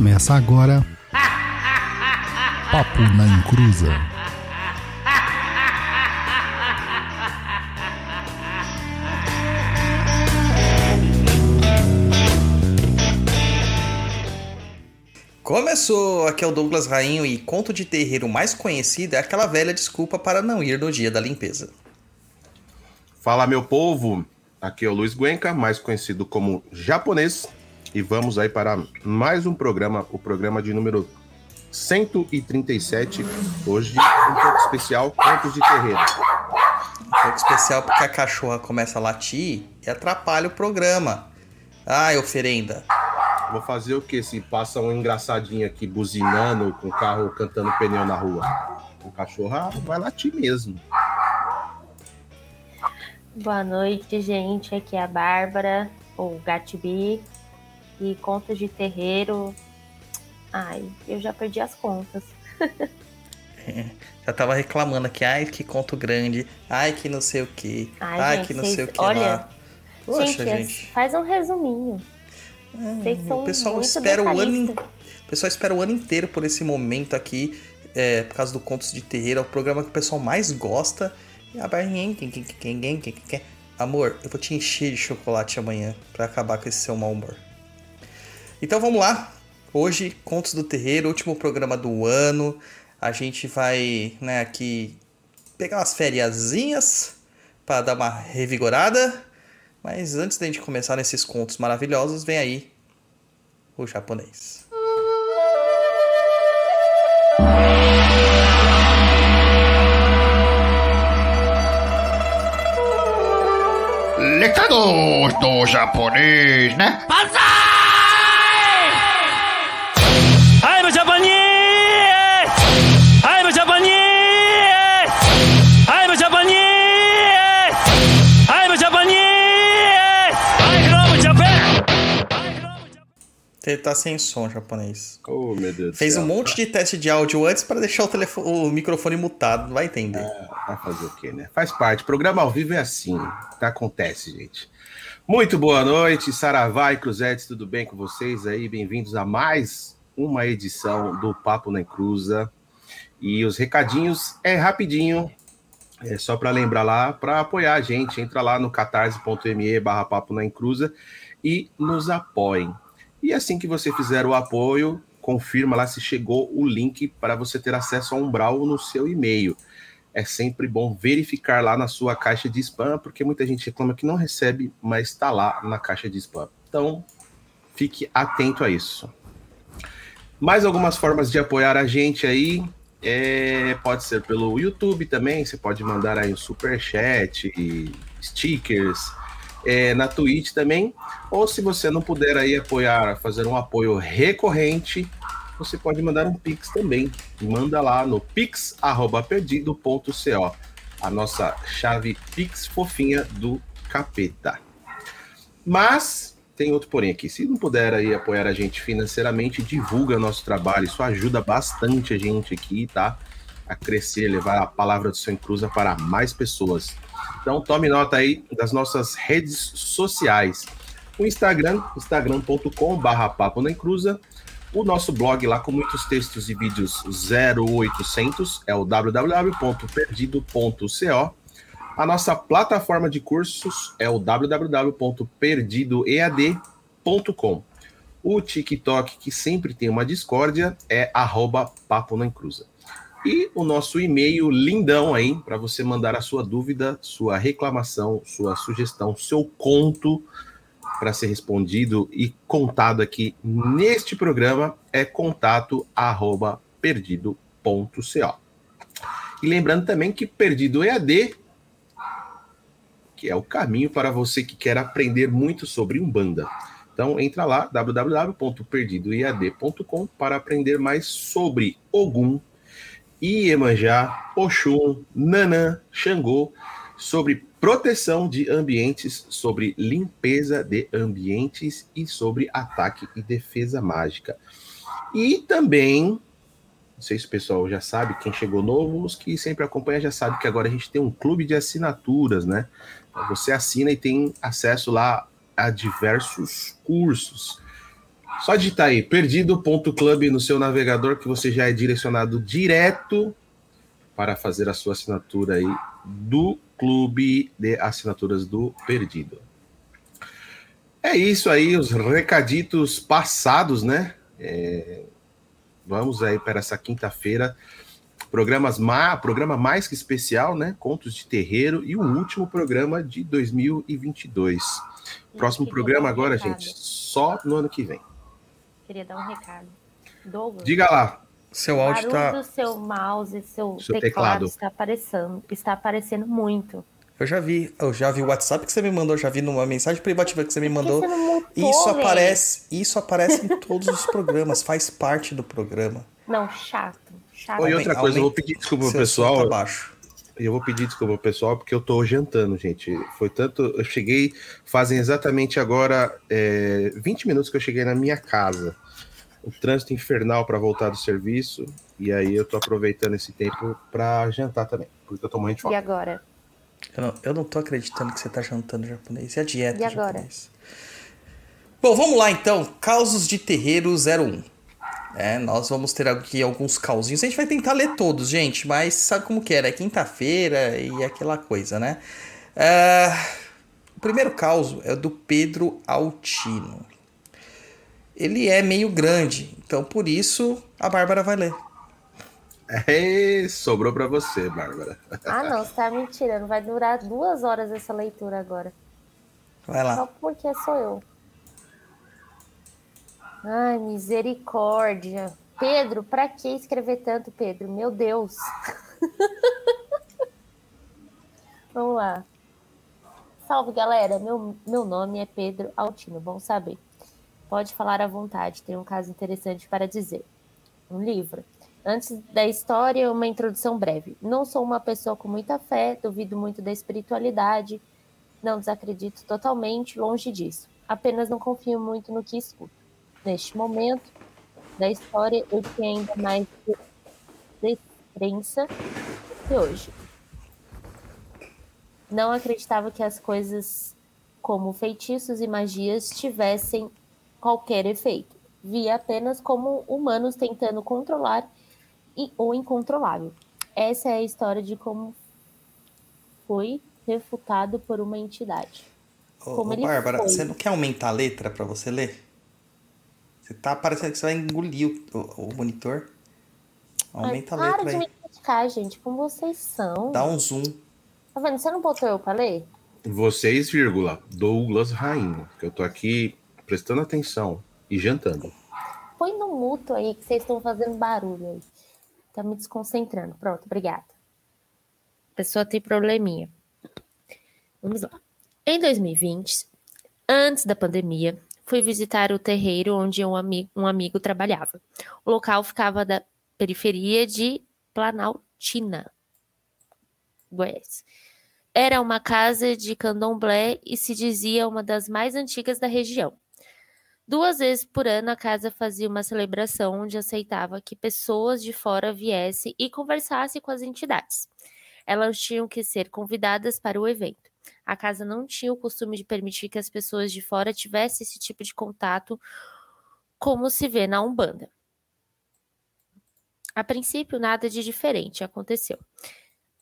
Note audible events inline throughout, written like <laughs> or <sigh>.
Começa agora. Papo na Encruza. Começou! Aqui é o Douglas Rainho e conto de terreiro mais conhecido é aquela velha desculpa para não ir no dia da limpeza. Fala, meu povo! Aqui é o Luiz Guenca, mais conhecido como japonês, e vamos aí para mais um programa, o programa de número 137. Hoje, um pouco especial, Contos de Terreiro. Um pouco especial porque a cachorra começa a latir e atrapalha o programa. Ai, oferenda! Vou fazer o que se passa um engraçadinho aqui buzinando com o carro cantando pneu na rua? O cachorro vai latir mesmo. Boa noite, gente. Aqui é a Bárbara, o Gatibi. E contas de terreiro. Ai, eu já perdi as contas. Já tava reclamando aqui, ai, que conto grande, ai, que não sei o que, ai, ai gente, que não vocês, sei o que olha, lá. Poxa, gente, é gente. faz um resuminho. É, são o pessoal espera o ano, in- detalhistas. o pessoal espera o ano inteiro por esse momento aqui, é, por causa do Contos de Terreiro, é o programa que o pessoal mais gosta. E a barrinha, quem, quem, quem, quem, quem, quem. Amor, eu vou te encher de chocolate amanhã pra acabar com esse seu mau humor. Então vamos lá. Hoje, Contos do Terreiro, último programa do ano. A gente vai, né, aqui pegar umas fériasinhas para dar uma revigorada. Mas antes da gente começar nesses contos maravilhosos, vem aí o japonês. Recados do japonês, né? I'm Você tá sem som japonês. Oh, meu Deus Fez um monte de teste de áudio antes para deixar o, telefone, o microfone mutado, vai entender. Vai fazer o quê, né? Faz parte. Programa ao vivo é assim. Tá? Acontece, gente. Muito boa noite, Saravá e Cruzetes, tudo bem com vocês aí? Bem-vindos a mais uma edição do Papo na Cruza. E os recadinhos é rapidinho. É só para lembrar lá, para apoiar a gente, entra lá no catarse.me barra papo na encruza e nos apoiem. E assim que você fizer o apoio, confirma lá se chegou o link para você ter acesso ao Umbral no seu e-mail é sempre bom verificar lá na sua caixa de spam, porque muita gente reclama que não recebe, mas está lá na caixa de spam. Então, fique atento a isso. Mais algumas formas de apoiar a gente aí. é, pode ser pelo YouTube também, você pode mandar aí um super chat, stickers, é, na Twitch também. Ou se você não puder aí apoiar, fazer um apoio recorrente, você pode mandar um Pix também. Manda lá no pix.perdido.co, a nossa chave Pix fofinha do capeta. Mas tem outro porém aqui. Se não puder aí apoiar a gente financeiramente, divulga nosso trabalho. Isso ajuda bastante a gente aqui, tá? A crescer, levar a palavra do seu Encruza para mais pessoas. Então tome nota aí das nossas redes sociais. O Instagram, instagram.com.br papo na encruza. O nosso blog lá com muitos textos e vídeos 0800 é o www.perdido.co. A nossa plataforma de cursos é o www.perdidoead.com. O TikTok, que sempre tem uma discórdia, é arroba papo na encruza. E o nosso e-mail lindão aí, para você mandar a sua dúvida, sua reclamação, sua sugestão, seu conto para ser respondido e contado aqui neste programa é contato arroba perdido.co. E lembrando também que Perdido EAD, que é o caminho para você que quer aprender muito sobre Umbanda. Então entra lá, www.perdidoead.com para aprender mais sobre Ogum, Iemanjá, Oxum, Nanã, Xangô, sobre proteção de ambientes, sobre limpeza de ambientes e sobre ataque e defesa mágica. E também, não sei se o pessoal já sabe, quem chegou novo, os que sempre acompanham já sabe que agora a gente tem um clube de assinaturas, né? Você assina e tem acesso lá a diversos cursos. Só digitar aí, perdido.club no seu navegador que você já é direcionado direto para fazer a sua assinatura aí do clube de assinaturas do Perdido. É isso aí, os recaditos passados, né? É, vamos aí para essa quinta-feira. Programas ma, programa mais que especial, né? Contos de Terreiro e o último programa de 2022. Próximo programa agora, recado. gente, só no ano que vem. Queria dar um recado. Douglas, Diga lá. Seu o áudio barulho tá. do seu mouse, seu, Seu teclado, teclado. está aparecendo, está aparecendo muito. Eu já vi, eu já vi o WhatsApp que você me mandou, já vi numa mensagem privativa que você me mandou. você mutou, Isso velho? aparece, isso aparece em todos os programas, faz parte do programa. Não, chato. Chato. Oi, outra coisa, eu vou pedir desculpa pro pessoal. tá baixo. Eu vou pedir desculpa pro pessoal porque eu tô jantando, gente. Foi tanto. Eu cheguei, fazem exatamente agora é, 20 minutos que eu cheguei na minha casa. O trânsito infernal para voltar do serviço. E aí eu tô aproveitando esse tempo para jantar também. Porque eu tô morrendo de E fome. agora? Eu não, eu não tô acreditando que você tá jantando japonês. E a dieta E agora? japonês? Bom, vamos lá então. Causos de Terreiro 01. É, nós vamos ter aqui alguns causinhos. A gente vai tentar ler todos, gente, mas sabe como que era? É quinta-feira e aquela coisa, né? É, O primeiro caos é do Pedro Altino. Ele é meio grande, então por isso a Bárbara vai ler. É, sobrou para você, Bárbara. Ah, não, você tá me tirando. Vai durar duas horas essa leitura agora. Vai lá. Só porque sou eu. Ai, misericórdia. Pedro, pra que escrever tanto, Pedro? Meu Deus. <laughs> Vamos lá. Salve, galera. Meu, meu nome é Pedro Altino, bom saber. Pode falar à vontade, tem um caso interessante para dizer. Um livro. Antes da história, uma introdução breve. Não sou uma pessoa com muita fé, duvido muito da espiritualidade, não desacredito totalmente, longe disso. Apenas não confio muito no que escuto. Neste momento da história, eu tinha ainda mais de- descrença que hoje. Não acreditava que as coisas como feitiços e magias tivessem qualquer efeito. Via apenas como humanos tentando controlar e- o incontrolável. Essa é a história de como foi refutado por uma entidade. Ô, ô, Bárbara, foi. você não quer aumentar a letra pra você ler? Você tá parecendo que você vai engolir o, o- o monitor. Aumenta Ai, a para letra de aí. me criticar, gente, como vocês são. Dá um zoom. Tá vendo? Você não botou eu pra ler? Vocês, vírgula, Douglas Rainho. Que eu tô aqui prestando atenção e jantando. Põe no muto aí, que vocês estão fazendo barulho aí. Tá me desconcentrando. Pronto, obrigada. A pessoa tem probleminha. Vamos lá. Em 2020, antes da pandemia, fui visitar o terreiro onde um amigo, um amigo trabalhava. O local ficava da periferia de Planaltina, Goiás. Era uma casa de candomblé e se dizia uma das mais antigas da região. Duas vezes por ano a casa fazia uma celebração onde aceitava que pessoas de fora viessem e conversassem com as entidades. Elas tinham que ser convidadas para o evento. A casa não tinha o costume de permitir que as pessoas de fora tivessem esse tipo de contato, como se vê na Umbanda. A princípio, nada de diferente aconteceu.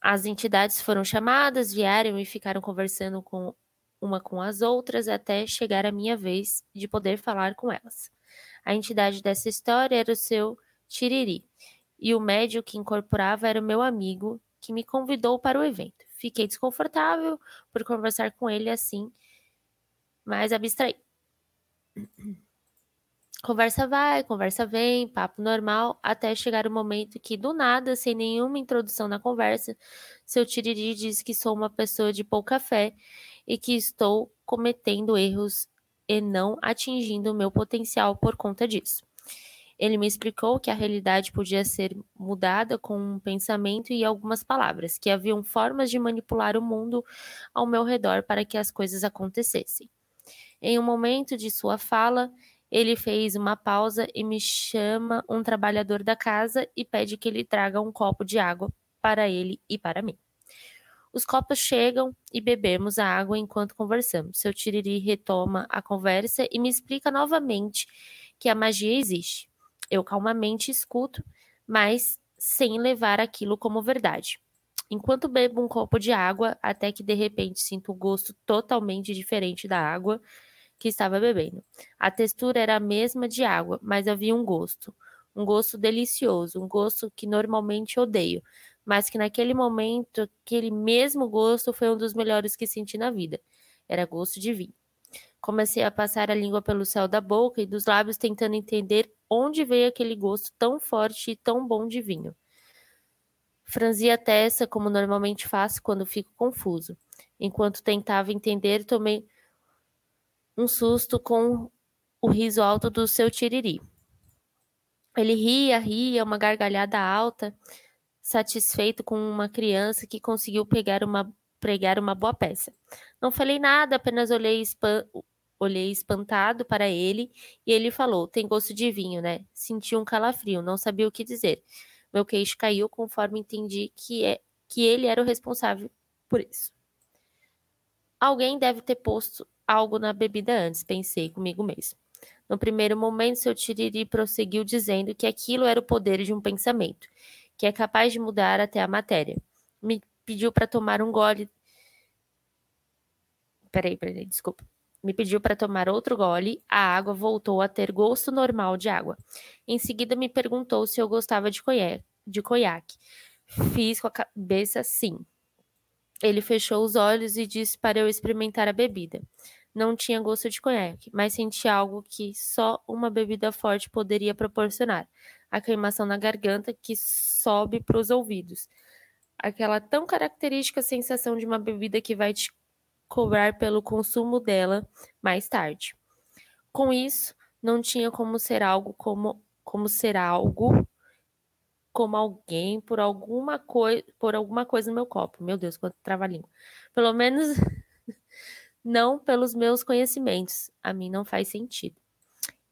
As entidades foram chamadas, vieram e ficaram conversando com uma com as outras até chegar a minha vez de poder falar com elas. A entidade dessa história era o seu Tiriri, e o médium que incorporava era o meu amigo que me convidou para o evento. Fiquei desconfortável por conversar com ele assim, mas abstraí. Conversa vai, conversa vem, papo normal, até chegar o momento que, do nada, sem nenhuma introdução na conversa, seu Tiriri diz que sou uma pessoa de pouca fé e que estou cometendo erros e não atingindo o meu potencial por conta disso. Ele me explicou que a realidade podia ser mudada com um pensamento e algumas palavras, que haviam formas de manipular o mundo ao meu redor para que as coisas acontecessem. Em um momento de sua fala, ele fez uma pausa e me chama um trabalhador da casa e pede que ele traga um copo de água para ele e para mim. Os copos chegam e bebemos a água enquanto conversamos. Seu Tiriri retoma a conversa e me explica novamente que a magia existe. Eu calmamente escuto, mas sem levar aquilo como verdade. Enquanto bebo um copo de água, até que de repente sinto um gosto totalmente diferente da água que estava bebendo. A textura era a mesma de água, mas havia um gosto. Um gosto delicioso, um gosto que normalmente odeio, mas que naquele momento, aquele mesmo gosto foi um dos melhores que senti na vida. Era gosto de vinho. Comecei a passar a língua pelo céu da boca e dos lábios tentando entender onde veio aquele gosto tão forte e tão bom de vinho. Franzi a testa, como normalmente faço quando fico confuso. Enquanto tentava entender, tomei um susto com o riso alto do seu tiriri. Ele ria, ria, uma gargalhada alta, satisfeito com uma criança que conseguiu pegar uma, pregar uma boa peça. Não falei nada, apenas olhei, espan olhei espantado para ele e ele falou: Tem gosto de vinho, né? Senti um calafrio, não sabia o que dizer. Meu queixo caiu conforme entendi que, é, que ele era o responsável por isso. Alguém deve ter posto algo na bebida antes, pensei comigo mesmo. No primeiro momento, seu tiriri prosseguiu dizendo que aquilo era o poder de um pensamento, que é capaz de mudar até a matéria. Me pediu para tomar um gole. Peraí, peraí, desculpa. Me pediu para tomar outro gole, a água voltou a ter gosto normal de água. Em seguida, me perguntou se eu gostava de conhaque. De conhaque. Fiz com a cabeça sim. Ele fechou os olhos e disse para eu experimentar a bebida. Não tinha gosto de conhaque, mas senti algo que só uma bebida forte poderia proporcionar: a queimação na garganta que sobe para os ouvidos. Aquela tão característica sensação de uma bebida que vai te cobrar pelo consumo dela mais tarde. Com isso, não tinha como ser algo como como ser algo como alguém por alguma coisa por alguma coisa no meu copo. Meu Deus, quanto trava-língua. Pelo menos <laughs> não pelos meus conhecimentos. A mim não faz sentido.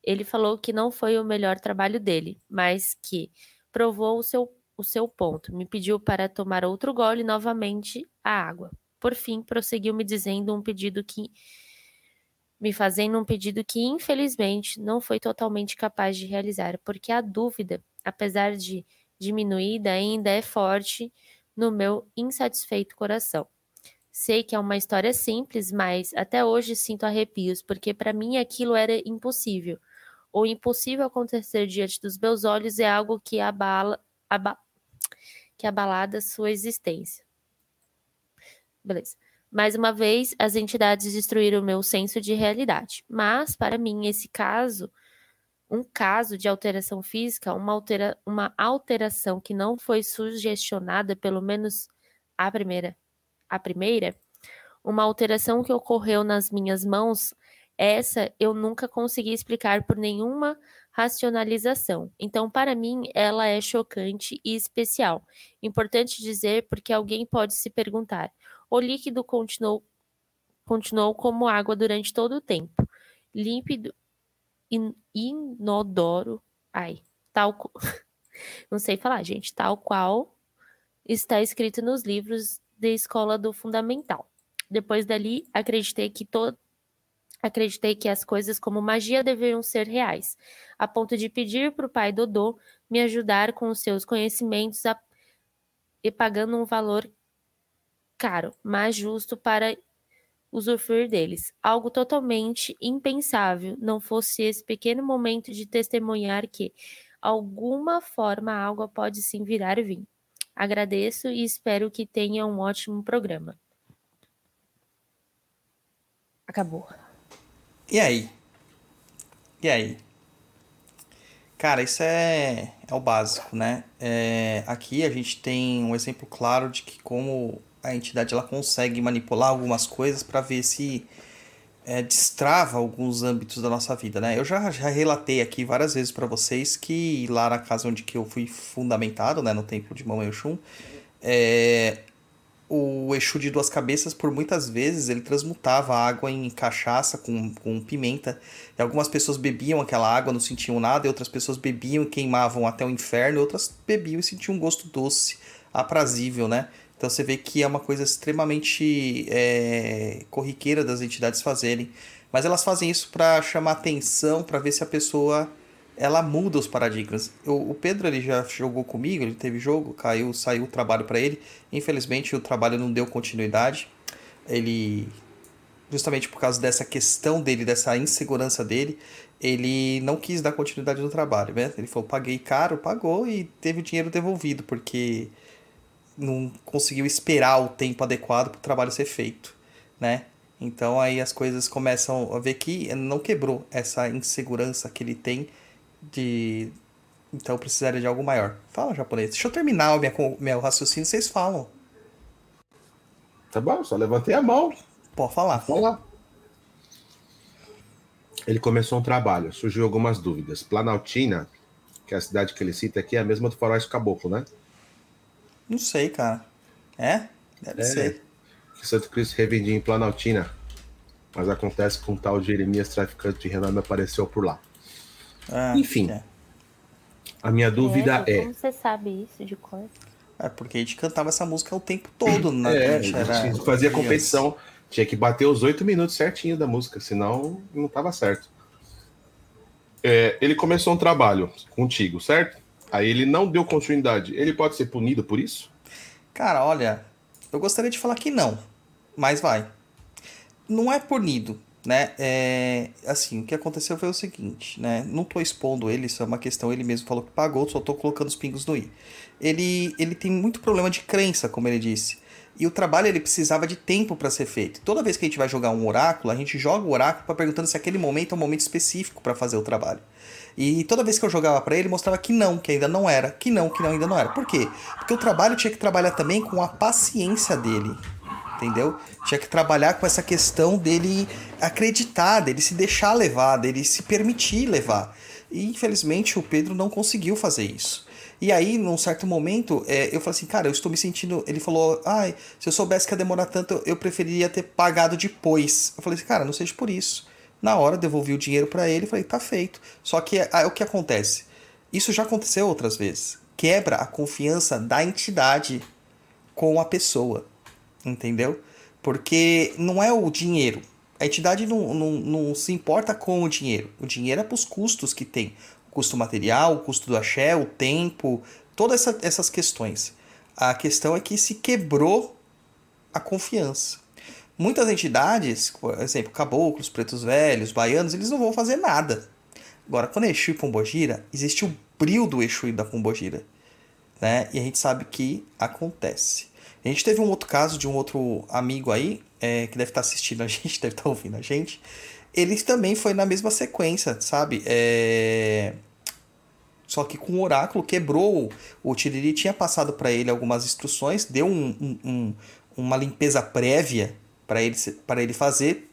Ele falou que não foi o melhor trabalho dele, mas que provou o seu, o seu ponto. Me pediu para tomar outro gole novamente a água. Por fim, prosseguiu me dizendo um pedido que me fazendo um pedido que infelizmente não foi totalmente capaz de realizar, porque a dúvida, apesar de diminuída, ainda é forte no meu insatisfeito coração. Sei que é uma história simples, mas até hoje sinto arrepios, porque para mim aquilo era impossível. O impossível acontecer diante dos meus olhos é algo que abala, aba, que abalada sua existência. Beleza. Mais uma vez, as entidades destruíram o meu senso de realidade. Mas, para mim, esse caso, um caso de alteração física, uma, altera, uma alteração que não foi sugestionada, pelo menos a primeira, a primeira, uma alteração que ocorreu nas minhas mãos, essa eu nunca consegui explicar por nenhuma racionalização. Então, para mim, ela é chocante e especial. Importante dizer porque alguém pode se perguntar: o líquido continuou, continuou como água durante todo o tempo, límpido, in, inodoro, ai, tal, <laughs> não sei falar, gente, tal qual está escrito nos livros de escola do fundamental. Depois dali, acreditei que todo Acreditei que as coisas como magia deveriam ser reais, a ponto de pedir para o pai Dodô me ajudar com os seus conhecimentos a... e pagando um valor caro, mas justo para usufruir deles. Algo totalmente impensável não fosse esse pequeno momento de testemunhar que, alguma forma, a água pode sim virar vinho. Agradeço e espero que tenha um ótimo programa. Acabou. E aí? E aí? Cara, isso é, é o básico, né? É, aqui a gente tem um exemplo claro de que como a entidade ela consegue manipular algumas coisas para ver se é, destrava alguns âmbitos da nossa vida, né? Eu já, já relatei aqui várias vezes para vocês que lá na casa onde que eu fui fundamentado, né, no templo de Mamãe Oxum, é, o Exu de duas cabeças, por muitas vezes, ele transmutava a água em cachaça com, com pimenta. E algumas pessoas bebiam aquela água, não sentiam nada, e outras pessoas bebiam e queimavam até o inferno, e outras bebiam e sentiam um gosto doce, aprazível, né? Então você vê que é uma coisa extremamente é, corriqueira das entidades fazerem. Mas elas fazem isso para chamar atenção, para ver se a pessoa ela muda os paradigmas. O, o Pedro ele já jogou comigo, ele teve jogo, caiu, saiu o trabalho para ele. Infelizmente o trabalho não deu continuidade. Ele justamente por causa dessa questão dele, dessa insegurança dele, ele não quis dar continuidade no trabalho, né? Ele falou, paguei caro, pagou e teve o dinheiro devolvido, porque não conseguiu esperar o tempo adequado para o trabalho ser feito, né? Então aí as coisas começam a ver que não quebrou essa insegurança que ele tem de então precisaria de algo maior. Fala japonês. Deixa eu terminar o minha, meu raciocínio, vocês falam. Tá bom, só levantei a mão. Pode falar. Falar. Ele começou um trabalho, surgiu algumas dúvidas. Planaltina, que é a cidade que ele cita aqui, é a mesma do Faroeste Caboclo, né? Não sei, cara. É? Deve É. ser. Que Santo Cristo revendia em Planaltina. Mas acontece que um tal Jeremias, traficante de renome, apareceu por lá. Ah, Enfim. É. A minha dúvida É, é. Como você sabe isso de cor? É, porque a gente cantava essa música o tempo todo, né? É, a gente era a gente fazia competição. Tinha que bater os oito minutos certinho da música, senão não tava certo. É, ele começou um trabalho contigo, certo? Aí ele não deu continuidade. Ele pode ser punido por isso? Cara, olha, eu gostaria de falar que não, mas vai. Não é punido, né? É, assim, o que aconteceu foi o seguinte, né? Não tô expondo ele, isso é uma questão, ele mesmo falou que pagou, só tô colocando os pingos no i. Ele, ele tem muito problema de crença, como ele disse. E o trabalho ele precisava de tempo para ser feito. Toda vez que a gente vai jogar um oráculo, a gente joga o oráculo para perguntando se aquele momento é um momento específico para fazer o trabalho. E toda vez que eu jogava para ele, mostrava que não, que ainda não era, que não, que não, ainda não era. Por quê? Porque o trabalho tinha que trabalhar também com a paciência dele. Entendeu? Tinha que trabalhar com essa questão dele acreditar, dele se deixar levar, dele se permitir levar. E infelizmente o Pedro não conseguiu fazer isso. E aí, num certo momento, é, eu falei assim, cara, eu estou me sentindo. Ele falou, ai, se eu soubesse que ia demorar tanto, eu preferiria ter pagado depois. Eu falei assim, cara, não seja por isso. Na hora, devolvi o dinheiro para ele e falei, tá feito. Só que aí, o que acontece? Isso já aconteceu outras vezes. Quebra a confiança da entidade com a pessoa. Entendeu? Porque não é o dinheiro. A entidade não, não, não se importa com o dinheiro. O dinheiro é para os custos que tem. O custo material, o custo do axé, o tempo, todas essa, essas questões. A questão é que se quebrou a confiança. Muitas entidades, por exemplo, caboclos, pretos velhos, baianos, eles não vão fazer nada. Agora, quando é Exu e Pombogira, existe o brilho do Exu e da Pombogira. Né? E a gente sabe que acontece. A gente teve um outro caso de um outro amigo aí, é, que deve estar assistindo a <laughs> gente, deve estar ouvindo a gente. Ele também foi na mesma sequência, sabe? É... Só que com o oráculo quebrou. O Tiriri tinha passado para ele algumas instruções, deu um, um- um- uma limpeza prévia para ele, ele fazer.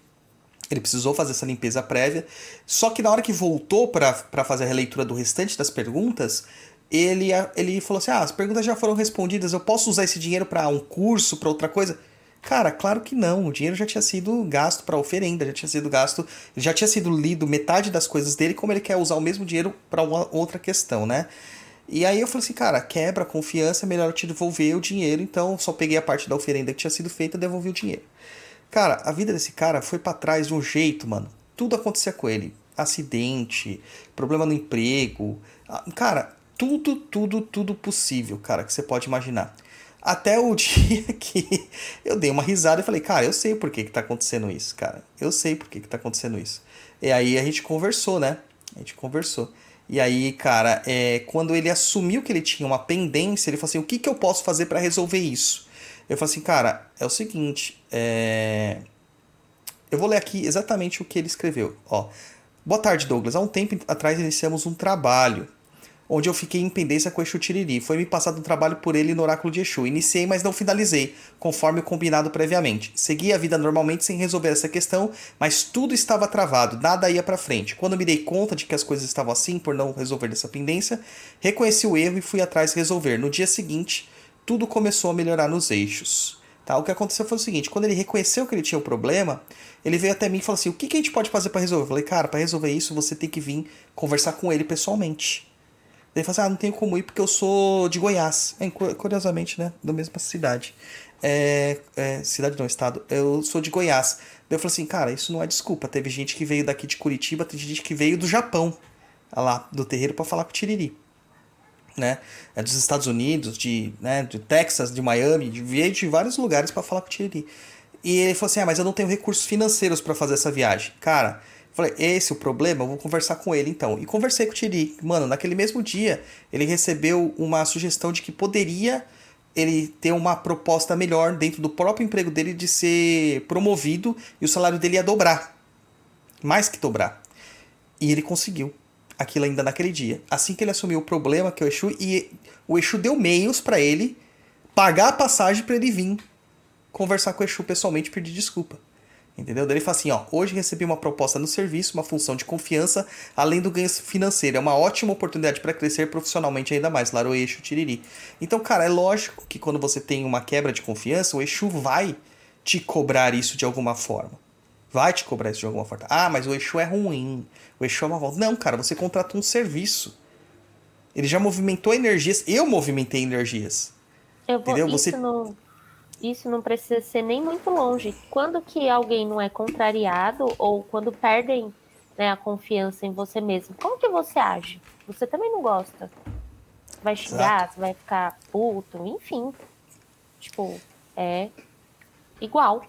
Ele precisou fazer essa limpeza prévia. Só que na hora que voltou para fazer a releitura do restante das perguntas, ele, ele falou assim: Ah, as perguntas já foram respondidas, eu posso usar esse dinheiro para um curso, para outra coisa? Cara, claro que não. O dinheiro já tinha sido gasto para oferenda, já tinha sido gasto, já tinha sido lido metade das coisas dele, como ele quer usar o mesmo dinheiro para outra questão, né? E aí eu falei assim, cara, quebra a confiança, é melhor eu te devolver o dinheiro, então só peguei a parte da oferenda que tinha sido feita e devolvi o dinheiro. Cara, a vida desse cara foi para trás de um jeito, mano. Tudo acontecia com ele. Acidente, problema no emprego. ah, Cara, tudo, tudo, tudo possível, cara, que você pode imaginar. Até o <laughs> dia que eu dei uma risada e falei, cara, eu sei por que, que tá acontecendo isso, cara. Eu sei por que, que tá acontecendo isso. E aí a gente conversou, né? A gente conversou. E aí, cara, é, quando ele assumiu que ele tinha uma pendência, ele falou assim: o que, que eu posso fazer para resolver isso? Eu falei assim, cara, é o seguinte, é... eu vou ler aqui exatamente o que ele escreveu. Ó, boa tarde, Douglas. Há um tempo atrás iniciamos um trabalho onde eu fiquei em pendência com o Exu Tiriri. Foi me passado um trabalho por ele no Oráculo de Exu. Iniciei, mas não finalizei, conforme o combinado previamente. Segui a vida normalmente sem resolver essa questão, mas tudo estava travado, nada ia para frente. Quando me dei conta de que as coisas estavam assim por não resolver dessa pendência, reconheci o erro e fui atrás resolver. No dia seguinte, tudo começou a melhorar nos eixos. Tá? O que aconteceu foi o seguinte: quando ele reconheceu que ele tinha um problema, ele veio até mim e falou assim: o que, que a gente pode fazer para resolver? Eu falei, cara, para resolver isso você tem que vir conversar com ele pessoalmente. Ele falou assim: ah, não tenho como ir porque eu sou de Goiás. É, cu- curiosamente, né? Da mesma cidade. É, é, cidade não, estado. Eu sou de Goiás. Daí eu falei assim, cara, isso não é desculpa. Teve gente que veio daqui de Curitiba, teve gente que veio do Japão, lá, do terreiro, pra falar com o Tiriri. Né? É dos Estados Unidos, de, né, de Texas, de Miami, de, veio de vários lugares pra falar com o Tiriri. E ele falou assim: ah, mas eu não tenho recursos financeiros pra fazer essa viagem. Cara, falei, esse é o problema? Eu vou conversar com ele então. E conversei com o Tiri. Mano, naquele mesmo dia, ele recebeu uma sugestão de que poderia ele ter uma proposta melhor dentro do próprio emprego dele de ser promovido e o salário dele ia dobrar. Mais que dobrar. E ele conseguiu aquilo ainda naquele dia. Assim que ele assumiu o problema que é o Exu, e o Exu deu meios pra ele pagar a passagem pra ele vir conversar com o Exu pessoalmente e pedir desculpa. Entendeu? Daí ele fala assim, ó, hoje recebi uma proposta no serviço, uma função de confiança, além do ganho financeiro. É uma ótima oportunidade para crescer profissionalmente ainda mais. Lá o Exu Tiriri. Então, cara, é lógico que quando você tem uma quebra de confiança, o Exu vai te cobrar isso de alguma forma. Vai te cobrar isso de alguma forma. Ah, mas o Exu é ruim. O Exu é uma volta. Não, cara, você contrata um serviço. Ele já movimentou energias. Eu movimentei energias. Eu vou, Entendeu? Você- não, isso não precisa ser nem muito longe. Quando que alguém não é contrariado ou quando perdem né, a confiança em você mesmo, como que você age? Você também não gosta. Vai xingar, você vai ficar puto, enfim. Tipo, é igual.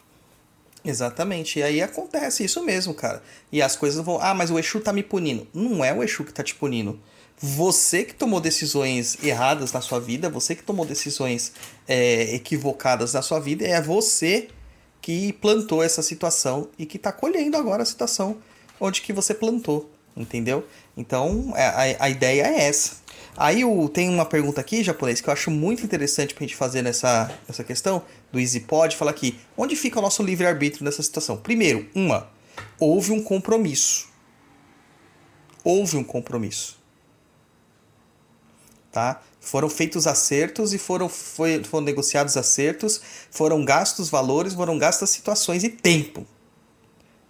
Exatamente. E aí acontece isso mesmo, cara. E as coisas vão. Ah, mas o Exu tá me punindo. Não é o Exu que tá te punindo. Você que tomou decisões erradas na sua vida, você que tomou decisões é, equivocadas na sua vida, é você que plantou essa situação e que tá colhendo agora a situação onde que você plantou, entendeu? Então, é, a, a ideia é essa. Aí o, tem uma pergunta aqui, japonês, que eu acho muito interessante pra gente fazer nessa, nessa questão do EasyPod, fala aqui, onde fica o nosso livre-arbítrio nessa situação? Primeiro, uma, houve um compromisso. Houve um compromisso. Tá? Foram feitos acertos e foram, foi, foram negociados acertos, foram gastos valores, foram gastas situações e tempo.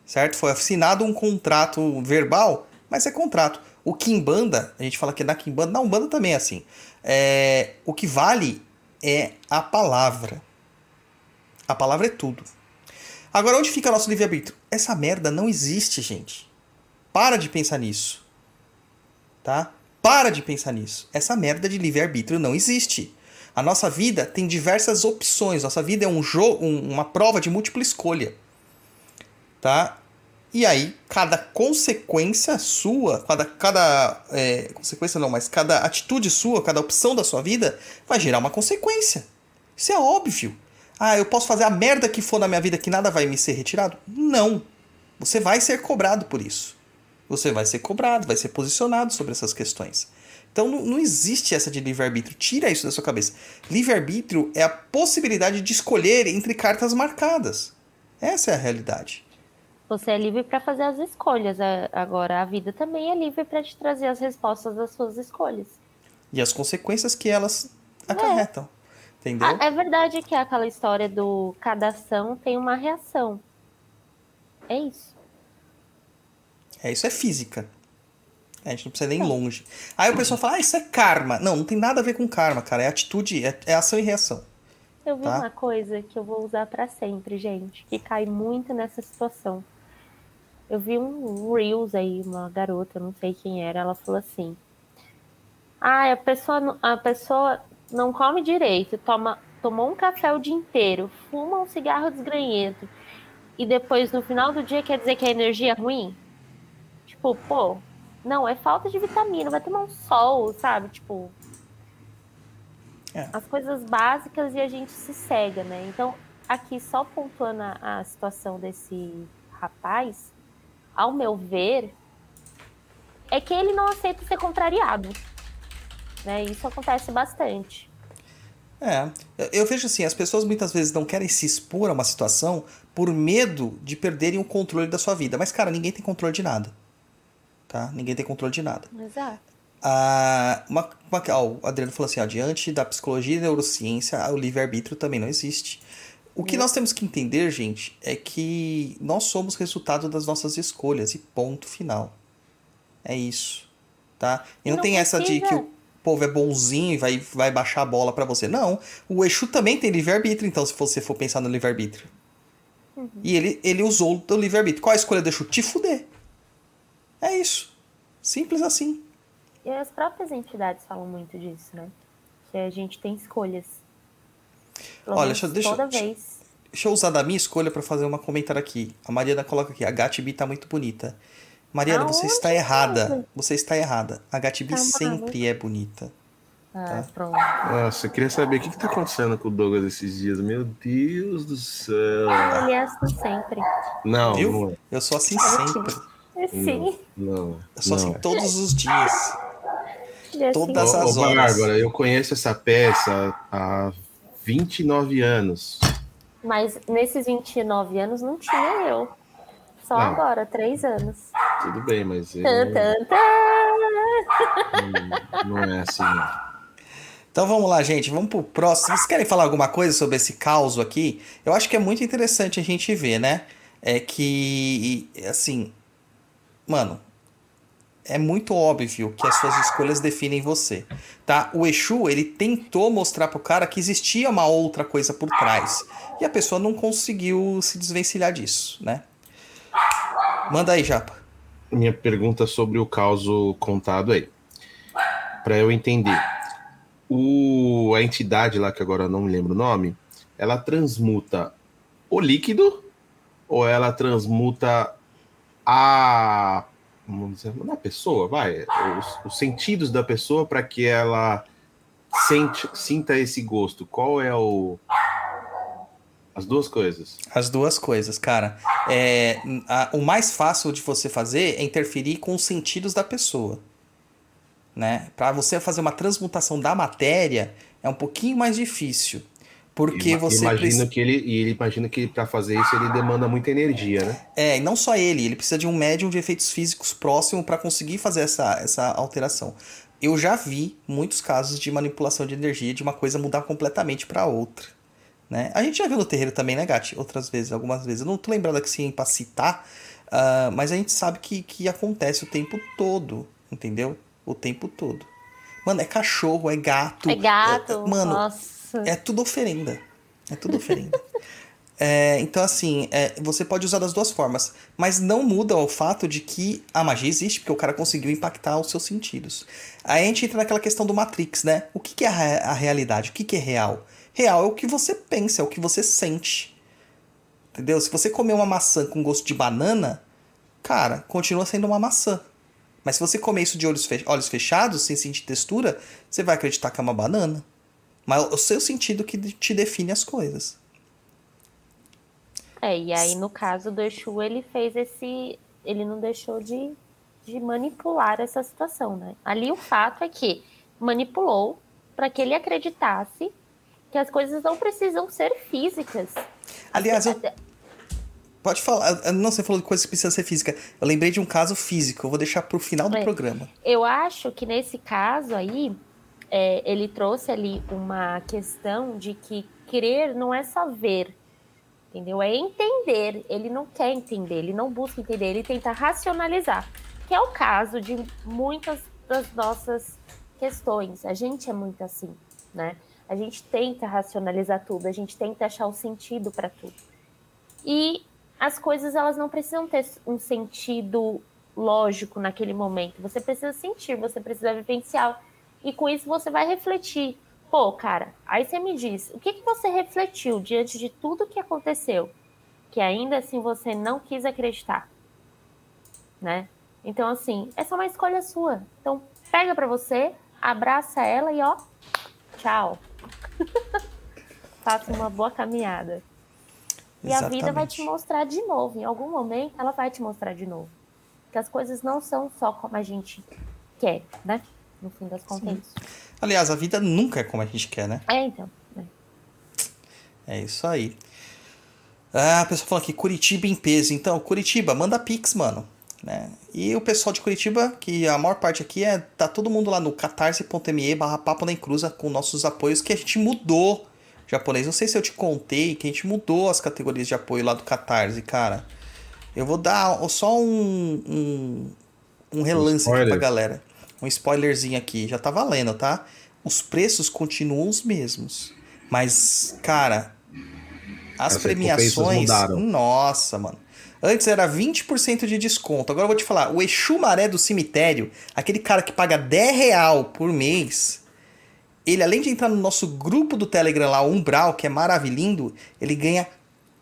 Certo? Foi assinado um contrato verbal, mas é contrato. O Kimbanda, a gente fala que na Kimbanda, na Umbanda também é assim. É, o que vale é a palavra. A palavra é tudo. Agora, onde fica nosso livre-arbítrio? Essa merda não existe, gente. Para de pensar nisso. Tá? Para de pensar nisso. Essa merda de livre-arbítrio não existe. A nossa vida tem diversas opções. Nossa vida é um jogo, um, uma prova de múltipla escolha. Tá? E aí, cada consequência sua, cada, cada é, consequência não, mas cada atitude sua, cada opção da sua vida vai gerar uma consequência. Isso é óbvio. Ah, eu posso fazer a merda que for na minha vida que nada vai me ser retirado? Não. Você vai ser cobrado por isso. Você vai ser cobrado, vai ser posicionado sobre essas questões. Então não, não existe essa de livre-arbítrio. Tira isso da sua cabeça. Livre-arbítrio é a possibilidade de escolher entre cartas marcadas. Essa é a realidade. Você é livre para fazer as escolhas. a- Agora, a vida também é livre para te trazer as respostas das suas escolhas. E as consequências que elas acarretam. Entendeu? Ah, é verdade que é aquela história do cada ação tem uma reação. É isso. É, isso é física. A gente não precisa nem ir longe. Aí o pessoal fala, ah, isso é karma. Não, não tem nada a ver com karma, cara. É atitude, é, é ação e reação. Eu vi Tá. uma coisa que eu vou usar para sempre, gente, que cai muito nessa situação. Eu vi um Reels aí, uma garota, não sei quem era, ela falou assim: Ah, a pessoa, não- a pessoa não come direito, toma, tomou um café o dia inteiro, fuma um cigarro desgranhento, e depois no final do dia quer dizer que a energia é ruim? Tipo, pô, não, é falta de vitamina, vai tomar um sol, sabe? Tipo, É. as coisas básicas e a gente se cega, né? Então, aqui só pontuando a, a situação desse rapaz, ao meu ver, é que ele não aceita ser contrariado. Né? Isso acontece bastante. É, eu- eu vejo assim, as pessoas muitas vezes não querem se expor a uma situação por medo de perderem o controle da sua vida. Mas, cara, ninguém tem controle de nada. Tá? Ninguém tem controle de nada. Exato. Ah, uma, uma, ó, o Adriano falou assim, ó, diante da psicologia e neurociência, o livre-arbítrio também não existe. O que nós temos que entender, gente, é que nós somos resultado das nossas escolhas e ponto final. É isso, tá? E não, não tem essa de que... o- povo é bonzinho e vai, vai baixar a bola pra você. Não. O Exu também tem livre-arbítrio, então, se você for pensar no livre-arbítrio. E ele, ele usou o livre-arbítrio. Qual a escolha do Exu? Te fuder. É isso. Simples assim. E as próprias entidades falam muito disso, né? Que a gente tem escolhas. Pelo Olha, menos deixa- deixa- toda deixa- vez. Deixa eu usar da minha escolha pra fazer uma comentário aqui. A Mariana coloca aqui, a Gatibi tá muito bonita. Mariana, você Aonde, está errada. cara? Você está errada. A Gatibi Tá sempre é bonita. Ah, Tá. pronto. Nossa, eu queria saber o que, que tá acontecendo com o Douglas esses dias. Meu Deus do céu. Ele é assim sempre. Não, Viu? é. Eu sou assim sempre. Sim. Não, Eu sou assim não é. todos os dias. É assim. Todas Ô, as ô, horas. Bárbara, eu conheço essa peça há 29 anos. Mas nesses 29 anos não tinha eu. Só Não. agora, três anos. Tudo bem, mas eu, não, não é assim. Não. Então vamos lá, gente. Vamos pro próximo. Vocês querem falar alguma coisa sobre esse caos aqui? Eu acho que é muito interessante a gente ver, né? É que, assim, mano, é muito óbvio que as suas escolhas definem você, tá? O Exu, ele tentou mostrar pro cara que existia uma outra coisa por trás. E a pessoa não conseguiu se desvencilhar disso, né? Manda aí, Japa. Minha pergunta sobre o caos contado aí. Para eu entender. O, a entidade lá, que agora eu não me lembro o nome, ela transmuta o líquido ou ela transmuta a. Vamos dizer, na pessoa, vai. Os, os sentidos da pessoa para que ela sente, sinta esse gosto. Qual é o. As duas coisas. As duas coisas, cara. É, a- o mais fácil de você fazer é interferir com os sentidos da pessoa. Né? Para você fazer uma transmutação da matéria é um pouquinho mais difícil. Porque Ima- você imagino precisa. que ele e ele imagina que para fazer isso ele demanda muita energia, né? É, e não só ele, ele precisa de um médium de efeitos físicos próximo para conseguir fazer essa, essa alteração. Eu já vi muitos casos de manipulação de energia de uma coisa mudar completamente para outra. Né? A gente já viu no terreiro também, né, Gati? Outras vezes, algumas vezes. Eu não tô lembrado aqui sim pra citar, ah, mas a gente sabe que, que acontece o tempo todo, entendeu? O tempo todo. Mano, é cachorro, é gato. É gato. é- mano, Nossa. É tudo oferenda. É tudo oferenda. <laughs> É, então, assim, é, você pode usar das duas formas. Mas não muda o fato de que a magia existe, porque o cara conseguiu impactar os seus sentidos. Aí a gente entra naquela questão do Matrix, né? O que, que é a, a realidade? O que, que é real? Real é o que você pensa, é o que você sente. Entendeu? Se você comer uma maçã com gosto de banana, cara, continua sendo uma maçã. Mas se você comer isso de olhos, olhos fechados, sem sentir textura, você vai acreditar que é uma banana. Mas o seu sentido que te define as coisas. É, e aí no caso do Exu, ele fez esse. Ele não deixou de, de manipular essa situação, né? Ali o fato é que manipulou para que ele acreditasse que as coisas não precisam ser físicas. Aliás, eu, pode falar. Não, você falou de coisa que precisa ser física. Eu lembrei de um caso físico. Eu vou deixar pro final do É. programa. Eu acho que nesse caso aí, é, ele trouxe ali uma questão de que crer não é só ver, entendeu? É entender. Ele não quer entender, ele não busca entender, ele tenta racionalizar. Que é o caso de muitas das nossas questões. A gente é muito assim, né? A gente tenta racionalizar tudo, a gente tenta achar o sentido para tudo. E as coisas elas não precisam ter um sentido lógico naquele momento. Você precisa sentir, você precisa vivenciar. E com isso você vai refletir. Pô, cara, aí você me diz, o que, que você refletiu diante de tudo que aconteceu? Que ainda assim você não quis acreditar. Né? Então, assim, essa é uma escolha sua. Então, pega pra você, abraça ela e ó, tchau. <laughs> Faça uma boa caminhada. E a vida vai te mostrar de novo. Em algum momento, ela vai te mostrar de novo. Que as coisas não são só como a gente quer, né? No fim das contas. é isso. Aliás, a vida nunca é como a gente quer, né? É, então. né? É isso aí. Ah, a pessoa falou aqui, Curitiba em peso. Então, Curitiba, manda pix, mano. Né? E o pessoal de Curitiba, que a maior parte aqui é. Tá todo mundo lá no catarse.me barra papo na encruza com nossos apoios, que a gente mudou japonês. Não sei se eu te contei que a gente mudou as categorias de apoio lá do Catarse, cara. Eu vou dar só um, um, um relance aqui spoiler. pra galera. Um spoilerzinho aqui, já tá valendo, tá? Os preços continuam os mesmos. Mas, cara, as As premiações. Nossa, mano. Antes era 20% de desconto. Agora eu vou te falar, o Exu Maré do cemitério, aquele cara que paga 10 real por mês, ele além de entrar no nosso grupo do Telegram lá, o Umbral, que é maravilhindo, ele ganha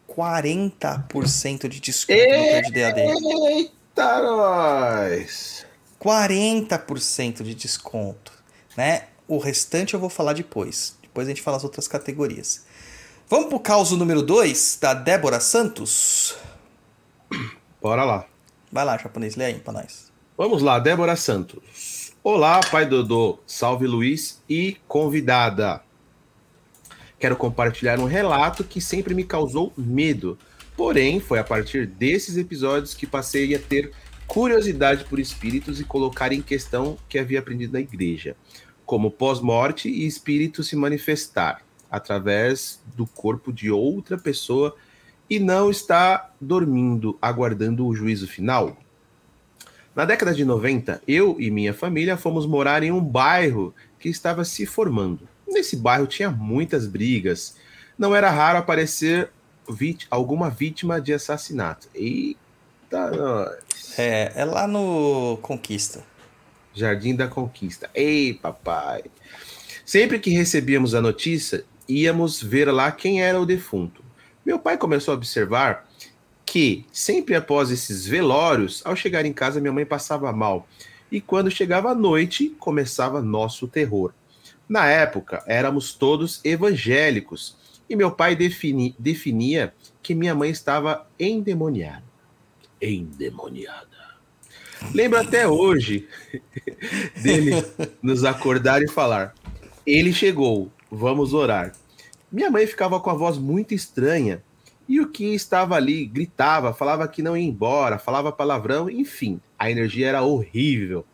40% de desconto no Pé de DAD. Eita, nós! 40% de desconto, né? O restante eu vou falar depois. Depois a gente fala as outras categorias. Vamos pro caos número 2 da Débora Santos. Bora lá. Vai lá, japonês, lê aí pra nós. Vamos lá, Débora Santos. Olá, pai Dodô, salve Luiz e convidada. Quero compartilhar um relato que sempre me causou medo. Porém, foi a partir desses episódios que passei a ter curiosidade por espíritos e colocar em questão o que havia aprendido na igreja, como pós-morte e espírito se manifestar através do corpo de outra pessoa e não estar dormindo, aguardando o juízo final. Na década de 90, eu e minha família fomos morar em um bairro que estava se formando. Nesse bairro tinha muitas brigas. Não era raro aparecer alguma vítima de assassinato. Eita, nós. É, é lá no Conquista. Jardim da Conquista. Ei, papai. Sempre que recebíamos a notícia, íamos ver lá quem era o defunto. Meu pai começou a observar que, sempre após esses velórios, ao chegar em casa, minha mãe passava mal. E quando chegava a noite, começava nosso terror. Na época, éramos todos evangélicos e meu pai defini- definia que minha mãe estava endemoniada. Endemoniada. Lembro até hoje <laughs> dele nos acordar e falar: Ele chegou, vamos orar. Minha mãe ficava com a voz muito estranha e o que estava ali gritava, falava que não ia embora, falava palavrão, enfim, a energia era horrível.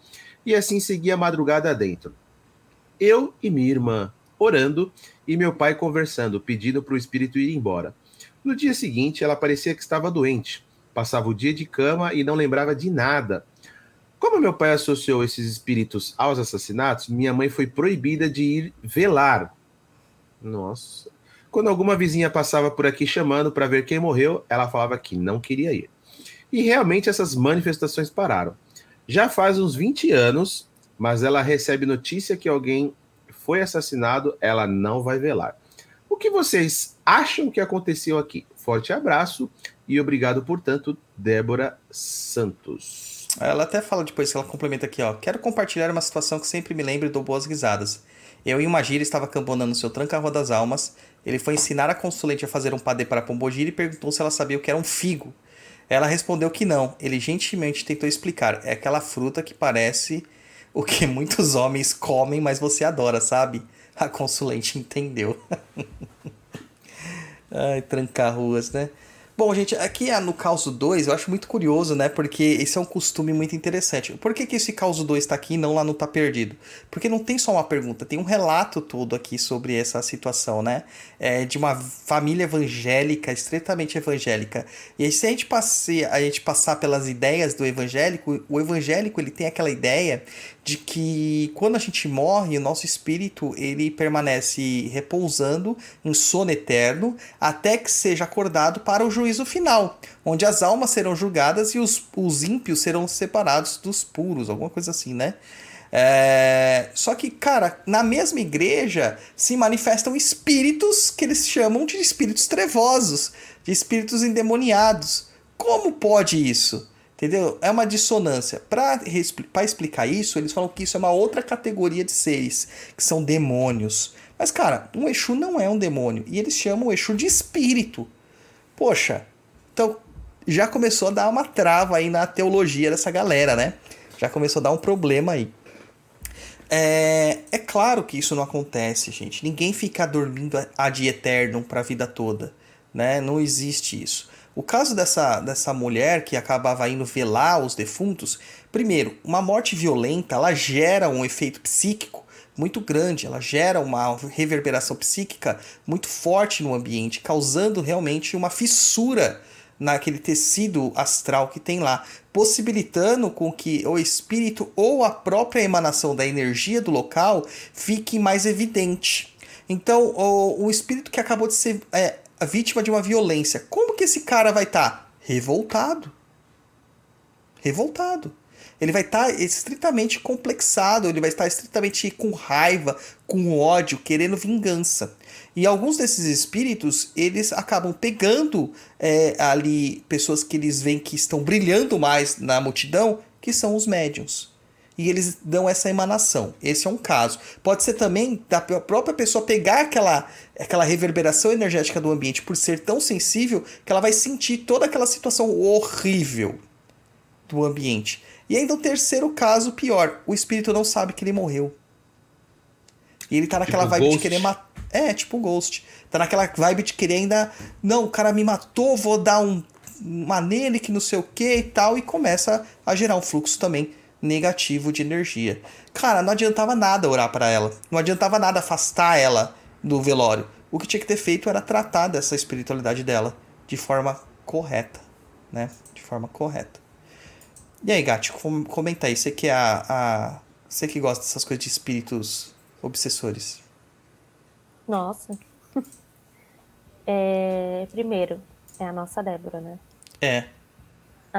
E assim seguia a madrugada dentro. Eu e minha irmã orando e meu pai conversando, pedindo para o espírito ir embora. No dia seguinte, ela parecia que estava doente, passava o dia de cama e não lembrava de nada. Como meu pai associou esses espíritos aos assassinatos, minha mãe foi proibida de ir velar. Nossa. Quando alguma vizinha passava por aqui chamando para ver quem morreu, ela falava que não queria ir. E realmente essas manifestações pararam. Já faz uns 20 anos, mas ela recebe notícia que alguém foi assassinado, ela não vai velar. O que vocês acham que aconteceu aqui? Forte abraço e obrigado, portanto, Débora Santos. Ela até fala depois que ela complementa aqui, ó. Quero compartilhar uma situação que sempre me lembro e dou boas risadas. Eu e uma gira estava cambonando seu tranca-rua das almas. Ele foi ensinar a consulente a fazer um padê para Pombogira e perguntou se ela sabia o que era um figo. Ela respondeu que não. Ele gentilmente tentou explicar. É aquela fruta que parece o que <laughs> muitos homens comem, mas você adora, sabe? A consulente entendeu. <laughs> Ai, trancar ruas, né? Bom, gente, aqui ah, no Causo 2 eu acho muito curioso, né? Porque esse é um costume muito interessante. Por que, que esse Causo 2 tá aqui e não lá no Tá Perdido? Porque não tem só uma pergunta, tem um relato todo aqui sobre essa situação, né? É de uma família evangélica, estritamente evangélica. E aí, se a gente, passe, a gente passar pelas ideias do evangélico, o evangélico ele tem aquela ideia de que quando a gente morre, o nosso espírito ele permanece repousando em sono eterno até que seja acordado para o juízo final, onde as almas serão julgadas e os, os ímpios serão separados dos puros, alguma coisa assim, né? É... Só que, cara, na mesma igreja se manifestam espíritos que eles chamam de espíritos trevosos, de espíritos endemoniados. Como pode isso? Entendeu? É uma dissonância. Para explicar isso, eles falam que isso é uma outra categoria de seres, que são demônios. Mas, cara, um Exu não é um demônio. E eles chamam o Exu de espírito. Poxa, então já começou a dar uma trava aí na teologia dessa galera, né? Já começou a dar um problema aí. É, é claro que isso não acontece, gente. Ninguém fica dormindo ad eternum para a vida toda, né? Não existe isso. O caso dessa, dessa mulher que acabava indo velar os defuntos, primeiro, uma morte violenta, ela gera um efeito psíquico muito grande, ela gera uma reverberação psíquica muito forte no ambiente, causando realmente uma fissura naquele tecido astral que tem lá, possibilitando com que o espírito ou a própria emanação da energia do local fique mais evidente. Então, o, o espírito que acabou de ser é, a vítima de uma violência, que esse cara vai estar? Tá? Revoltado. Revoltado. Ele vai estar tá estritamente complexado, ele vai estar estritamente com raiva, com ódio, querendo vingança. E alguns desses espíritos, eles acabam pegando é, ali pessoas que eles veem que estão brilhando mais na multidão, que são os médiums. E eles dão essa emanação. Esse é um caso. Pode ser também da própria pessoa pegar aquela, aquela reverberação energética do ambiente por ser tão sensível que ela vai sentir toda aquela situação horrível do ambiente. E ainda o terceiro caso, pior: o espírito não sabe que ele morreu. E ele tá naquela Tipo vibe de Ghost. querer matar. É, tipo Ghost. Tá naquela vibe de querer ainda. Não, o cara me matou, vou dar um. Uma nele que não sei o que e tal. E começa a gerar um fluxo também negativo de energia. Cara, não adiantava nada orar para ela. Não adiantava nada afastar ela do velório. O que tinha que ter feito era tratar dessa espiritualidade dela de forma correta, né? De forma correta. E aí, Gatti, com- comenta aí. Você que é a, a. Você que gosta dessas coisas de espíritos obsessores. Nossa. <laughs> É, primeiro, é a nossa Débora, né? É.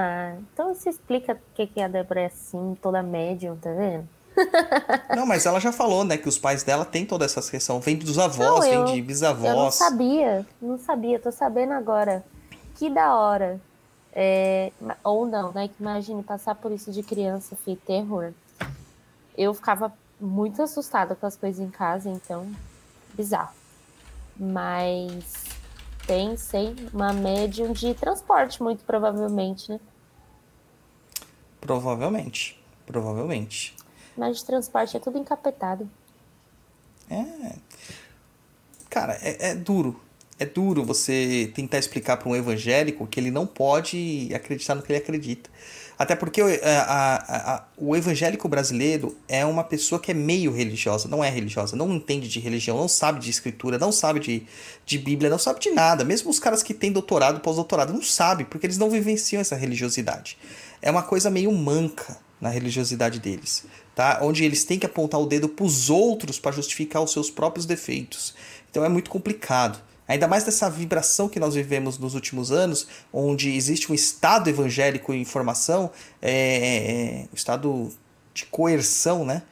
Ah, então você explica por que que a Débora é assim, toda médium, tá vendo? <laughs> Não, mas ela já falou, né, que os pais dela têm toda essa questão. Vem dos avós, Não, vem eu- de Eu não bisavós. sabia, não sabia, tô sabendo agora. Que da hora. É, ou não, né? Imagine passar por isso de criança, fi, terror. Eu ficava muito assustada com as coisas em casa, então, bizarro. Mas tem, sei, uma médium de transporte, muito provavelmente, né? Provavelmente. Provavelmente. Mas de transporte é tudo encapetado. É. Cara, é, é duro. É duro você tentar explicar para um evangélico que ele não pode acreditar no que ele acredita. Até porque o- a- a- a- o evangélico brasileiro é uma pessoa que é meio religiosa, não é religiosa, não entende de religião, não sabe de escritura, não sabe de, de Bíblia, não sabe de nada. Mesmo os caras que têm doutorado, pós-doutorado, não sabem, porque eles não vivenciam essa religiosidade. É uma coisa meio manca na religiosidade deles, tá? Onde eles têm que apontar o dedo para os outros para justificar os seus próprios defeitos. Então é muito complicado. Ainda mais dessa vibração que nós vivemos nos últimos anos, onde existe um estado evangélico em formação, é, é, um estado de coerção, né?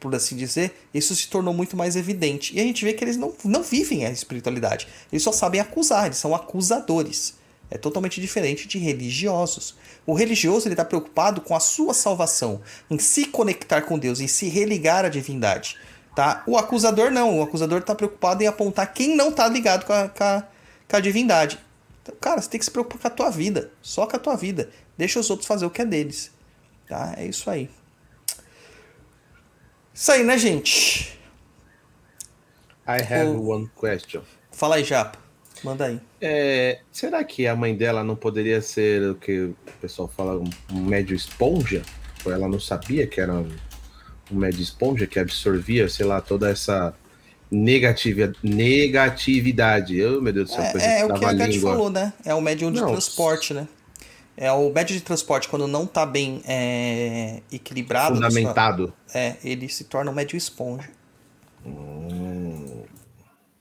Por assim dizer, isso se tornou muito mais evidente. E a gente vê que eles não, não vivem a espiritualidade. Eles só sabem acusar, eles são acusadores. É totalmente diferente de religiosos. O religioso está preocupado com a sua salvação, em se conectar com Deus, em se religar à divindade. Tá? O acusador não. O acusador está preocupado em apontar quem não está ligado com a, com, a, com a divindade. Então, cara, você tem que se preocupar com a tua vida. Só com a tua vida. Deixa os outros fazer o que é deles. Tá? É isso aí. Isso aí, né, gente? I have O- one question. Fala aí, Japa. Manda aí. É, será que a mãe dela não poderia ser o que o pessoal fala, um, um médio esponja? Ou ela não sabia que era um, um médio esponja que absorvia, sei lá, toda essa negativa, negatividade. Oh, meu Deus do céu, coisa É, é o que a Gatti língua. falou, né? É o médium de Não. transporte, né? É o médium de transporte, quando não tá bem é, equilibrado, na sua- Fundamentado. é, ele se torna um médium esponja.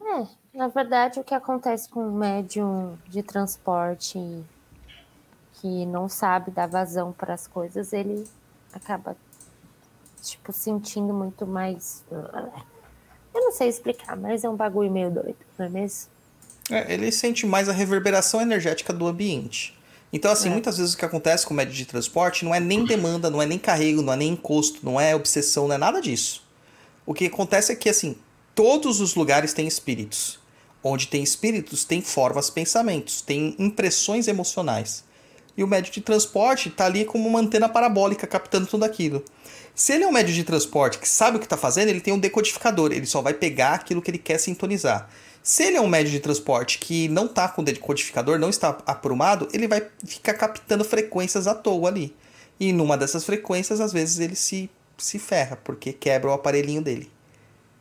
É, na verdade, o que acontece com um médium de transporte que não sabe dar vazão para as coisas, ele acaba, tipo, sentindo muito mais. Eu não sei explicar, mas é um bagulho meio doido, não é mesmo? É, ele sente mais a reverberação energética do ambiente. Então, assim, É. muitas vezes o que acontece com o médium de transporte não é nem demanda, não é nem carrego, não é nem encosto, não é obsessão, não é nada disso. O que acontece é que, assim, todos os lugares têm espíritos. Onde tem espíritos, tem formas, pensamentos, tem impressões emocionais. E o médio de transporte está ali como uma antena parabólica captando tudo aquilo. Se ele é um médio de transporte que sabe o que está fazendo, ele tem um decodificador, ele só vai pegar aquilo que ele quer sintonizar. Se ele é um médio de transporte que não está com decodificador, não está aprumado, ele vai ficar captando frequências à toa ali. E numa dessas frequências, às vezes, ele se, se ferra, porque quebra o aparelhinho dele.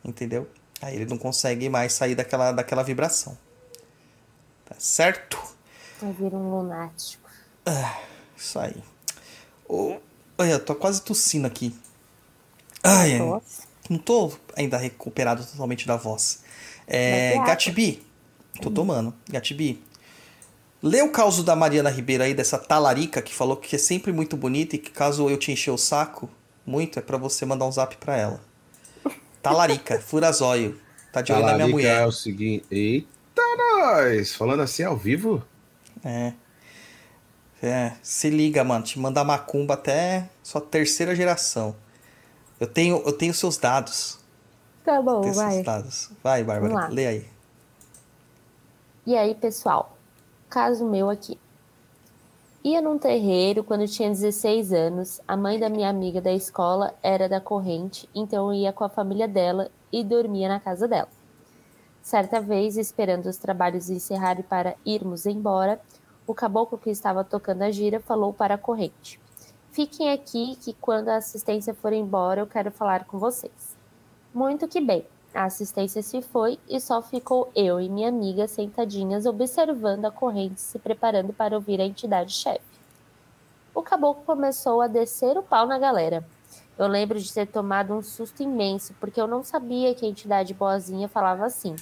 Entendeu? Aí ele não consegue mais sair daquela, daquela vibração. Tá certo? Vai vir um lunático. Isso aí. Ô, olha, tô quase tossindo aqui. Ai, Nossa. não tô ainda recuperado totalmente da voz. É, água. Gatibi, tô tomando. Gatibi, lê o caso da Mariana Ribeiro aí, dessa talarica que falou que é sempre muito bonita e que caso eu te encher o saco muito, é pra você mandar um zap pra ela. Talarica, <laughs> furazóio. Tá de olho na minha Talarica mulher. é o seguinte. Eita, nós! Falando assim ao vivo. É. É, se liga, mano. Te mandar macumba até sua terceira geração. Eu tenho, eu tenho seus dados. Tá bom, Tenho vai. seus dados. Vai, Bárbara, lê aí. E aí, pessoal, caso meu aqui. Ia num terreiro quando tinha 16 anos. A mãe da minha amiga da escola era da corrente, então eu ia com a família dela e dormia na casa dela. Certa vez, esperando os trabalhos encerrarem para irmos embora, o caboclo que estava tocando a gira falou para a corrente: Fiquem aqui que quando a assistência for embora eu quero falar com vocês. Muito que bem. A assistência se foi e só ficou eu e minha amiga sentadinhas observando a corrente se preparando para ouvir a entidade chefe. O caboclo começou a descer o pau na galera. Eu lembro de ter tomado um susto imenso, porque eu não sabia que a entidade boazinha falava assim.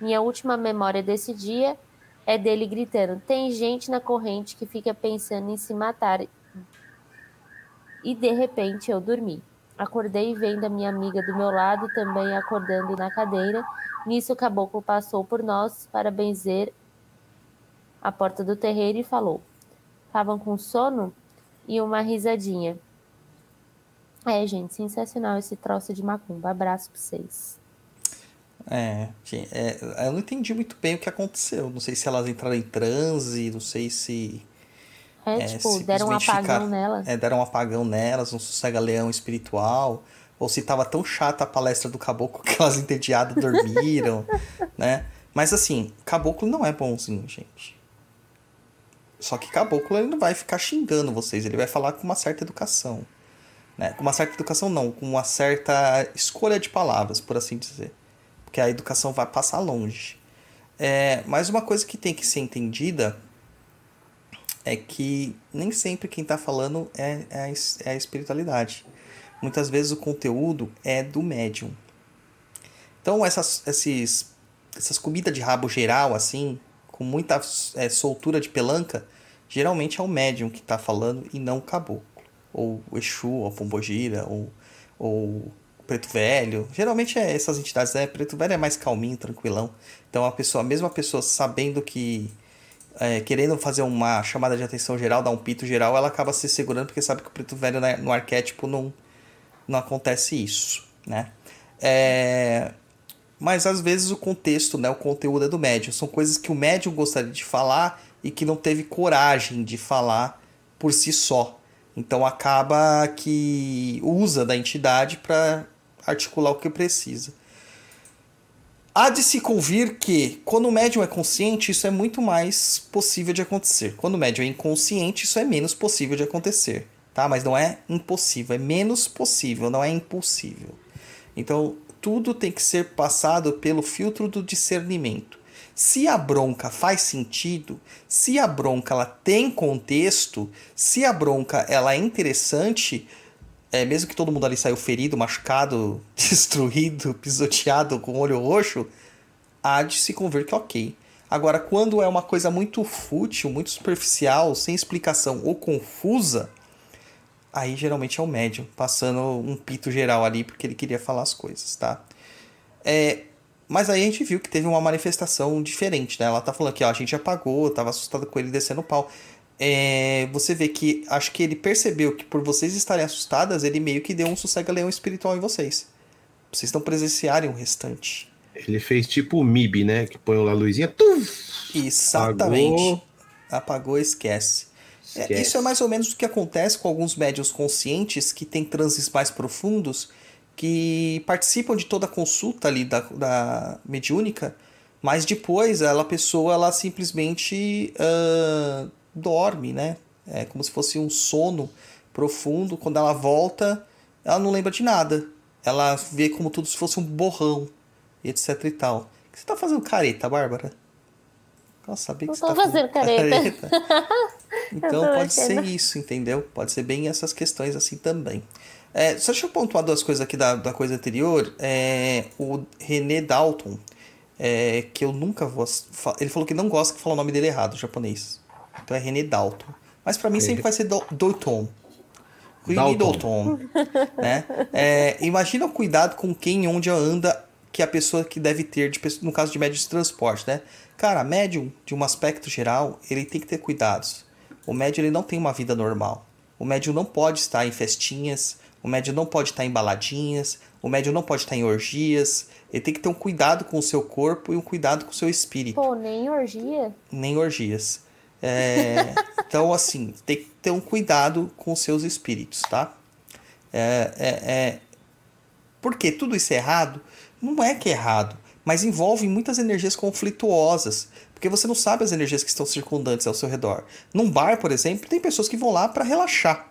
Minha última memória desse dia é dele gritando: tem gente na corrente que fica pensando em se matar. E de repente eu dormi. Acordei vendo a minha amiga do meu lado também acordando na cadeira. Nisso o caboclo passou por nós para benzer a porta do terreiro e falou: Estavam com sono? E uma risadinha. É, gente, sensacional esse troço de macumba. Abraço pra vocês. É, é, eu não entendi muito bem o que aconteceu. Não sei se elas entraram em transe, não sei se. É, É, tipo, deram um apagão ficaram- nela. É, deram um apagão nelas, um sossega-leão espiritual. Ou se tava tão chata a palestra do caboclo que elas entediadas dormiram, <laughs> né? Mas assim, caboclo não é bonzinho, gente. Só que caboclo ele não vai ficar xingando vocês, ele vai falar com uma certa educação. Né? Com uma certa educação não, com uma certa escolha de palavras, por assim dizer. Porque a educação vai passar longe. É, mas uma coisa que tem que ser entendida é que nem sempre quem está falando é, é, a, é a espiritualidade. Muitas vezes o conteúdo é do médium. Então essas, esses, essas comidas de rabo geral, assim, com muita é, soltura de pelanca, geralmente é o médium que está falando e não o caboclo. Ou o Exu, ou a Pombogira, ou, ou Preto Velho. Geralmente é essas entidades, né? Preto Velho é mais calminho, tranquilão. Então a pessoa, a mesma pessoa sabendo que é, querendo fazer uma chamada de atenção geral, dar um pito geral, ela acaba se segurando porque sabe que o preto velho no arquétipo não, não acontece isso, né? É, mas às vezes o contexto, né, o conteúdo é do médium. São coisas que o médium gostaria de falar e que não teve coragem de falar por si só. Então acaba que usa da entidade para articular o que precisa. Há de se convir que, quando o médium é consciente, isso é muito mais possível de acontecer. Quando o médium é inconsciente, isso é menos possível de acontecer. Tá? Mas não é impossível, é menos possível, não é impossível. Então, tudo tem que ser passado pelo filtro do discernimento. Se a bronca faz sentido, se a bronca ela tem contexto, se a bronca ela é interessante, é, mesmo que todo mundo ali saiu ferido, machucado, <laughs> destruído, pisoteado, com o olho roxo, há de se conver que ok. Agora, quando é uma coisa muito fútil, muito superficial, sem explicação ou confusa, aí geralmente é o médium, passando um pito geral ali porque ele queria falar as coisas, tá? É, mas aí a gente viu que teve uma manifestação diferente, né? Ela tá falando que ó, a gente apagou, tava assustado com ele descendo o pau. É, você vê que acho que ele percebeu que por vocês estarem assustadas, ele meio que deu um sossega-leão espiritual em vocês. Vocês não presenciarem o restante. Ele fez tipo o MIB, né? Que põe lá a luzinha. Tuf! Exatamente. Apagou. Apagou, esquece. É, Esquece. isso é mais ou menos o que acontece com alguns médios conscientes que têm transes mais profundos, que participam de toda a consulta ali da, da mediúnica, mas depois ela, a pessoa ela simplesmente ah, dorme, né? É como se fosse um sono profundo. Quando ela volta, ela não lembra de nada. Ela vê como tudo se fosse um borrão, etc e tal. O que você tá fazendo careta, Bárbara? Nossa, sabia que Não você tá fazendo careta. <laughs> Então tô pode ser isso, entendeu? Pode ser bem essas questões assim também. É, só deixa eu pontuar duas coisas aqui da, da coisa anterior. É, o René Dalton, é, que eu nunca vou. Ele falou que não gosta que fala o nome dele errado, japonês. Então é René Dalton. Mas pra mim sempre vai ser Do- Dalton. René Dalton. <laughs> Né? É, imagina o cuidado com quem e onde anda que a pessoa que deve ter, de, no caso de médium de transporte, né? Cara, médium, de um aspecto geral, ele tem que ter cuidados. O médium ele não tem uma vida normal. O médium não pode estar em festinhas, o médium não pode estar em baladinhas, o médium não pode estar em orgias. Ele tem que ter um cuidado com o seu corpo e um cuidado com o seu espírito Pô, nem orgia. nem orgias. É, então, assim, tem que ter um cuidado com os seus espíritos, tá? É, é, é, porque tudo isso é errado? Não é que é errado, mas envolve muitas energias conflituosas. Porque você não sabe as energias que estão circundantes ao seu redor. Num bar, por exemplo, tem pessoas que vão lá para relaxar.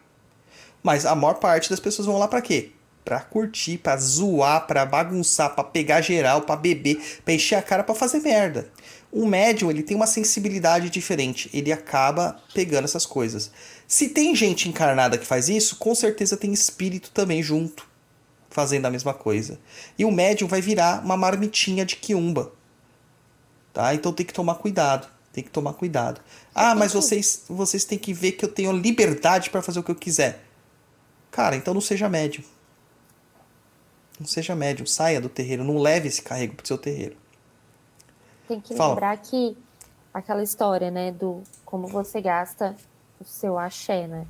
Mas a maior parte das pessoas vão lá pra quê? Pra curtir, pra zoar, pra bagunçar, pra pegar geral, pra beber, pra encher a cara, pra fazer merda. O médium, ele tem uma sensibilidade diferente, ele acaba pegando essas coisas. Se tem gente encarnada que faz isso, com certeza tem espírito também junto, fazendo a mesma coisa. E o médium vai virar uma marmitinha de quiumba. Tá? Então tem que tomar cuidado. Tem que tomar cuidado. Ah, mas vocês, vocês têm que ver que eu tenho liberdade para fazer o que eu quiser. Cara, então não seja médium. Não seja médium. Saia do terreiro. Não leve esse carrego pro seu terreiro. Tem que Fala. lembrar que aquela história, né, do como você gasta o seu axé, né?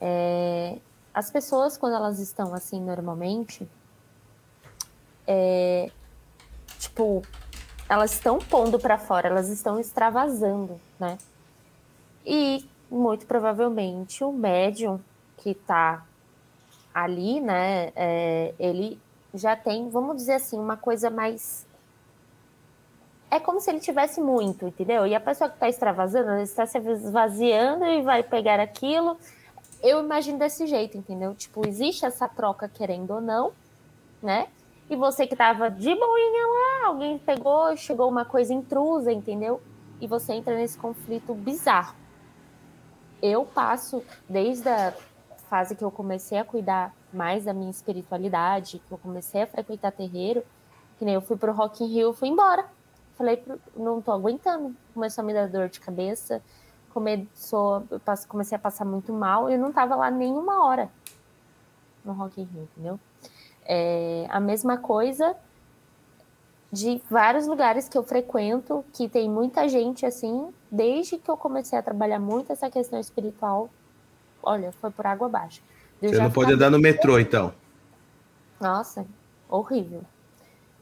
É, as pessoas, quando elas estão assim normalmente, é, tipo, elas estão pondo pra fora, elas estão extravasando, né? E muito provavelmente o médium que tá ali, né, é, ele já tem, vamos dizer assim, uma coisa mais é como se ele tivesse muito, entendeu? E a pessoa que está extravasando, ela está se esvaziando e vai pegar aquilo. Eu imagino desse jeito, entendeu? Tipo, existe essa troca querendo ou não, né? E você que tava de boinha lá, alguém pegou, chegou uma coisa intrusa, entendeu? E você entra nesse conflito bizarro. Eu passo desde a fase que eu comecei a cuidar mais da minha espiritualidade, que eu comecei a frequentar terreiro, que nem eu fui pro Rock in Rio, fui embora. Falei, não tô aguentando. Começou a me dar dor de cabeça, começou, comecei a passar muito mal. Eu não tava lá nenhuma hora no Rock in Rio, entendeu? É, a mesma coisa de vários lugares que eu frequento, que tem muita gente assim, desde que eu comecei a trabalhar muito essa questão espiritual, olha, foi por água abaixo. Eu Você não pode andar no metrô, então. nossa, horrível.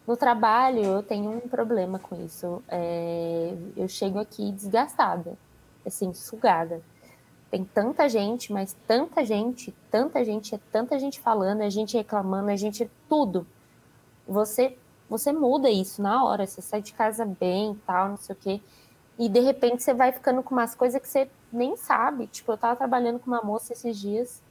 No trabalho, eu tenho um problema com isso. É, eu chego aqui desgastada, assim, sugada. Tem tanta gente, mas tanta gente, tanta gente, é tanta gente falando, é gente reclamando, é gente tudo. Você, você muda isso na hora. Você sai de casa bem, e tal, não sei o quê. E de repente você vai ficando com umas coisas que você nem sabe. Tipo, eu tava trabalhando com uma moça esses dias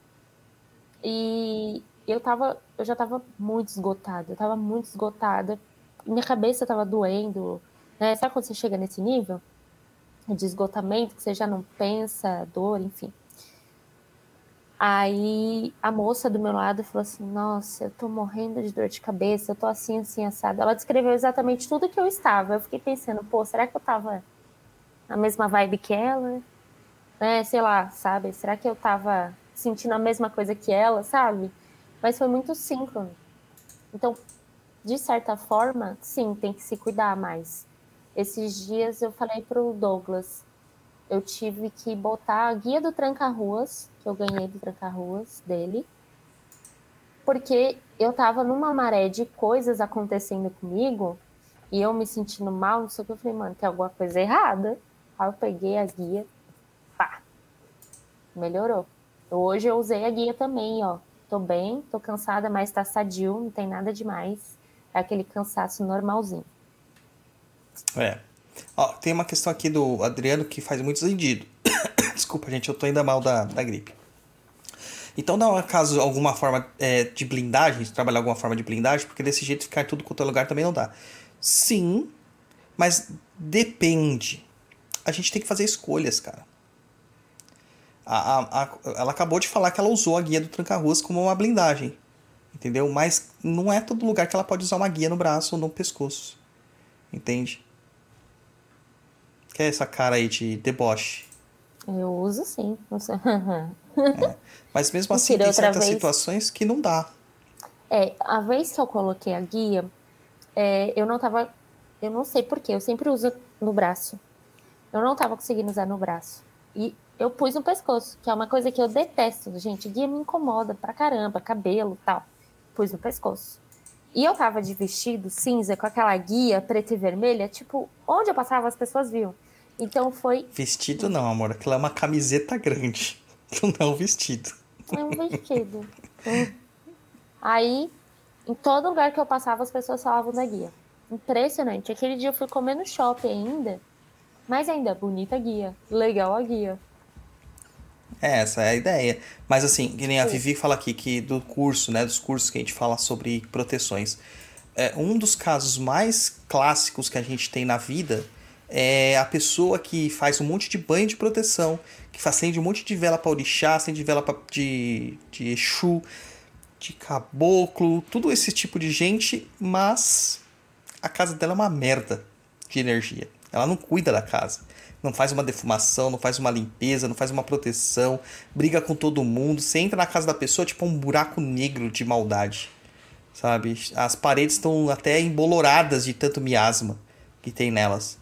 e eu tava, eu já tava muito esgotada, eu tava muito esgotada. Minha cabeça tava doendo, né? Sabe quando você chega nesse nível de esgotamento que você já não pensa, dor, enfim. Aí a moça do meu lado falou assim: Nossa, eu tô morrendo de dor de cabeça, eu tô assim, assim, assada. Ela descreveu exatamente tudo que eu estava. Eu fiquei pensando: Pô, será que eu tava na mesma vibe que ela? Né? Sei lá, sabe? Será que eu tava sentindo a mesma coisa que ela, sabe? Mas foi muito síncrono. Então, de certa forma, sim, tem que se cuidar mais. Esses dias eu falei pro Douglas, eu tive que botar a guia do Tranca-Ruas, que eu ganhei do Tranca-Ruas dele, porque eu tava numa maré de coisas acontecendo comigo e eu me sentindo mal, não sei o que. Eu falei, mano, tem alguma coisa errada. Aí eu peguei a guia, pá, melhorou. Hoje eu usei a guia também, ó. Tô bem, tô cansada, mas tá sadio, não tem nada demais. É aquele cansaço normalzinho. É. Ó, tem uma questão aqui do Adriano que faz muito sentido. <coughs> Desculpa, gente, eu tô ainda mal da, da gripe. Então, dá caso alguma forma é, de blindagem, trabalhar alguma forma de blindagem, porque desse jeito ficar tudo quanto é lugar também não dá. Sim, mas depende. a gente tem que fazer escolhas, cara. A, a, a- ela acabou de falar que ela usou a guia do tranca-ruas como uma blindagem. Entendeu? Mas não é todo lugar que ela pode usar uma guia no braço ou no pescoço. Entende? Que é essa cara aí de deboche. Eu uso sim. sei. Mas mesmo <laughs> assim, Mentira, tem certas vez- situações que não dá. É, a vez que eu coloquei a guia, é, eu não tava. Eu não sei porquê, eu sempre uso no braço. Eu não tava conseguindo usar no braço. E eu pus no pescoço, que é uma coisa que eu detesto, gente. Guia me incomoda pra caramba, cabelo e tal. Pus no pescoço. E eu tava de vestido cinza com aquela guia preta e vermelha, tipo, onde eu passava as pessoas viam. Então foi Vestido não, amor. Aquilo é uma camiseta grande. <laughs> Não é um vestido. É um vestido. Aí, em todo lugar que eu passava, as pessoas falavam da guia. Impressionante. Aquele dia eu fui comer no shopping ainda. Mas ainda, bonita guia. Legal a guia. É, essa é a ideia. Mas assim, que nem a. Vivi fala aqui que do curso, né, dos cursos que a gente fala sobre proteções, é, um dos casos mais clássicos que a gente tem na vida é a pessoa que faz um monte de banho de proteção, que acende um monte de vela para orixá, acende vela pra, de, de Exu, de caboclo, tudo esse tipo de gente, mas a casa dela é uma merda de energia. Ela não cuida da casa. Não faz uma defumação, não faz uma limpeza, não faz uma proteção, briga com todo mundo. Você entra na casa da pessoa, tipo um buraco negro de maldade. Sabe? As paredes estão até emboloradas de tanto miasma que tem nelas.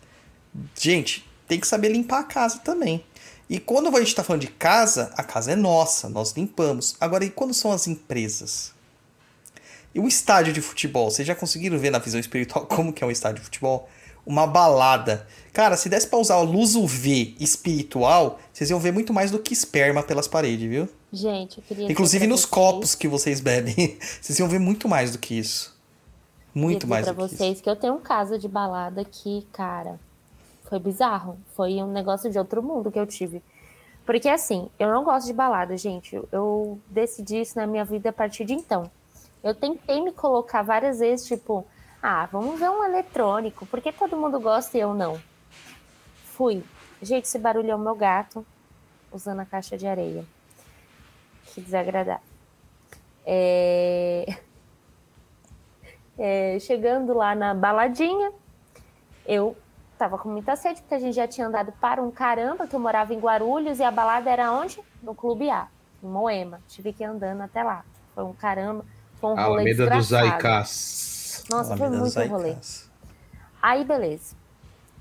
Gente, tem que saber limpar a casa também. E quando a gente está falando de casa, a casa é nossa, nós limpamos. Agora, e quando são as empresas? E o estádio de futebol? Vocês já conseguiram ver na visão espiritual <laughs> como que é um estádio de futebol? Uma balada. Cara, se desse pra usar a luz UV espiritual, vocês iam ver muito mais do que esperma pelas paredes, viu? Gente, eu queria Inclusive pra nos vocês- copos que vocês bebem. <laughs> Vocês iam ver muito mais do que isso. Muito mais do pra que vocês isso. que eu tenho um caso de balada que, cara, foi bizarro. Foi um negócio de outro mundo que eu tive. Porque assim, eu não gosto de balada, gente. Eu decidi isso na minha vida a partir de então. Eu tentei me colocar várias vezes, tipo, ah, vamos ver um eletrônico, porque todo mundo gosta e eu não. Fui. Gente, esse barulho é o meu gato usando a caixa de areia. Que desagradável. É... <laughs> É, chegando lá na baladinha, eu tava com muita sede, porque a gente já tinha andado para um caramba, que eu morava em Guarulhos e a balada era onde? No Clube A, em Moema. Tive que ir andando até lá. Foi um caramba, foi um rolê Alameda dos. Aicás. Nossa, foi muito rolê. Aí, beleza.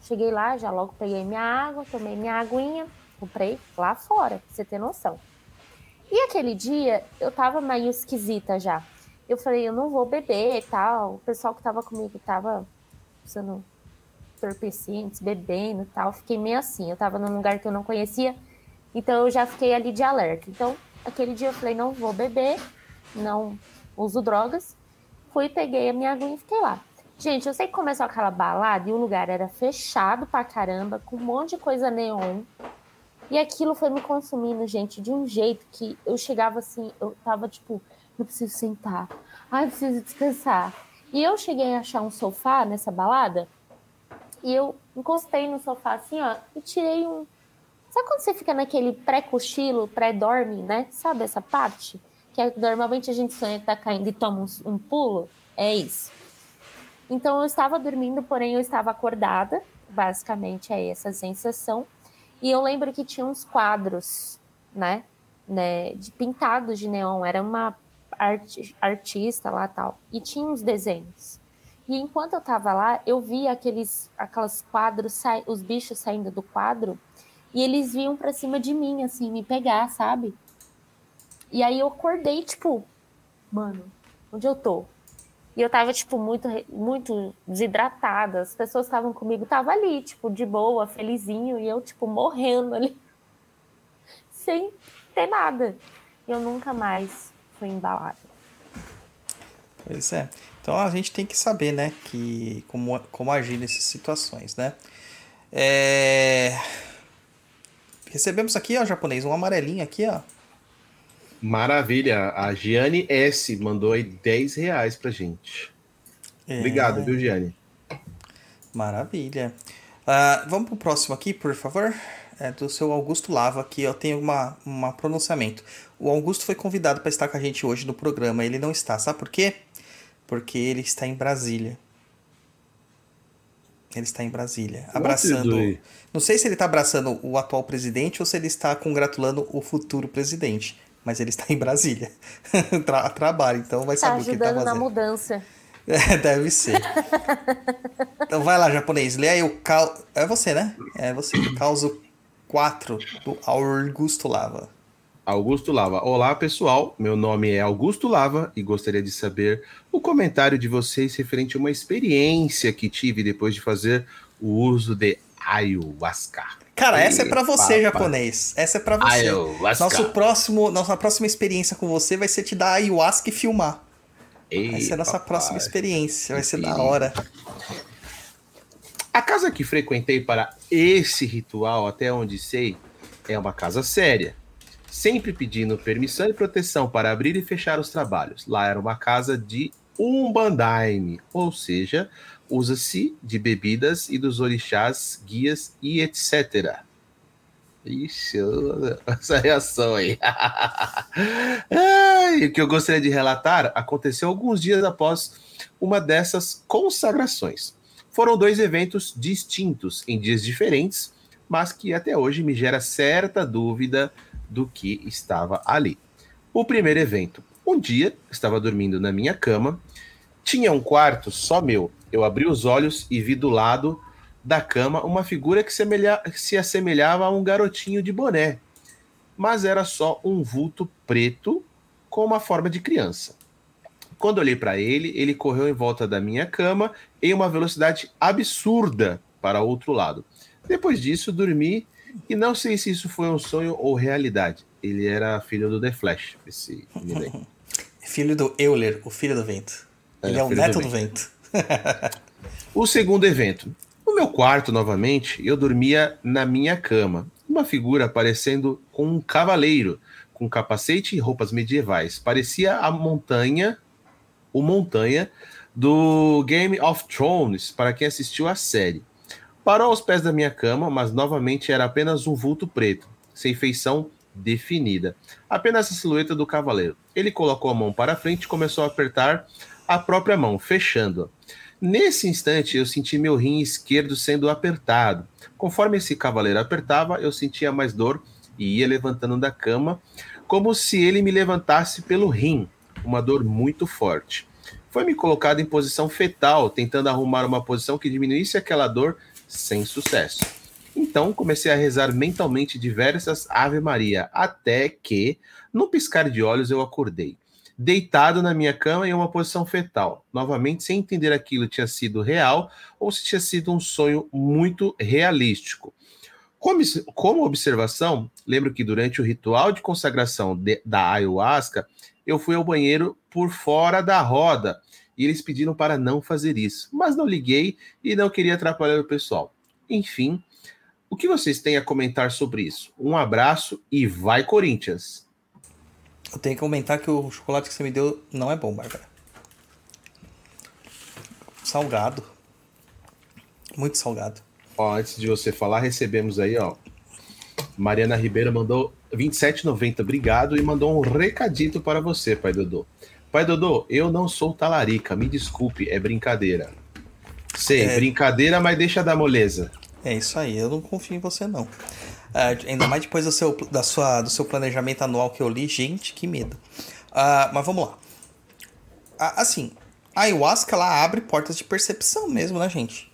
Cheguei lá, já logo peguei minha água, tomei minha aguinha, comprei lá fora, pra você ter noção. E aquele dia, eu tava meio esquisita já. Eu falei, eu não vou beber e tal. O pessoal que tava comigo tava usando entorpecentes, bebendo e tal. Fiquei meio assim. Eu tava num lugar que eu não conhecia, então eu já fiquei ali de alerta. Então, aquele dia eu falei, não vou beber, não uso drogas. Fui, peguei a minha aguinha e fiquei lá. Gente, eu sei que começou aquela balada e o lugar era fechado pra caramba, com um monte de coisa neon. E aquilo foi me consumindo, gente, de um jeito que eu chegava assim, eu tava tipo, eu preciso sentar, ai, eu preciso descansar. E eu cheguei a achar um sofá nessa balada e eu encostei no sofá assim, ó, e tirei um. Sabe quando você fica naquele pré-cochilo, pré-dorme, né? Sabe essa parte? Que é, normalmente a gente sonha que tá caindo e toma um, um pulo? É isso. Então eu estava dormindo, porém eu estava acordada. Basicamente é essa sensação. E eu lembro que tinha uns quadros, né? né de pintados de neon. Era uma arti artista lá tal. E tinha uns desenhos. E enquanto eu estava lá, eu vi aqueles, aqueles quadros, os bichos saindo do quadro. E eles vinham pra cima de mim, assim, me pegar, sabe? E aí eu acordei, tipo, mano, onde eu tô? E eu tava, tipo, muito, muito desidratada. As pessoas estavam comigo tava ali, tipo, de boa, felizinho, e eu, tipo, morrendo ali, <laughs> sem ter nada. E eu nunca mais fui embalada. Pois é. Então a gente tem que saber, né, que como, como agir nessas situações, né? É... Recebemos aqui, ó, japonês, um amarelinho aqui, ó. Maravilha. A Giane S mandou aí 10 reais pra gente. É, Obrigado, viu, Giane? Maravilha. Ah, vamos pro próximo aqui, por favor. É do seu Augusto Lava, que eu tenho uma, uma pronunciamento. O Augusto foi convidado para estar com a gente hoje no programa. Ele não está, sabe por quê? Porque ele está em Brasília. Ele está em Brasília, abraçando. Não sei se ele está abraçando o atual presidente ou se ele está congratulando o futuro presidente. Mas ele está em Brasília. <laughs> Tra trabalho, então vai Tá saber o que ele tá ajudando na mudança. <laughs> É, deve ser. <laughs> então vai lá, japonês. Lê aí o cal... É você, né? É você. O causo 4 do Augusto Lava. Augusto Lava. Olá, pessoal. Meu nome é Augusto Lava e gostaria de saber o comentário de vocês referente a uma experiência que tive depois de fazer o uso de ayahuasca. Cara, essa é pra você, Ei, japonês. Essa é pra você. Ayahuasca. Nosso próximo, nossa próxima experiência com você vai ser te dar ayahuasca e filmar. Ei, Vai ser a nossa papai. próxima experiência. Vai ser da Sim. hora. A casa que frequentei para esse ritual, até onde sei, é uma casa séria. Sempre pedindo permissão e proteção para abrir e fechar os trabalhos. Lá era uma casa de Umbandaime, ou seja, usa-se de bebidas e dos orixás, guias e etc. Ixi, <laughs> essa reação aí. <laughs> O que eu gostaria de relatar aconteceu alguns dias após uma dessas consagrações. Foram dois eventos distintos, em dias diferentes, mas que até hoje me gera certa dúvida do que estava ali. O primeiro evento. Um dia, estava dormindo na minha cama, tinha um quarto só meu. Eu abri os olhos e vi do lado da cama uma figura que se assemelhava a um garotinho de boné, mas era só um vulto preto com uma forma de criança. Quando olhei para ele, ele correu em volta da minha cama em uma velocidade absurda para outro lado. Depois disso, dormi e não sei se isso foi um sonho ou realidade. Ele era filho do The Flash, esse. <laughs> Filho do Euler, o filho do vento. É, Ele é o filho neto do vento. <laughs> O segundo evento. No meu quarto, novamente, eu dormia na minha cama. Uma figura parecendo com um cavaleiro, com capacete e roupas medievais. Parecia a montanha, o montanha do Game of Thrones, para quem assistiu a série. Parou aos pés da minha cama, mas novamente era apenas um vulto preto, sem feição definida. Apenas a silhueta do cavaleiro. Ele colocou a mão para frente e começou a apertar a própria mão, fechando-a. Nesse instante, eu senti meu rim esquerdo sendo apertado. Conforme esse cavaleiro apertava, eu sentia mais dor e ia levantando da cama, como se ele me levantasse pelo rim, uma dor muito forte. Foi me colocado em posição fetal, tentando arrumar uma posição que diminuísse aquela dor sem sucesso. Então comecei a rezar mentalmente diversas Ave Maria, até que, num piscar de olhos, eu acordei deitado na minha cama em uma posição fetal, novamente sem entender aquilo tinha sido real ou se tinha sido um sonho muito realístico. Como, como observação, lembro que durante o ritual de consagração de- da ayahuasca, eu fui ao banheiro por fora da roda e eles pediram para não fazer isso, mas não liguei e não queria atrapalhar o pessoal. Enfim, o que vocês têm a comentar sobre isso? Um abraço e vai Corinthians! Eu tenho que comentar que o chocolate que você me deu não é bom, Bárbara. Salgado. Muito salgado. Ó, antes de você falar, recebemos aí, ó. Mariana Ribeiro mandou 27,90. Obrigado e mandou um recadito para você, pai Dodô. Pai Dodô, eu não sou talarica, me desculpe, é brincadeira. Sei, É. brincadeira, mas deixa da moleza. É isso aí, eu não confio em você não. Ah, ainda mais depois do seu, da sua, do seu planejamento anual que eu li, gente, que medo. Ah, mas vamos lá. Ah, assim, a ayahuasca ela abre portas de percepção mesmo, né, gente?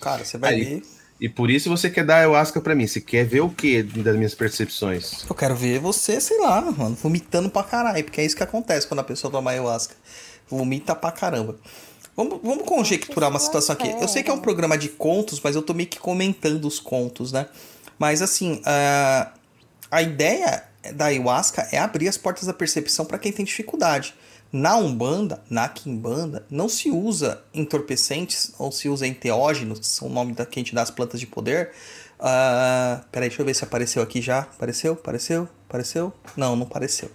Cara, você vai Aí. ver. E por isso você quer dar ayahuasca pra mim. Você quer ver o que das minhas percepções? Eu quero ver você, sei lá, mano, vomitando pra caralho, porque é isso que acontece quando a pessoa toma ayahuasca. Vomita pra caramba. Vamos, vamos conjecturar uma situação aqui. Eu sei que é um programa de contos, mas eu tô meio que comentando os contos, né? Mas assim, a, a ideia da ayahuasca é abrir as portas da percepção para quem tem dificuldade. Na Umbanda, na Quimbanda, não se usa entorpecentes ou se usa enteógenos, que são o nome da que a gente dá as plantas de poder. Ah, peraí, deixa eu ver se apareceu aqui já. Apareceu? Apareceu? Apareceu? Não, não apareceu.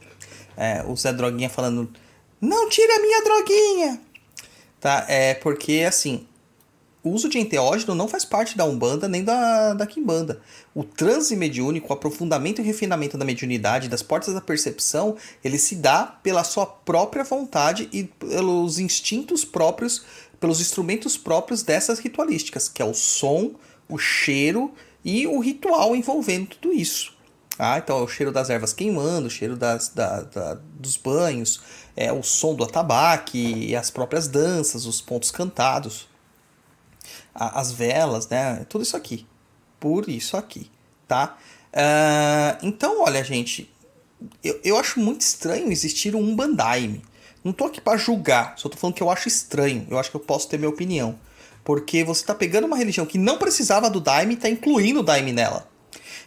É, o Zé Droguinha falando: Não tira minha droguinha! Tá? É porque assim. O uso de enteógeno não faz parte da Umbanda nem da, da Kimbanda. O transe mediúnico, o aprofundamento e refinamento da mediunidade, das portas da percepção, ele se dá pela sua própria vontade e pelos instintos próprios, pelos instrumentos próprios dessas ritualísticas, que é o som, o cheiro e o ritual envolvendo tudo isso. Ah, então é o cheiro das ervas queimando, o cheiro das, da, da, dos banhos, é o som do atabaque, as próprias danças, os pontos cantados, a, as velas, né? Tudo isso aqui. Por isso aqui, tá? Ah, então, olha, gente, eu, eu acho muito estranho existir um Bandaime. Não tô aqui para julgar, só tô falando que eu acho estranho. Eu acho que eu posso ter minha opinião. Porque você tá pegando uma religião que não precisava do Daime e tá incluindo o Daime nela.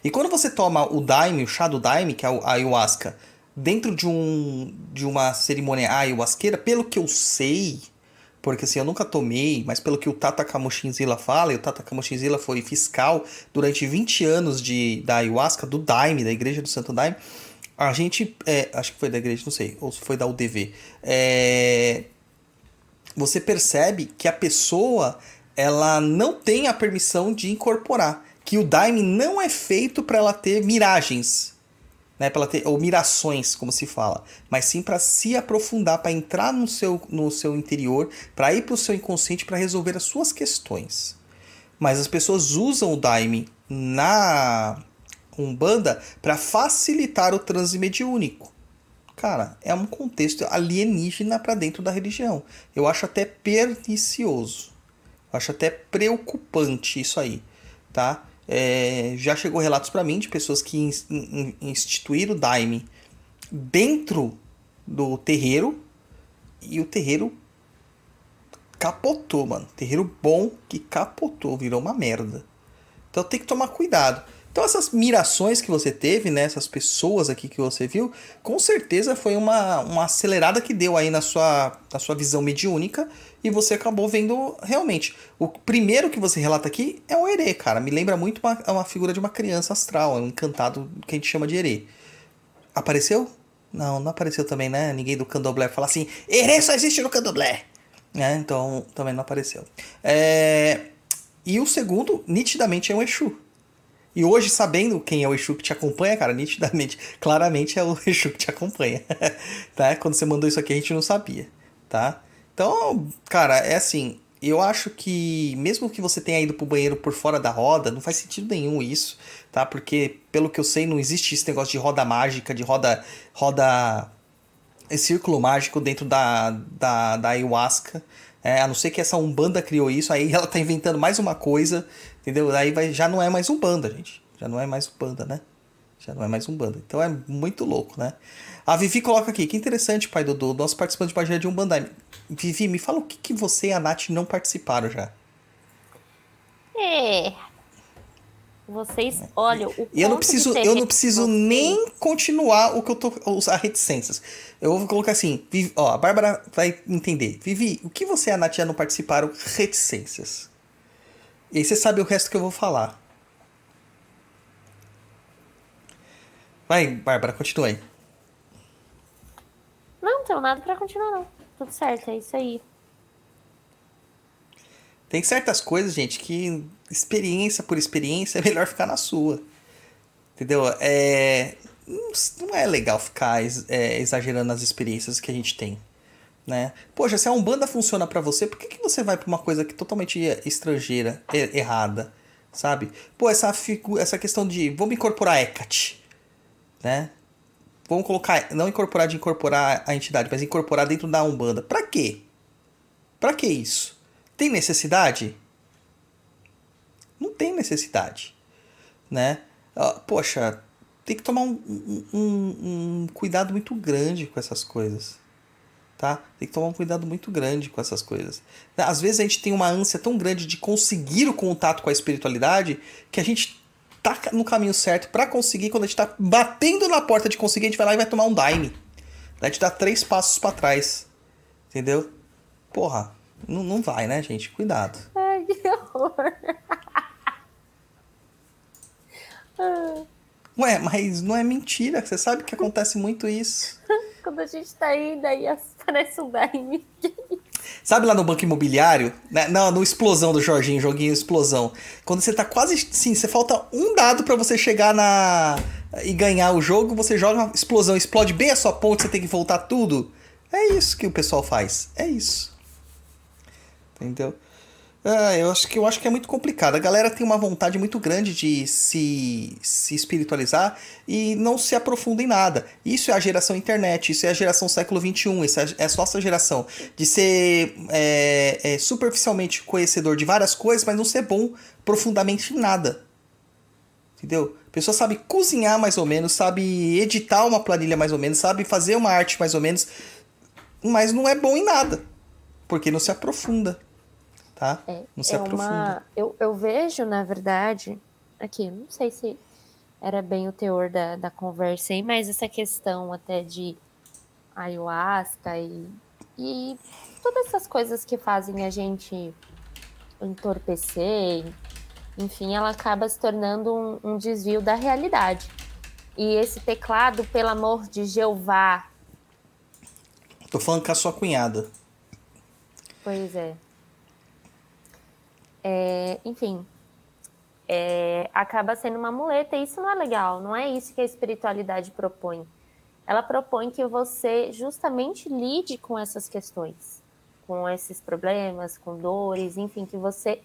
E quando você toma o daime, o chá do daime, que é a ayahuasca, dentro de, um, de uma cerimônia ayahuasqueira, pelo que eu sei, porque assim, eu nunca tomei, mas pelo que o Tata Kamoshinzila fala, e o Tata Kamoshinzila foi fiscal durante 20 anos de, da ayahuasca, do daime, da Igreja do Santo Daime, a gente, é, acho que foi da igreja, não sei, ou foi da UDV, é, você percebe que a pessoa, ela não tem a permissão de incorporar que o Daime não é feito para ela ter miragens, né, para ou mirações, como se fala, mas sim para se aprofundar, para entrar no seu, no seu interior, para ir para o seu inconsciente para resolver as suas questões. Mas as pessoas usam o Daime na Umbanda para facilitar o transe mediúnico. Cara, é um contexto alienígena para dentro da religião. Eu acho até pernicioso. Eu acho até preocupante isso aí, tá? É, já chegou relatos para mim de pessoas que in, in, instituíram o Daime dentro do terreiro e o terreiro capotou, mano. Terreiro bom que capotou, virou uma merda. Então tem que tomar cuidado. Então essas mirações que você teve, né, essas pessoas aqui que você viu, com certeza foi uma, uma acelerada que deu aí na sua, na sua visão mediúnica e você acabou vendo realmente. O primeiro que você relata aqui é o Herê, cara. Me lembra muito uma, uma figura de uma criança astral, um encantado que a gente chama de Herê. Apareceu? Não, não apareceu também, né? Ninguém do candomblé fala assim, Herê só existe no candomblé. É, então também não apareceu. É... E o segundo, nitidamente, é um Exu. E hoje, sabendo quem é o Exu que te acompanha, cara, nitidamente, claramente é o <laughs> Exu que te acompanha. <laughs> tá? Quando você mandou isso aqui, a gente não sabia, tá? Então, cara, é assim, eu acho que mesmo que você tenha ido pro banheiro por fora da roda, não faz sentido nenhum isso, tá? Porque, pelo que eu sei, não existe esse negócio de roda mágica, de roda. roda. Esse círculo mágico dentro da, da, da ayahuasca. É, a não ser que essa Umbanda criou isso, aí ela tá inventando mais uma coisa, entendeu? Aí vai, já não é mais Umbanda, gente. Já não é mais Umbanda, né? Já não é mais Umbanda. Então é muito louco, né? A Vivi coloca aqui, que interessante, pai Dudu, nosso participante de Bagé de Umbanda. Vivi, me fala o que, que você e a Nath não participaram já. É. Vocês, olha, o E eu não preciso, eu não preciso nem continuar o que eu tô. Os, as reticências. Eu vou colocar assim, Vivi, ó, a Bárbara vai entender. Vivi, o que você e a Nath já não participaram? Reticências. E aí você sabe o resto que eu vou falar. Vai, Bárbara, continua aí. Tenho nada pra continuar, não. Tudo certo, é isso aí. Tem certas coisas, gente, que experiência por experiência é melhor ficar na sua. Entendeu? É, não é legal ficar é, exagerando as experiências que a gente tem. Né? Poxa, se a Umbanda funciona pra você, por que, que você vai pra uma coisa que totalmente estrangeira, e- errada? Sabe? Pô, essa, essa questão de vamos incorporar Hecate, né? Vamos colocar, não incorporar de incorporar a entidade, mas incorporar dentro da Umbanda. Pra quê? Pra que isso? Tem necessidade? Não tem necessidade, né? Ah, Poxa, tem que tomar um- um- um cuidado muito grande com essas coisas, tá? Tem que tomar um cuidado muito grande com essas coisas. Às vezes a gente tem uma ânsia tão grande de conseguir o contato com a espiritualidade que a gente tá no caminho certo pra conseguir. Quando a gente tá batendo na porta de conseguir, a gente vai lá e vai tomar um daime. Daí a gente dá três passos pra trás, entendeu? Porra, não, não vai, né, gente? Cuidado. Ai, que horror. <laughs> Ué, mas não é mentira. Você sabe que acontece muito isso. <laughs> Quando a gente tá indo, aí aparece um daime. Sabe lá no banco imobiliário? Né? Não, no explosão do Jorginho, joguinho explosão. Quando você tá quase. Sim, você falta um dado pra você chegar na. e ganhar o jogo, você joga uma explosão, explode bem a sua ponte, você tem que voltar tudo. É isso que o pessoal faz. É isso. Entendeu? Ah, eu acho que eu acho que é muito complicado. A galera tem uma vontade muito grande de se, se espiritualizar e não se aprofunda em nada. Isso é a geração internet, isso é a geração século XXI, isso é é a nossa geração. De ser é, é, superficialmente conhecedor de várias coisas, mas não ser bom profundamente em nada. Entendeu? A pessoa sabe cozinhar mais ou menos, sabe editar uma planilha mais ou menos, sabe fazer uma arte mais ou menos, mas não é bom em nada. Porque não se aprofunda tá? É, não se é aprofunda. uma. Eu, eu vejo, na verdade, aqui, não sei se era bem o teor da, da conversa aí, mas essa questão até de ayahuasca e, e todas essas coisas que fazem a gente entorpecer, enfim, ela acaba se tornando um, um desvio da realidade. E esse teclado, pelo amor de Jeová, Tô falando com a sua cunhada. Pois é. É, enfim, é, acaba sendo uma muleta e isso não é legal, não é isso que a espiritualidade propõe. Ela propõe que você justamente lide com essas questões, com esses problemas, com dores, enfim, que você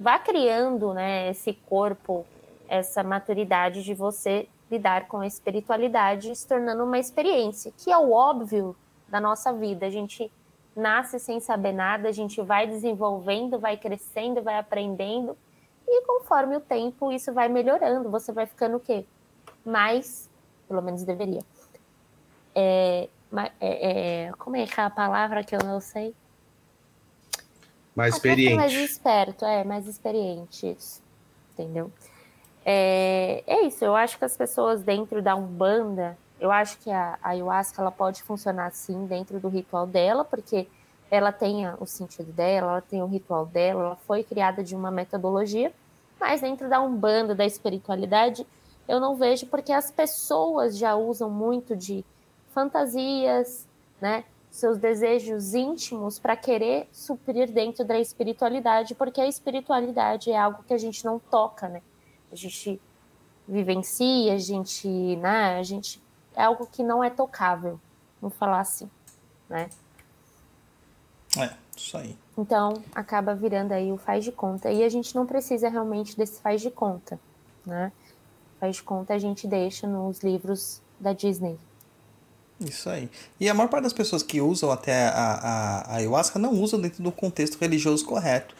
vá criando né, esse corpo, essa maturidade de você lidar com a espiritualidade, se tornando uma experiência, que é o óbvio da nossa vida. A gente nasce sem saber nada, a gente vai desenvolvendo, vai crescendo, vai aprendendo, e conforme o tempo isso vai melhorando, você vai ficando o quê? Mais, pelo menos deveria. É, é, é, como é que é a palavra que eu não sei? Mais Até ser mais experiente. esperto, é, mais experiente, isso. Entendeu? É, é isso, eu acho que as pessoas dentro da Umbanda, eu acho que a, a ayahuasca ela pode funcionar sim dentro do ritual dela, porque ela tem o sentido dela, ela tem o ritual dela, ela foi criada de uma metodologia, mas dentro da Umbanda, da espiritualidade, eu não vejo porque as pessoas já usam muito de fantasias, né? Seus desejos íntimos para querer suprir dentro da espiritualidade, porque a espiritualidade é algo que a gente não toca, né? A gente vivencia, a gente, né? A gente é algo que não é tocável, vamos falar assim, né? É, isso aí. Então, acaba virando aí o faz de conta. E a gente não precisa realmente desse faz de conta, né? Faz de conta a gente deixa nos livros da Disney. Isso aí. E a maior parte das pessoas que usam até a, a, a ayahuasca não usam dentro do contexto religioso correto.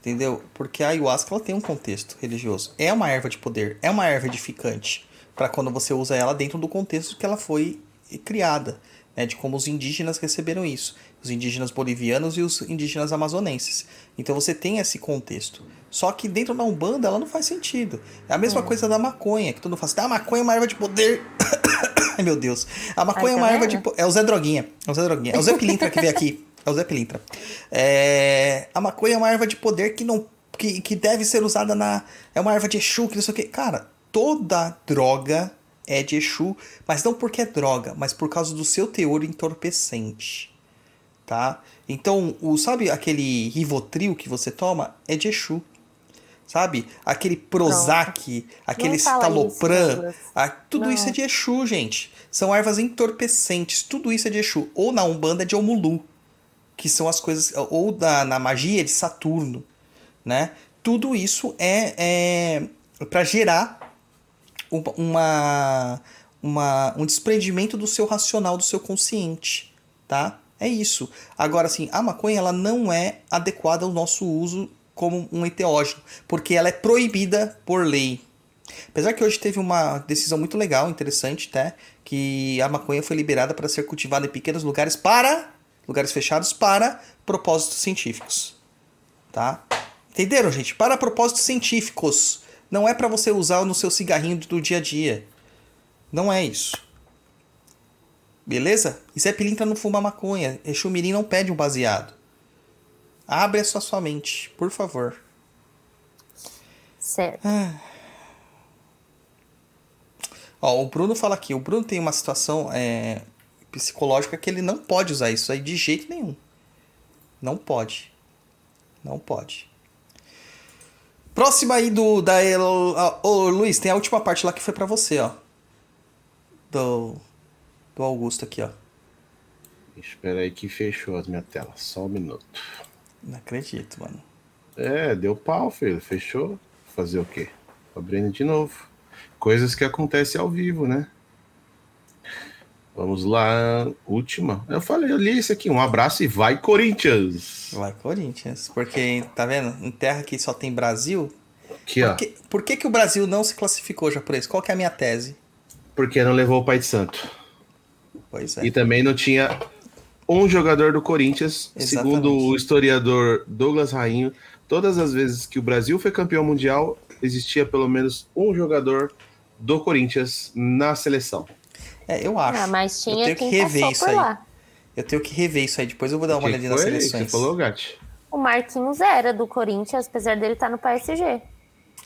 Entendeu? Porque a ayahuasca ela tem um contexto religioso. É uma erva de poder, é uma erva edificante. Para quando você usa ela dentro do contexto que ela foi criada. Né, de como os indígenas receberam isso. Os indígenas bolivianos e os indígenas amazonenses. Então você tem esse contexto. Só que dentro da Umbanda ela não faz sentido. É a mesma coisa da maconha, que todo mundo fala assim, ah, a maconha é uma erva de poder. <coughs> Ai, meu Deus. A maconha Ai, é uma tá erva vendo? de. É o Zé Droguinha. É o Zé Droguinha. É o Zé Pilintra que veio aqui. É o Zé Pilintra. É, A maconha é uma erva de poder que não. Que, que deve ser usada na. É uma erva de Exu, que não sei o quê. Cara, toda droga é de Exu, mas não porque é droga, mas por causa do seu teor entorpecente. Tá? Então, o, sabe aquele Rivotril que você toma? É de Exu. Sabe? Aquele Prozac, aquele isso, Citalopram, Douglas. ah, tudo Não. isso é de Exu, gente. São ervas entorpecentes, tudo isso é de Exu. Ou na Umbanda é de Omulu, que são as coisas. Ou da, na magia é de Saturno, né? Tudo isso é, é para gerar uma, uma, um desprendimento do seu racional, do seu consciente, tá? É isso. Agora, assim, a maconha ela não é adequada ao nosso uso como um enteógeno, porque ela é proibida por lei. Apesar que hoje teve uma decisão muito legal, interessante, até, que a maconha foi liberada para ser cultivada em pequenos lugares para lugares fechados para propósitos científicos, tá? Entenderam, gente? Para propósitos científicos. Não é para você usar no seu cigarrinho do dia a dia. Não é isso. Beleza? E Zé Pilintra não fuma maconha. Exu Mirim não pede um baseado. Abre a sua, mente, por favor. Certo. Ó, o Bruno fala aqui. O Bruno tem uma situação é, psicológica que ele não pode usar isso aí de jeito nenhum. Não pode. Não pode. Próxima aí do da El... ah, Ô, Luiz, tem a última parte lá que foi pra você, ó. Do do Augusto aqui, ó. Espera aí que fechou as minhas telas. Só um minuto. Não acredito, mano. É, deu pau, filho. Fechou. Fazer o quê? Abrindo de novo. Coisas que acontecem ao vivo, né? Vamos lá. Última. Eu falei, eu li isso aqui. Um abraço e vai, Corinthians! Vai Corinthians, porque tá vendo? Em terra que só tem Brasil. Aqui. Por que, por que, que o Brasil não se classificou já por isso? Qual que é a minha tese? Porque não levou o pai de santo. Pois é. E também não tinha um jogador do Corinthians, Exatamente. segundo o historiador Douglas Rainho. Todas as vezes que o Brasil foi campeão mundial, existia pelo menos um jogador do Corinthians na seleção. É, eu acho. Ah, mas eu tinha tenho que rever isso aí. lá. Eu tenho que rever isso aí. Depois eu vou dar uma olhadinha nas seleções. Você falou, Gatti? O Marquinhos era do Corinthians, apesar dele estar no PSG.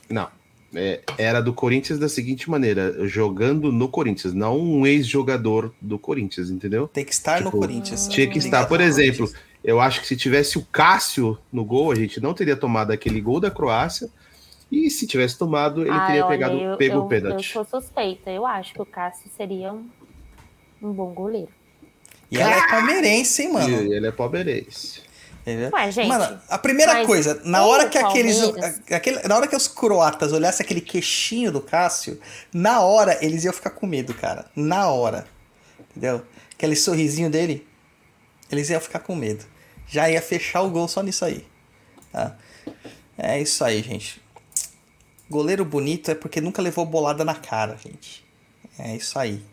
Não. É, era do Corinthians da seguinte maneira: jogando no Corinthians, não um ex-jogador do Corinthians, entendeu? Tem que estar no Tipo, Corinthians. Tinha que estar, por no exemplo, eu acho que se tivesse o Cássio no gol, a gente não teria tomado aquele gol da Croácia. E se tivesse tomado, ele Ah, teria olha, pegado, eu, pego eu, o pênalti. Eu sou suspeita. Eu acho que o Cássio seria um, um bom goleiro. E ela é palmeirense, hein, mano? E ele é palmeirense. Entendeu? Ué, gente, Mano, a primeira coisa, na hora que aqueles. Aquele, na hora que os croatas olhassem aquele queixinho do Cássio, na hora eles iam ficar com medo, cara. Na hora. Entendeu? Aquele sorrisinho dele, eles iam ficar com medo. Já ia fechar o gol só nisso aí. Tá? É isso aí, gente. Goleiro bonito é porque nunca levou bolada na cara, gente. É isso aí.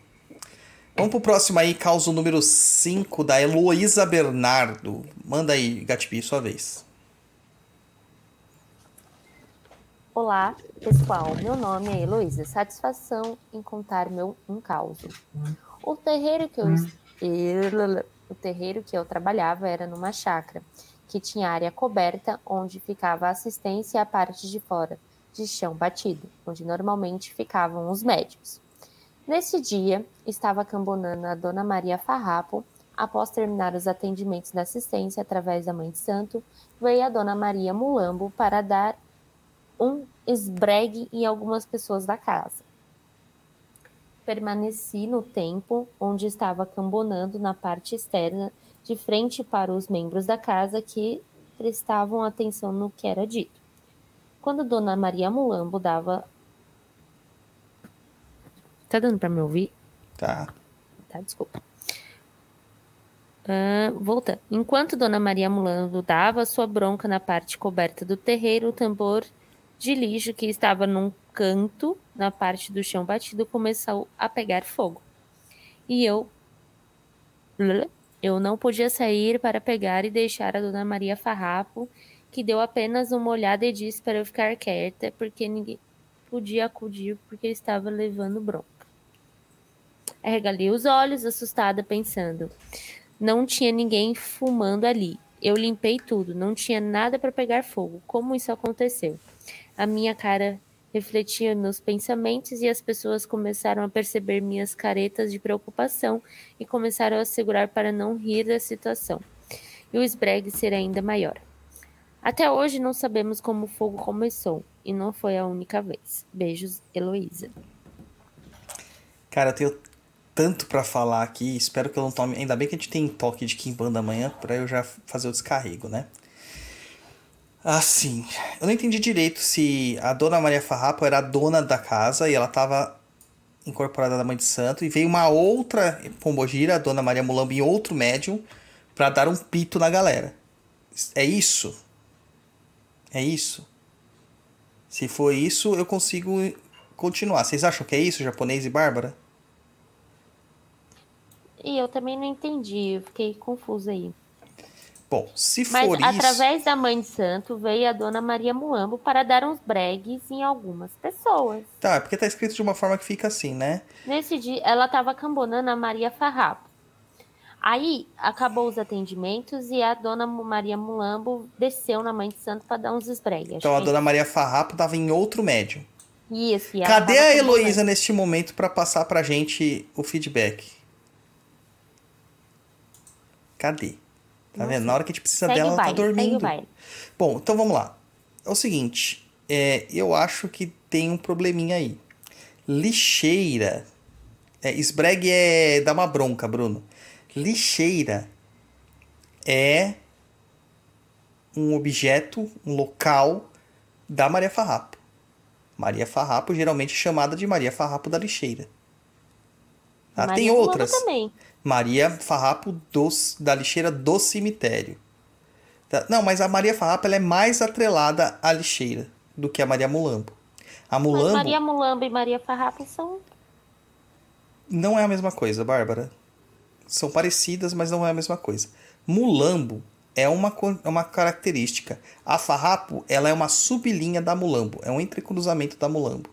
Vamos pro próximo aí, causa número 5 da Heloísa Bernardo. Manda aí, Gatpi, sua vez. Olá, pessoal. Meu nome é Heloísa. Satisfação em contar meu um caos. O terreiro que eu o terreiro que eu trabalhava era numa chácara que tinha área coberta onde ficava a assistência e a parte de fora de chão batido, onde normalmente ficavam os médicos. Nesse dia, estava cambonando a Dona Maria Farrapo. Após terminar os atendimentos da assistência através da Mãe de Santo, veio a Dona Maria Mulambo para dar um esbregue em algumas pessoas da casa. Permaneci no tempo onde estava cambonando na parte externa, de frente para os membros da casa que prestavam atenção no que era dito. Quando Dona Maria Mulambo dava. Tá dando para me ouvir? Tá. Tá, desculpa. Ah, voltando. Enquanto Dona Maria Mulambo dava sua bronca na parte coberta do terreiro, o tambor de lixo que estava num canto, na parte do chão batido, começou a pegar fogo. E eu. Eu não podia sair para pegar e deixar a Dona Maria Farrapo, que deu apenas uma olhada e disse para eu ficar quieta, porque ninguém podia acudir porque estava levando bronca. Arregalei os olhos, assustada, pensando. Não tinha ninguém fumando ali. Eu limpei tudo, não tinha nada para pegar fogo. Como isso aconteceu? A minha cara refletia nos pensamentos e as pessoas começaram a perceber minhas caretas de preocupação e começaram a segurar para não rir da situação. E o esbregue ser ainda maior. Até hoje não sabemos como o fogo começou e não foi a única vez. Beijos, Heloísa. Cara, eu tenho tanto pra falar aqui, espero que eu não tome. Ainda bem que a gente tem toque de Kimbanda amanhã, pra eu já fazer o descarrego, né? Assim, eu não entendi direito se a dona Maria Farrapo era a dona da casa e ela tava incorporada da Mãe de Santo e veio uma outra pombogira, a dona Maria Mulambo, em outro médium, pra dar um pito na galera. É isso? É isso? Se for isso, eu consigo continuar. Vocês acham que é isso, japonês e Bárbara? E eu também não entendi, eu fiquei confusa aí. Bom, se Mas for isso. através da Mãe de Santo veio a Dona Maria Mulambo para dar uns bregues em algumas pessoas. Tá, é porque tá escrito de uma forma que fica assim, né? Nesse dia, ela estava cambonando a Maria Farrapo. Aí acabou os atendimentos e a Dona Maria Mulambo desceu na Mãe de Santo para dar uns esbregues. Então a dona Maria Farrapo tava em outro médium. Isso, Cadê a cambonando. Heloísa neste momento pra passar pra gente o feedback? Cadê? Tá vendo? Na hora que a gente precisa Segue dela, ela tá dormindo. Bom, então vamos lá. É o seguinte, é, eu acho que tem um probleminha aí. Lixeira. É, esbregue é dá uma bronca, Bruno. Lixeira é um objeto, um local da Maria Farrapo. Maria Farrapo geralmente é chamada de Maria Farrapo da lixeira. Ah, Maria tem outras. também. Maria Farrapo dos, da lixeira do cemitério. Tá? Não, mas a Maria Farrapo ela é mais atrelada à lixeira do que a Maria Mulambo. A Mas Mulambo Maria Mulamba e Maria Farrapo são. não é a mesma coisa, Bárbara. São parecidas, mas não é a mesma coisa. Mulambo é uma, é uma característica. A Farrapo ela é uma sublinha da Mulambo. É um entrecruzamento da Mulambo.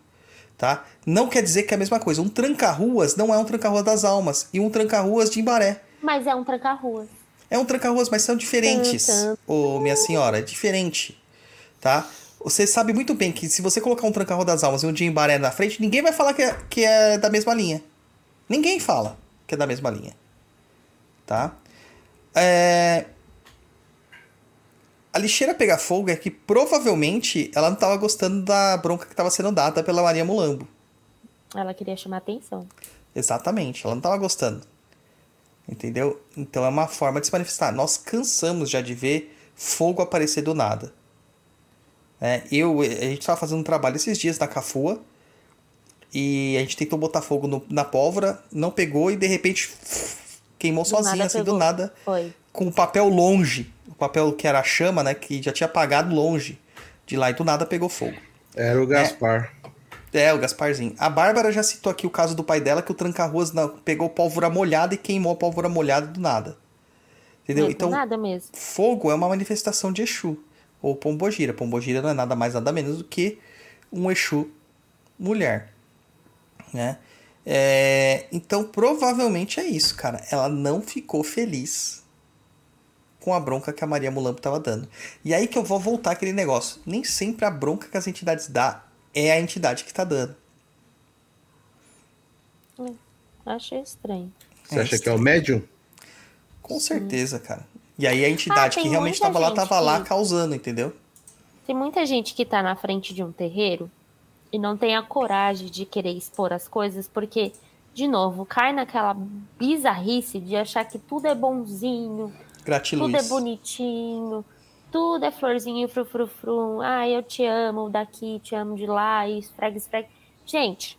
Tá? Não quer dizer que é a mesma coisa. Um tranca-ruas não é um tranca-ruas das almas. E um tranca-ruas de Imbaré. Mas é um tranca-ruas. É um tranca-ruas, mas são diferentes. Ô, minha senhora, é diferente. Tá? Você sabe muito bem que se você colocar um tranca-ruas das almas e um de Imbaré na frente, ninguém vai falar que é, que é da mesma linha. Ninguém fala que é da mesma linha. Tá? É... A lixeira pegar fogo é que provavelmente ela não estava gostando da bronca que estava sendo dada pela Maria Mulambo. Ela queria chamar atenção. Exatamente, ela não estava gostando. Entendeu? Então é uma forma de se manifestar. Nós cansamos já de ver fogo aparecer do nada. É, eu, a gente estava fazendo um trabalho esses dias na Cafua e a gente tentou botar fogo no- na pólvora, não pegou e de repente queimou Do sozinho, nada assim, do pegou. nada, Foi. com o papel longe. O papel que era a chama, né? Que já tinha apagado longe de lá e do nada pegou fogo. Era o Gaspar. É, o Gasparzinho. A Bárbara já citou aqui o caso do pai dela, que o tranca-ruas pegou pólvora molhada e queimou a pólvora molhada do nada. Entendeu? Não, Então, Nada mesmo. fogo é uma manifestação de Exu. Ou Pombogira. Pombogira não é nada mais, nada menos do que um Exu mulher. Né? É, então, provavelmente é isso, cara. Ela não ficou feliz com a bronca que a Maria Mulambo estava dando. E aí que eu vou voltar aquele negócio. Nem sempre a bronca que as entidades dá é a entidade que está dando. Achei estranho. Você acha que é o médium? Com certeza, cara. E aí a entidade Ah, que realmente estava lá, estava lá que- causando, entendeu? Tem muita gente que tá na frente de um terreiro e não tem a coragem de querer expor as coisas, porque, de novo, cai naquela bizarrice de achar que tudo é bonzinho, Gratiluz. tudo é bonitinho, tudo é florzinho, frufrufrum. Ah, eu te amo daqui, te amo de lá, e esfrega, esfrega. Gente,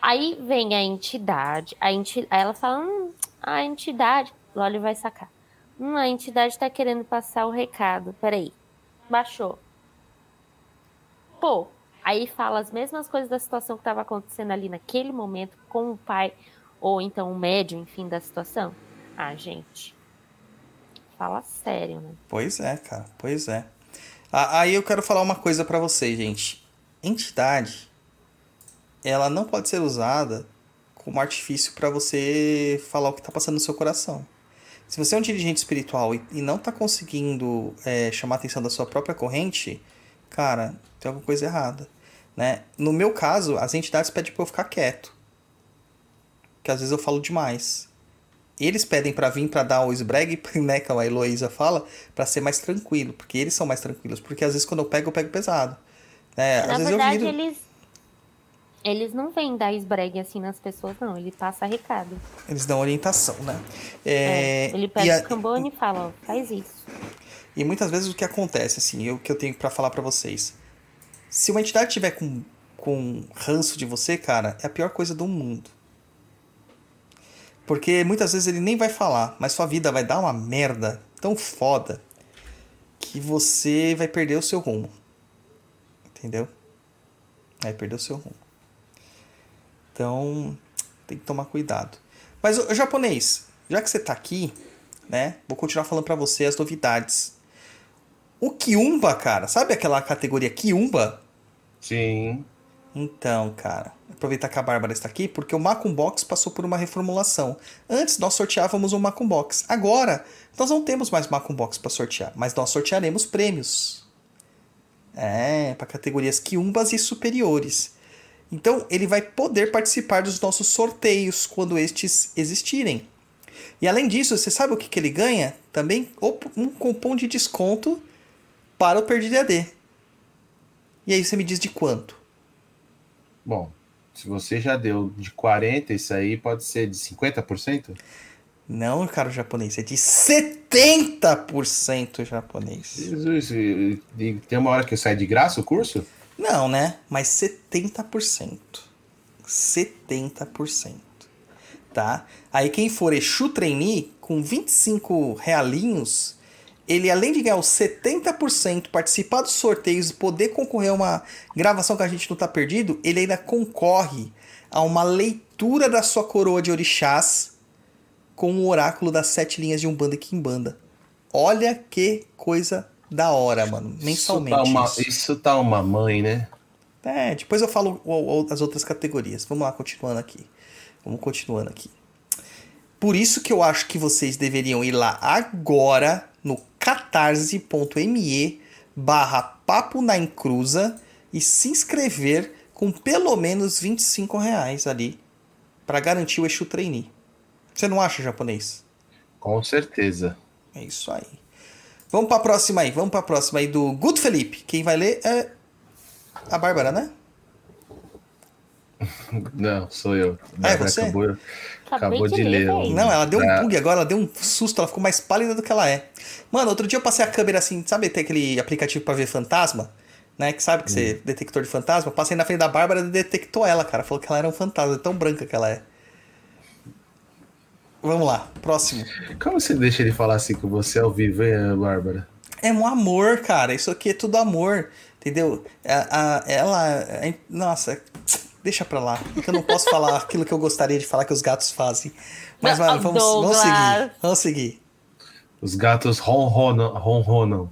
aí vem a entidade, a enti... aí ela fala, hum, a entidade, o Loli vai sacar. Hum, a entidade tá querendo passar o recado. Peraí. Baixou. Pô, aí fala as mesmas coisas da situação que estava acontecendo ali naquele momento com o pai, ou então o médium, enfim, da situação. Ah, gente. Fala sério, né? Pois é, cara. Pois é. Aí eu quero falar uma coisa pra vocês, gente. Entidade, ela não pode ser usada como artifício pra você falar o que tá passando no seu coração. Se você é um dirigente espiritual e, e não tá conseguindo é, chamar a atenção da sua própria corrente, cara, tem alguma coisa errada. Né? No meu caso, as entidades pedem pra eu ficar quieto. Que às vezes eu falo demais. Eles pedem pra vir pra dar o esbregue, <laughs> né, como a Heloísa fala, pra ser mais tranquilo, porque eles são mais tranquilos, porque às vezes quando eu pego, eu pego pesado. Né? Na verdade, viro... eles. Eles não vêm dar esbregue assim nas pessoas, não. Ele passa recado. Eles dão orientação, né? É, É, ele pega o cambone e fala, ó, faz isso. E muitas vezes o que acontece, assim, o que eu tenho pra falar pra vocês. Se uma entidade tiver com, com ranço de você, cara, é a pior coisa do mundo. Porque muitas vezes ele nem vai falar, mas sua vida vai dar uma merda tão foda que você vai perder o seu rumo. Entendeu? Vai perder o seu rumo. Então, tem que tomar cuidado. Mas, ô, japonês, já que você tá aqui, né? Vou continuar falando pra você as novidades. O Kiumba, cara, sabe aquela categoria Kiumba? Sim. Então, cara, aproveitar que a Bárbara está aqui, porque o Macum Box passou por uma reformulação. Antes nós sorteávamos um Macum Box. Agora, nós não temos mais Macum Box para sortear, mas nós sortearemos prêmios. É, para categorias quiumbas e superiores. Então, ele vai poder participar dos nossos sorteios quando estes existirem. E além disso, você sabe o que, que ele ganha? Também um cupom de desconto para o Perdido EAD. E aí você me diz de quanto? Bom, se você já deu de 40, isso aí pode ser de 50%? Não, caro japonês, é de 70% japonês. Jesus, e- e tem uma hora que sai de graça o curso? Não, né? Mas 70%. 70%. Tá? Aí quem for Exu Trainee, com 25 realinhos, ele além de ganhar os 70%, participar dos sorteios e poder concorrer a uma gravação que a gente não tá perdido, ele ainda concorre a uma leitura da sua coroa de orixás com o oráculo das sete linhas de Umbanda e Kimbanda. Olha que coisa da hora, mano. Mensalmente. Isso tá uma, isso. isso tá uma mãe, né? É, depois eu falo as outras categorias. Vamos lá, continuando aqui. Vamos continuando aqui. Por isso que eu acho que vocês deveriam ir lá agora no catarse.me barra papo na encruza e se inscrever com pelo menos 25 reais ali para garantir o Exu Trainee. Você não acha, japonês? Com certeza. É isso aí. Vamos pra próxima aí, vamos pra próxima aí do Guto Felipe. Quem vai ler é a Bárbara, né? <laughs> Não, sou eu. Ah, é você? Acabou, Acabei acabou de ler. o- Não, ela deu um É. bug agora, ela deu um susto, ela ficou mais pálida do que ela é. Mano, outro dia eu passei a câmera assim, sabe, tem aquele aplicativo pra ver fantasma? Né, que sabe que você detector de fantasma? Passei na frente da Bárbara e detectou ela, cara. Falou que ela era um fantasma, tão branca que ela é. Vamos lá, próximo. Como você deixa ele falar assim com você ao vivo, hein, Bárbara? É um amor, cara. Isso aqui é tudo amor. Entendeu? A, a- ela. a- nossa, deixa pra lá. Porque eu não posso falar aquilo que eu gostaria de falar que os gatos fazem. Mas, mano, vamos, vamos seguir. Vamos seguir. Os gatos ronronam. ronronam.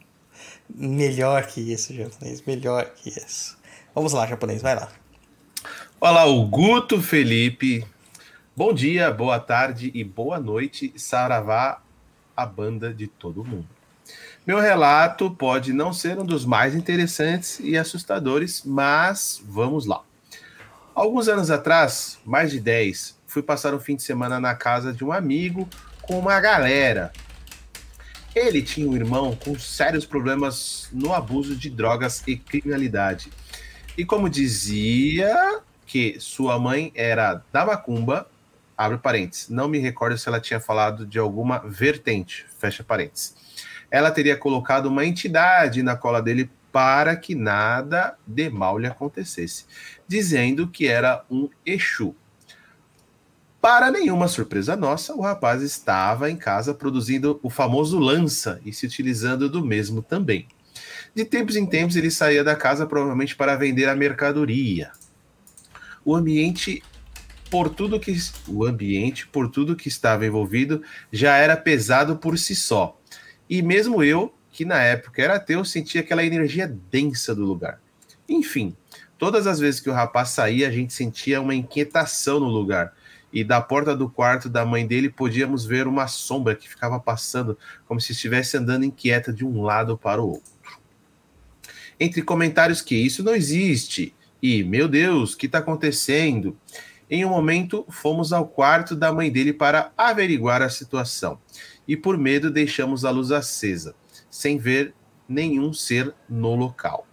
Melhor que isso, japonês. Melhor que isso. Vamos lá, japonês, vai lá. Olá, o Guto Felipe. Bom dia, boa tarde e boa noite, Saravá, a banda de todo mundo. Meu relato pode não ser um dos mais interessantes e assustadores, mas vamos lá. Alguns anos atrás, mais de 10, fui passar um fim de semana na casa de um amigo com uma galera. Ele tinha um irmão com sérios problemas no abuso de drogas e criminalidade. E como dizia que sua mãe era da macumba, abre parênteses, não me recordo se ela tinha falado de alguma vertente, fecha parênteses. Ela teria colocado uma entidade na cola dele para que nada de mal lhe acontecesse, dizendo que era um Exu. Para nenhuma surpresa nossa, o rapaz estava em casa produzindo o famoso lança e se utilizando do mesmo também. De tempos em tempos ele saía da casa provavelmente para vender a mercadoria. O ambiente por tudo que o ambiente por tudo que estava envolvido já era pesado por si só. E mesmo eu, que na época era ateu, sentia aquela energia densa do lugar. Enfim, todas as vezes que o rapaz saía, a gente sentia uma inquietação no lugar. E da porta do quarto da mãe dele podíamos ver uma sombra que ficava passando como se estivesse andando inquieta de um lado para o outro entre comentários que isso não existe e meu Deus, o que está acontecendo? Em um momento, fomos ao quarto da mãe dele para averiguar a situação e, por medo, deixamos a luz acesa, sem ver nenhum ser no local.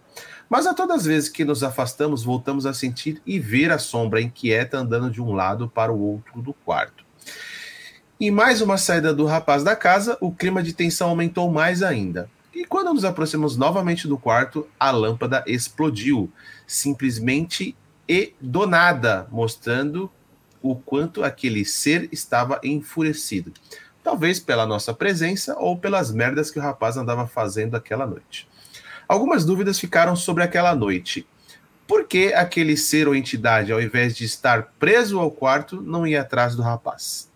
Mas a todas as vezes que nos afastamos, voltamos a sentir e ver a sombra inquieta andando de um lado para o outro do quarto. Em mais uma saída do rapaz da casa, o clima de tensão aumentou mais ainda. E quando nos aproximamos novamente do quarto, a lâmpada explodiu, simplesmente e do nada, mostrando o quanto aquele ser estava enfurecido. Talvez pela nossa presença ou pelas merdas que o rapaz andava fazendo aquela noite. Algumas dúvidas ficaram sobre aquela noite. Por que aquele ser ou entidade, ao invés de estar preso ao quarto, não ia atrás do rapaz?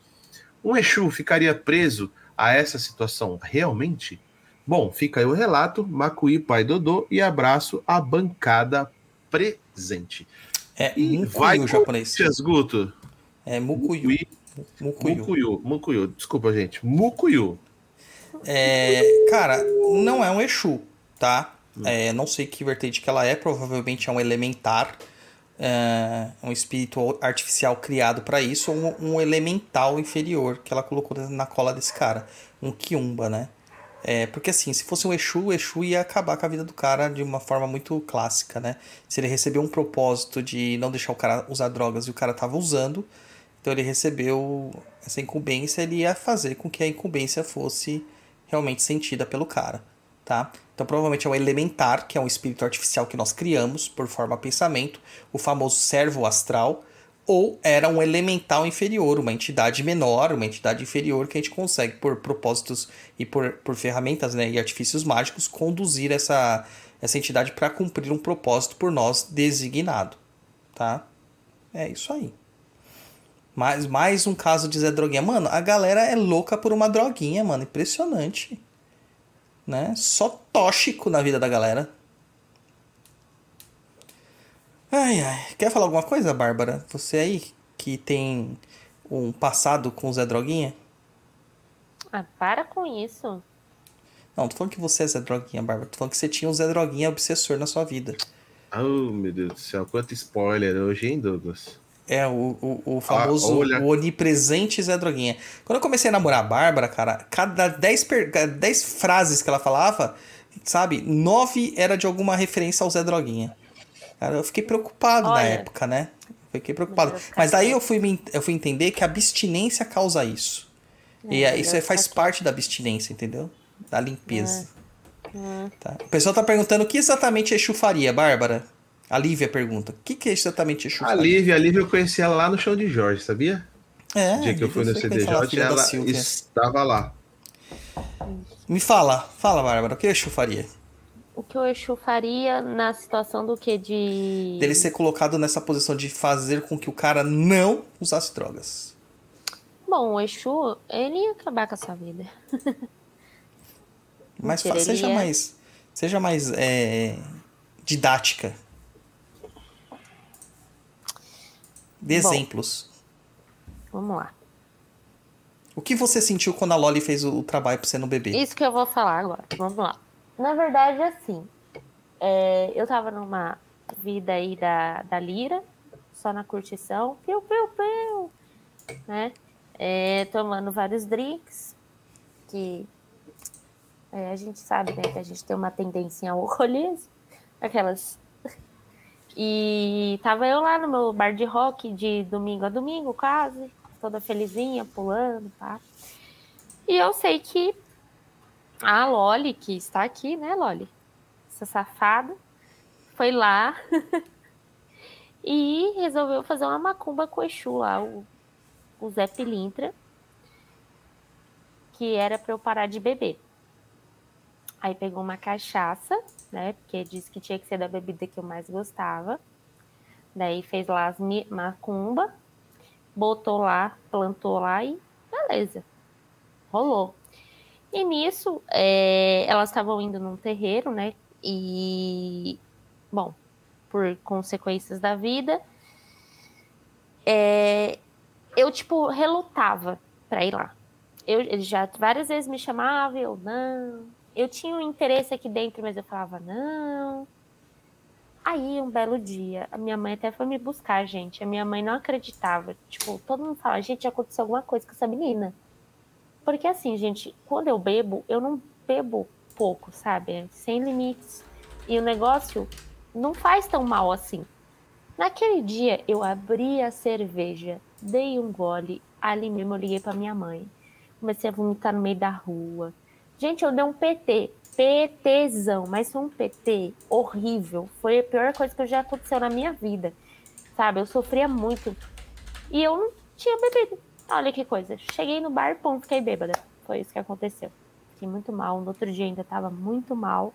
Um Exu ficaria preso a essa situação realmente? Bom, fica aí o relato, Macuí, pai Dodô, e abraço à bancada presente. É E Mukuyu, vai, japonês. Corinthians, Guto. É. Mucuí, Mukuyu. Mucuyu, Mucuyu, desculpa, gente. Mucuyu. É, cara, não é um Exu, tá? É, não sei que vertente que ela é, provavelmente é um elementar é, um espírito artificial criado para isso, ou um, um elemental inferior que ela colocou na cola desse cara. Um Kiumba, né? É, porque assim, se fosse um Exu, o Exu ia acabar com a vida do cara de uma forma muito clássica, né? Se ele recebeu um propósito de não deixar o cara usar drogas e o cara tava usando, então ele recebeu essa incumbência, ele ia fazer com que a incumbência fosse realmente sentida pelo cara, tá? Então provavelmente é um elementar, que é um espírito artificial que nós criamos por forma pensamento, o famoso servo astral, ou era um elemental inferior, uma entidade menor, uma entidade inferior que a gente consegue, por propósitos e por, por ferramentas né, e artifícios mágicos, conduzir essa, essa entidade para cumprir um propósito por nós designado. Tá? É isso aí. Mais, mais um caso de Zé Droguinha. Mano, a galera é louca por uma droguinha, mano. Impressionante. Né? Só tóxico na vida da galera. Ai, ai. Quer falar alguma coisa, Bárbara? Você aí que tem um passado com o Zé Droguinha? Ah, para com isso. Não, tô falando que você é Zé Droguinha, Bárbara. Tô falando que você tinha um Zé Droguinha obsessor na sua vida. Oh, meu Deus do céu, quanto spoiler hoje, hein, Douglas? É, o, o, o famoso, Ah, o onipresente Zé Droguinha. Quando eu comecei a namorar a Bárbara, cara, cada 10, per... cada 10 frases que ela falava, sabe, 9 era de alguma referência ao Zé Droguinha. Cara, eu fiquei preocupado na Olha. época, né? Fiquei preocupado. Mas daí eu fui, me- eu fui entender que a abstinência causa isso. e É, aí isso faz parte da abstinência, entendeu? Da limpeza. Hum. Tá. O pessoal tá perguntando o que exatamente Exu faria, Bárbara? A Lívia pergunta. O que, que é exatamente Exu A? Lívia, a Lívia eu conheci ela lá no show de Jorge, sabia? É, O dia que eu fui no CDJ, ela Silvia. estava lá. Me fala, fala, Bárbara, o que Exu faria? O que o Exu faria na situação do que? De. Dele ser colocado nessa posição de fazer com que o cara não usasse drogas. Bom, o Exu, ele ia acabar com a sua vida. <laughs> Mas seja é- mais. Seja mais é, didática. Dê Bom. exemplos. Vamos lá. O que você sentiu quando a Loli fez o, trabalho pra você não beber? Isso que eu vou falar agora. Vamos lá. Na verdade, assim, é, eu tava numa vida aí da, da lira, só na curtição, piu, piu, piu, né? É, tomando vários drinks, que é, a gente sabe, né, que a gente tem uma tendência ao alcoolismo, aquelas... E tava eu lá no meu bar de rock de domingo a domingo, quase, toda felizinha, pulando, pá. E eu sei que a Loli, que está aqui, né, Loli? Essa safada, foi lá <laughs> e resolveu fazer uma macumba com o Exu lá, o, o Zé Pilintra, que era para eu parar de beber. Aí pegou uma cachaça, né? Porque disse que tinha que ser da bebida que eu mais gostava. Daí fez lá as macumba, botou lá, plantou lá e beleza. Rolou. E nisso, é, elas estavam indo num terreiro, né? E, bom, por consequências da vida, é, eu, tipo, relutava pra ir lá. Eu, ele já várias vezes me chamava, eu não. Eu tinha um interesse aqui dentro, mas eu falava não. Aí, um belo dia, a minha mãe até foi me buscar, gente. A minha mãe não acreditava. Tipo, todo mundo fala, gente, aconteceu alguma coisa com essa menina. Porque assim, gente, quando eu bebo, eu não bebo pouco, sabe? Sem limites. E o negócio não faz tão mal assim. Naquele dia, eu abri a cerveja, dei um gole, ali mesmo eu liguei pra minha mãe. Comecei a vomitar no meio da rua. Gente, eu dei um PT. PTzão, mas foi um PT horrível. Foi a pior coisa que já aconteceu na minha vida. Sabe? Eu sofria muito. E eu não tinha bebido. Olha que coisa. Cheguei no bar, pum, fiquei bêbada. Foi isso que aconteceu. Fiquei muito mal. No outro dia ainda tava muito mal.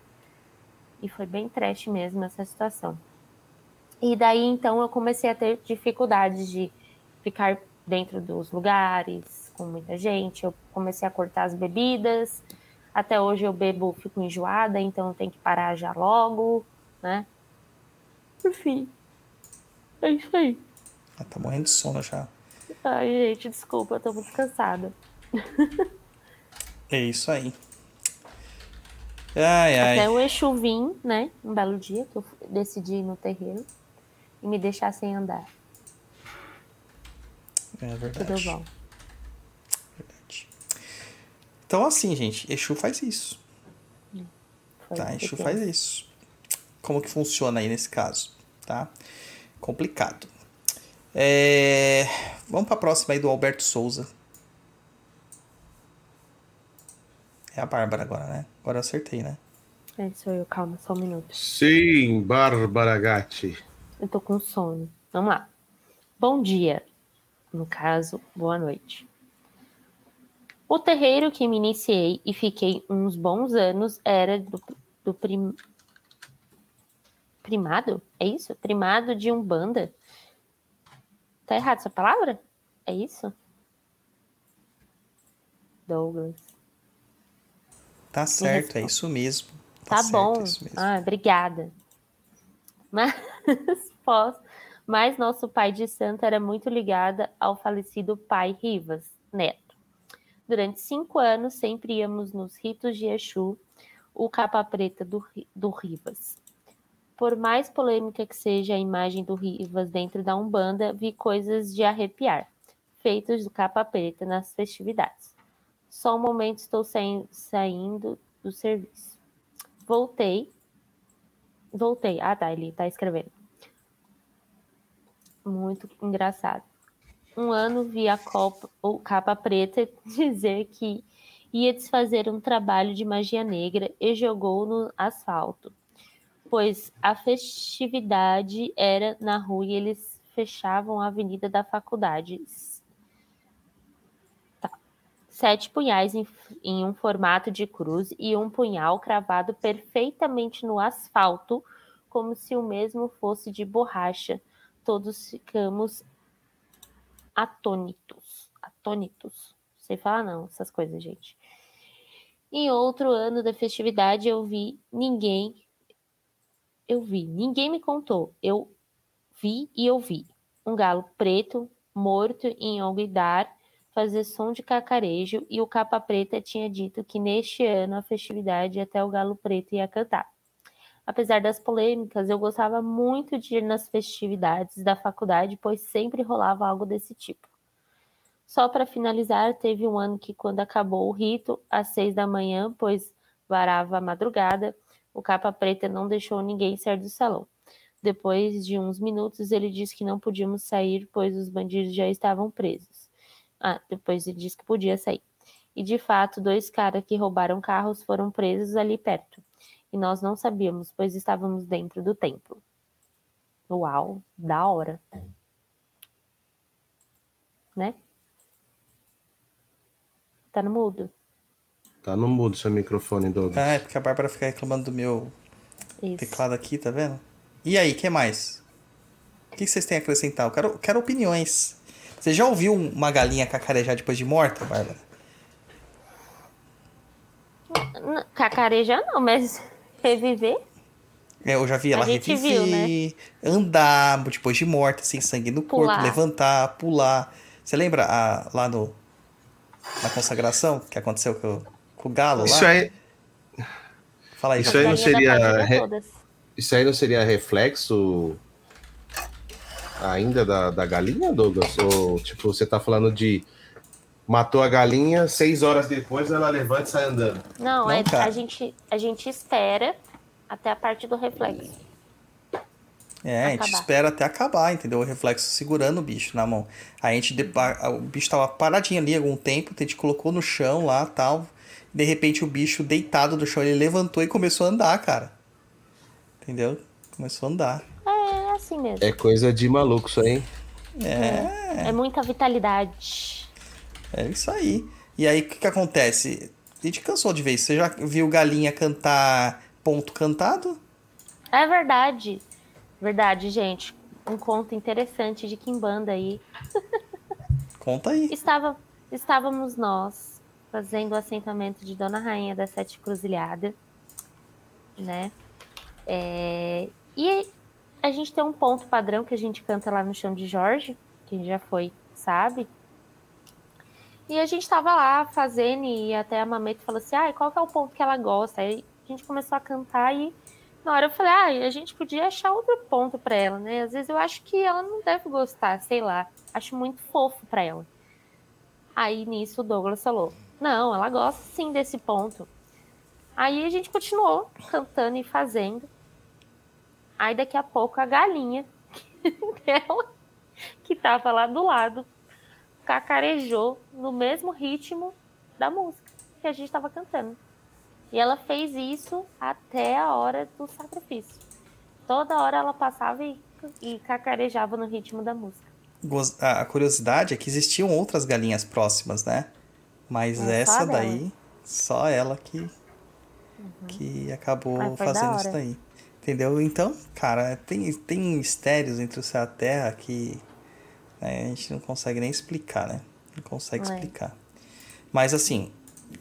E foi bem trash mesmo essa situação. E daí então eu comecei a ter dificuldades de ficar dentro dos lugares com muita gente. Eu comecei a cortar as bebidas. Até hoje eu bebo, fico enjoada, então eu tenho que parar já logo, né? Enfim. É isso aí. Ah, tá morrendo de sono já. Ai, gente, desculpa, eu tô muito cansada. É isso aí. Ai, ai. Até o Exu vim, né? Um belo dia que eu decidi ir no terreiro. e me deixassem andar. É verdade. Tudo bom. verdade. Então, assim, gente, Exu faz isso. Foi Tá, Exu faz isso. Como que funciona aí nesse caso, tá? Complicado. É, Vamos para a próxima aí do Alberto Souza. É a Bárbara agora, né? Agora eu acertei, né? É, sou eu, calma, só um minuto. Sim, Bárbara Gatti. Eu tô com sono. Vamos lá. Bom dia. No caso, boa noite. O terreiro que me iniciei e fiquei uns bons anos era do, do prim... primado? É isso? Primado de Umbanda. Tá errado essa palavra? É isso? Douglas. Tá certo, é isso mesmo. Tá, certo, bom. é mesmo. Ah, obrigada. Mas, <laughs> pós, mas nosso pai de santo era muito ligado ao falecido pai Rivas Neto. Durante cinco anos, sempre íamos nos ritos de Exu, o capa preta do, do Rivas. Por mais polêmica que seja a imagem do Rivas dentro da Umbanda, vi coisas de arrepiar, feitos do capa preta nas festividades. Só um momento estou sain- saindo do serviço. Voltei. Voltei. Ah, tá, ele tá escrevendo. Muito engraçado. Um ano vi a copa, ou capa preta <laughs> dizer que ia desfazer um trabalho de magia negra e jogou no asfalto, pois a festividade era na rua e eles fechavam a avenida da faculdade. Tá. Sete punhais em, em um formato de cruz e um punhal cravado perfeitamente no asfalto, como se o mesmo fosse de borracha. Todos ficamos atônitos. Atônitos. Não sei falar não, essas coisas, gente. Em outro ano da festividade, eu vi ninguém. Eu vi, ninguém me contou. Eu vi e eu vi. Um galo preto, morto em Alguidar, fazer som de cacarejo, e o capa preta tinha dito que neste ano a festividade até o galo preto ia cantar. Apesar das polêmicas, eu gostava muito de ir nas festividades da faculdade, pois sempre rolava algo desse tipo. Só para finalizar, teve um ano que, quando acabou o rito, às seis da manhã, pois varava a madrugada, o capa preta não deixou ninguém sair do salão. Depois de uns minutos, ele disse que não podíamos sair, pois os bandidos já estavam presos. Ah, depois ele disse que podia sair. E de fato, dois caras que roubaram carros foram presos ali perto. E nós não sabíamos, pois estávamos dentro do templo. Uau, da hora. Né? Tá no mudo. Tá no mudo seu microfone, Douglas. Ah, é porque a Bárbara fica reclamando do meu Isso. teclado aqui, tá vendo? E aí, que mais? O que vocês têm a acrescentar? Eu quero, quero opiniões. Você já ouviu uma galinha cacarejar depois de morta, Bárbara? Cacarejar não, mas reviver? É, Eu já vi ela reviver, viu, né? andar depois de morta, sem sangue no corpo, Pular. levantar, pular. Você lembra a- lá no, na consagração que aconteceu com, o- com o galo lá? Isso aí, Fala aí, Isso aí não seria re- isso aí não seria reflexo ainda da, da galinha, Douglas? Ou, tipo, você tá falando de matou a galinha, seis horas depois ela levanta e sai andando. Não, Não, é, cara. a, gente, a gente espera até a parte do reflexo. É, a gente acabar. espera até acabar, entendeu? O reflexo segurando o bicho na mão. A gente, o bicho tava paradinho ali algum tempo, a gente colocou no chão lá tal. De repente o bicho deitado do chão, ele levantou e começou a andar, cara. Entendeu? Começou a andar. É assim mesmo. É coisa de maluco isso aí. É, É, muita vitalidade. É isso aí. E aí o que, que acontece? A gente cansou de ver isso. Você já viu galinha cantar ponto cantado? É verdade. Verdade, gente. Um conto interessante de Kimbanda aí. <laughs> Conta aí. Estava, estávamos nós fazendo o assentamento de Dona Rainha da Sete Cruzilhada, né? É, e a gente tem um ponto padrão que a gente canta lá no chão de Jorge, quem já foi sabe. E a gente estava lá fazendo e até a Mameta falou assim, ah, qual que é o ponto que ela gosta? Aí a gente começou a cantar e na hora eu falei, ah, a gente podia achar outro ponto pra ela, né? Às vezes eu acho que ela não deve gostar, sei lá. Acho muito fofo pra ela. Aí nisso o Douglas falou: Não, ela gosta sim desse ponto. Aí a gente continuou cantando e fazendo. Aí daqui a pouco a galinha <laughs> dela, que tava lá do lado, cacarejou no mesmo ritmo da música que a gente estava cantando. E ela fez isso até a hora do sacrifício. Toda hora ela passava e, e cacarejava no ritmo da música. A curiosidade é que existiam outras galinhas próximas, né? Mas É, só essa dela. daí, só ela que, que acabou Ai, foi da fazendo isso daí. Entendeu? Então, cara, tem, tem mistérios entre o céu e a terra que né, a gente não consegue nem explicar, né? Não consegue É. explicar. Mas assim,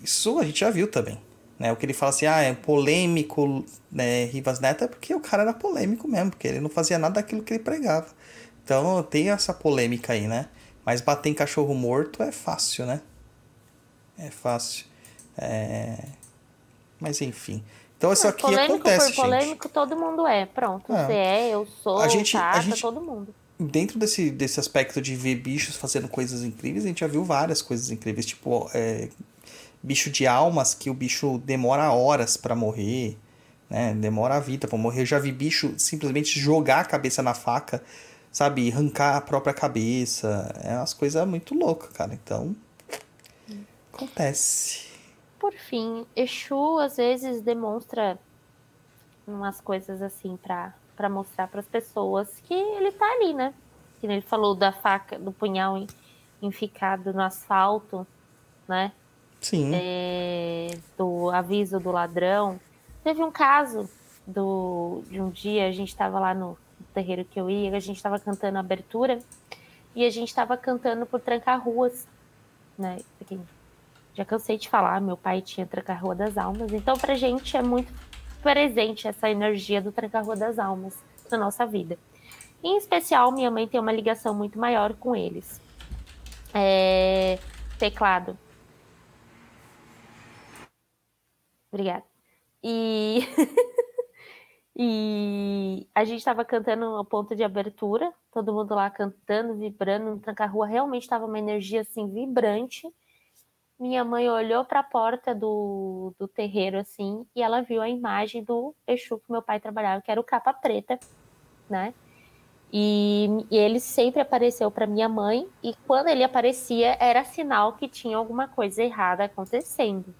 isso a gente já viu também. Né? O que ele fala assim, ah, é polêmico, né, Rivas Neto, é porque o cara era polêmico mesmo, porque ele não fazia nada daquilo que ele pregava. Então tem essa polêmica aí, né? Mas bater em cachorro morto é fácil, né? É fácil. É... Mas enfim. Então isso aqui polêmico acontece, por polêmico, todo mundo é. Pronto, É. você é, eu sou, A gente- a Tata, gente- todo mundo. Dentro desse, desse aspecto de ver bichos fazendo coisas incríveis, a gente já viu várias coisas incríveis. Tipo, é, bicho de almas que o bicho demora horas pra morrer, né? Demora a vida pra morrer. Eu já vi bicho simplesmente jogar a cabeça na faca, sabe? Arrancar a própria cabeça. É umas coisas muito loucas, cara. Então, acontece. Por fim, Exu às vezes demonstra umas coisas assim pra para mostrar para as pessoas que ele tá ali, né? Que ele falou da faca, do punhal en- enficado no asfalto, né? Sim. é, do aviso do ladrão. Teve um caso do, de um dia, a gente estava lá no terreiro que eu ia, a gente estava cantando a abertura e a gente estava cantando por trancar-ruas, né? Porque já cansei de falar, meu pai tinha trancar-rua das almas, então pra gente é muito presente essa energia do trancar-rua das almas na nossa vida. Em especial, minha mãe tem uma ligação muito maior com eles. É, teclado. Obrigada. E, <laughs> e a gente estava cantando no ponto de abertura, todo mundo lá cantando, vibrando, no tranca-rua realmente estava uma energia assim vibrante. Minha mãe olhou para a porta do, do terreiro assim e ela viu a imagem do Exu que meu pai trabalhava, que era o capa preta, né? E, e ele sempre apareceu para minha mãe e quando ele aparecia era sinal que tinha alguma coisa errada acontecendo.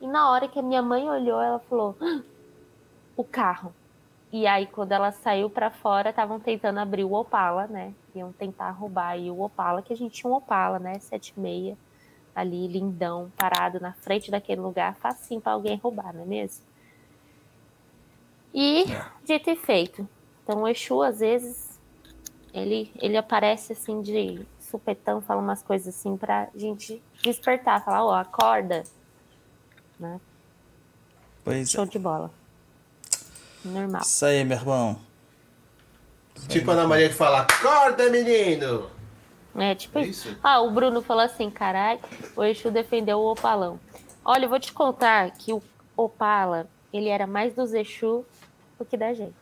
E na hora que a minha mãe olhou, ela falou: "Ah, o carro. E aí, quando ela saiu para fora, estavam tentando abrir o Opala, né? Iam tentar roubar aí o Opala, que a gente tinha um Opala, né? 76, ali, lindão, parado na frente daquele lugar, facinho para alguém roubar, não é mesmo? E, dito e feito. Então, o Exu, às vezes, ele, ele aparece assim de supetão, fala umas coisas assim pra gente despertar, falar: ó, acorda, né? Pois Show é. de bola. Normal. Isso aí, meu irmão. Tipo a Ana Maria que fala, acorda, menino! É tipo É isso. Ah, o Bruno falou assim, carai, o Exu defendeu o Opalão. Olha, eu vou te contar que o Opala, ele era mais dos Exu do que da gente.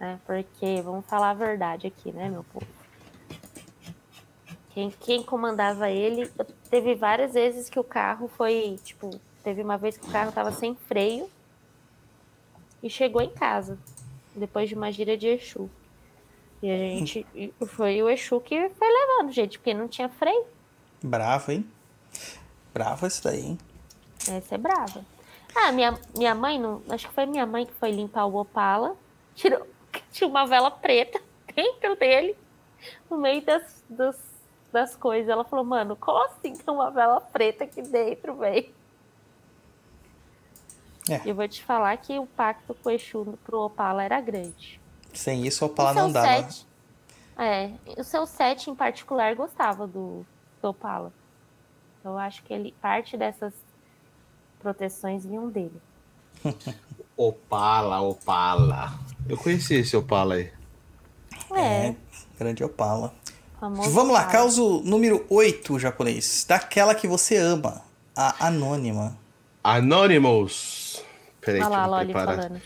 Né? Porque, vamos falar a verdade aqui, né, meu povo? Quem, quem comandava ele, teve várias vezes que o carro foi, tipo, teve uma vez que o carro tava sem freio e chegou em casa, depois de uma gira de Exu. E a gente. <laughs> Foi o Exu que foi levando, gente, porque não tinha freio. Bravo, hein? Bravo isso daí, hein? Essa é brava. Ah, minha, minha mãe, não, acho que foi minha mãe que foi limpar o Opala, <laughs> tirou, tinha uma vela preta <laughs> dentro dele, no meio das, das, das coisas. Ela falou, mano, como assim tem uma vela preta aqui dentro, velho? É. Eu vou te falar que o pacto com o Exu pro Opala era grande. Sem isso, o Opala o seu não dá, né? é, o seu set em particular gostava do, do Opala. Eu acho que ele parte dessas proteções vinham dele. <laughs> Opala, Opala. Eu conheci esse Opala aí. É, É, grande Opala. famoso Vamos lá, causo número 8, japonês. Daquela que você ama, a Anônima. Anonymous. Peraí, Olha lá, Loli preparar. falando.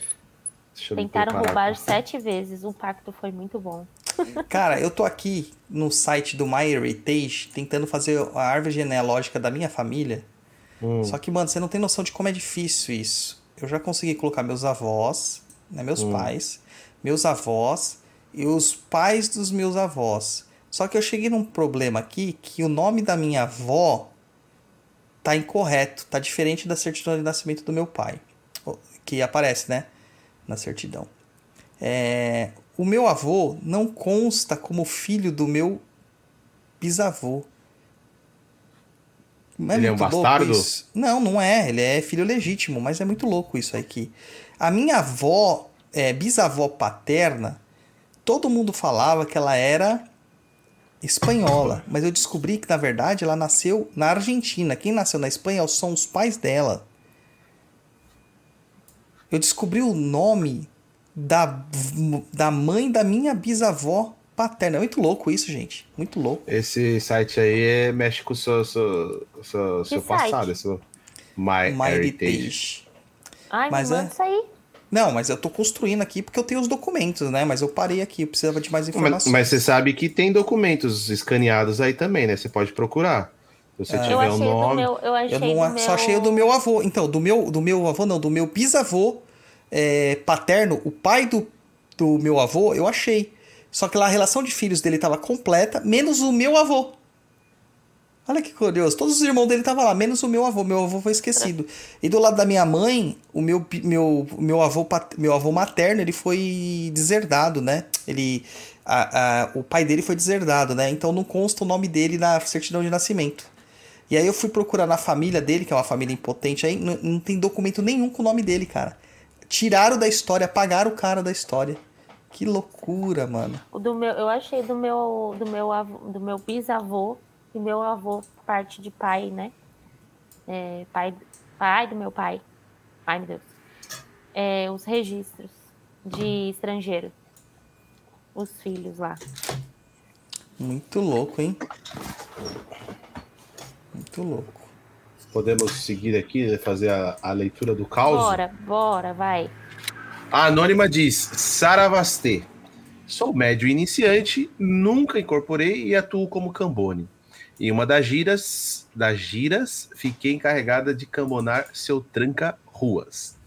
Deixa eu me Tentaram roubar aqui. sete vezes. O pacto foi muito bom. <laughs> Cara, eu tô aqui no site do MyHeritage tentando fazer a árvore genealógica da minha família. Hum. Só que, mano, você não tem noção de como é difícil isso. Eu já consegui colocar meus avós, né, meus Hum. pais, meus avós e os pais dos meus avós. Só que eu cheguei num problema aqui que o nome da minha avó tá incorreto, tá diferente da certidão de nascimento do meu pai, que aparece, né, na certidão. É, o meu avô não consta como filho do meu bisavô. Não Ele é um bastardo? isso? Não, não é. Ele é filho legítimo, mas é muito louco isso aqui. A minha avó, é, bisavó paterna, todo mundo falava que ela era espanhola, mas eu descobri que na verdade ela nasceu na Argentina. Quem nasceu na Espanha são os pais dela. Eu descobri o nome da, da mãe da minha bisavó paterna. É muito louco isso, gente. Muito louco. Esse site aí é, mexe com o seu, seu, seu, seu passado, seu My, My Heritage. Heritage. Ai, Mas é- isso aí. Não, mas eu tô construindo aqui porque eu tenho os documentos, né? Mas eu parei aqui, eu precisava de mais Mas, informações. mas você sabe que tem documentos escaneados aí também, né? Você pode procurar. Se você Eu tiver o nome. meu. Eu achei Eu não, do só meu... achei o do meu avô. Então, do meu, do meu avô, não, do meu bisavô é, paterno, o pai do, do meu avô, eu achei. Só que lá a relação de filhos dele tava completa, menos o meu avô. Olha que curioso. Todos os irmãos dele estavam lá, menos o meu avô. Meu avô foi esquecido. E do lado da minha mãe, o meu, meu, meu, avô, meu avô materno, ele foi deserdado, né? Ele, a, a- o pai dele foi deserdado, né? Então não consta o nome dele na certidão de nascimento. E aí eu fui procurar na família dele, que é uma família impotente aí, não, não tem documento nenhum com o nome dele, cara. Tiraram da história, apagaram o cara da história. Que loucura, mano. O do meu, eu achei do meu, do meu, avô, do meu bisavô e meu avô, parte de pai, né? É, pai, pai do meu pai. Ai, meu Deus. É, os registros de estrangeiro. Os filhos lá. Muito louco, hein? Muito louco. Podemos seguir aqui, fazer a, a leitura do caos. Bora, bora, vai. A anônima diz: Saravastê. Sou médio iniciante, nunca incorporei e atuo como cambone. Em uma das giras, das giras, fiquei encarregada de cambonar seu tranca-ruas.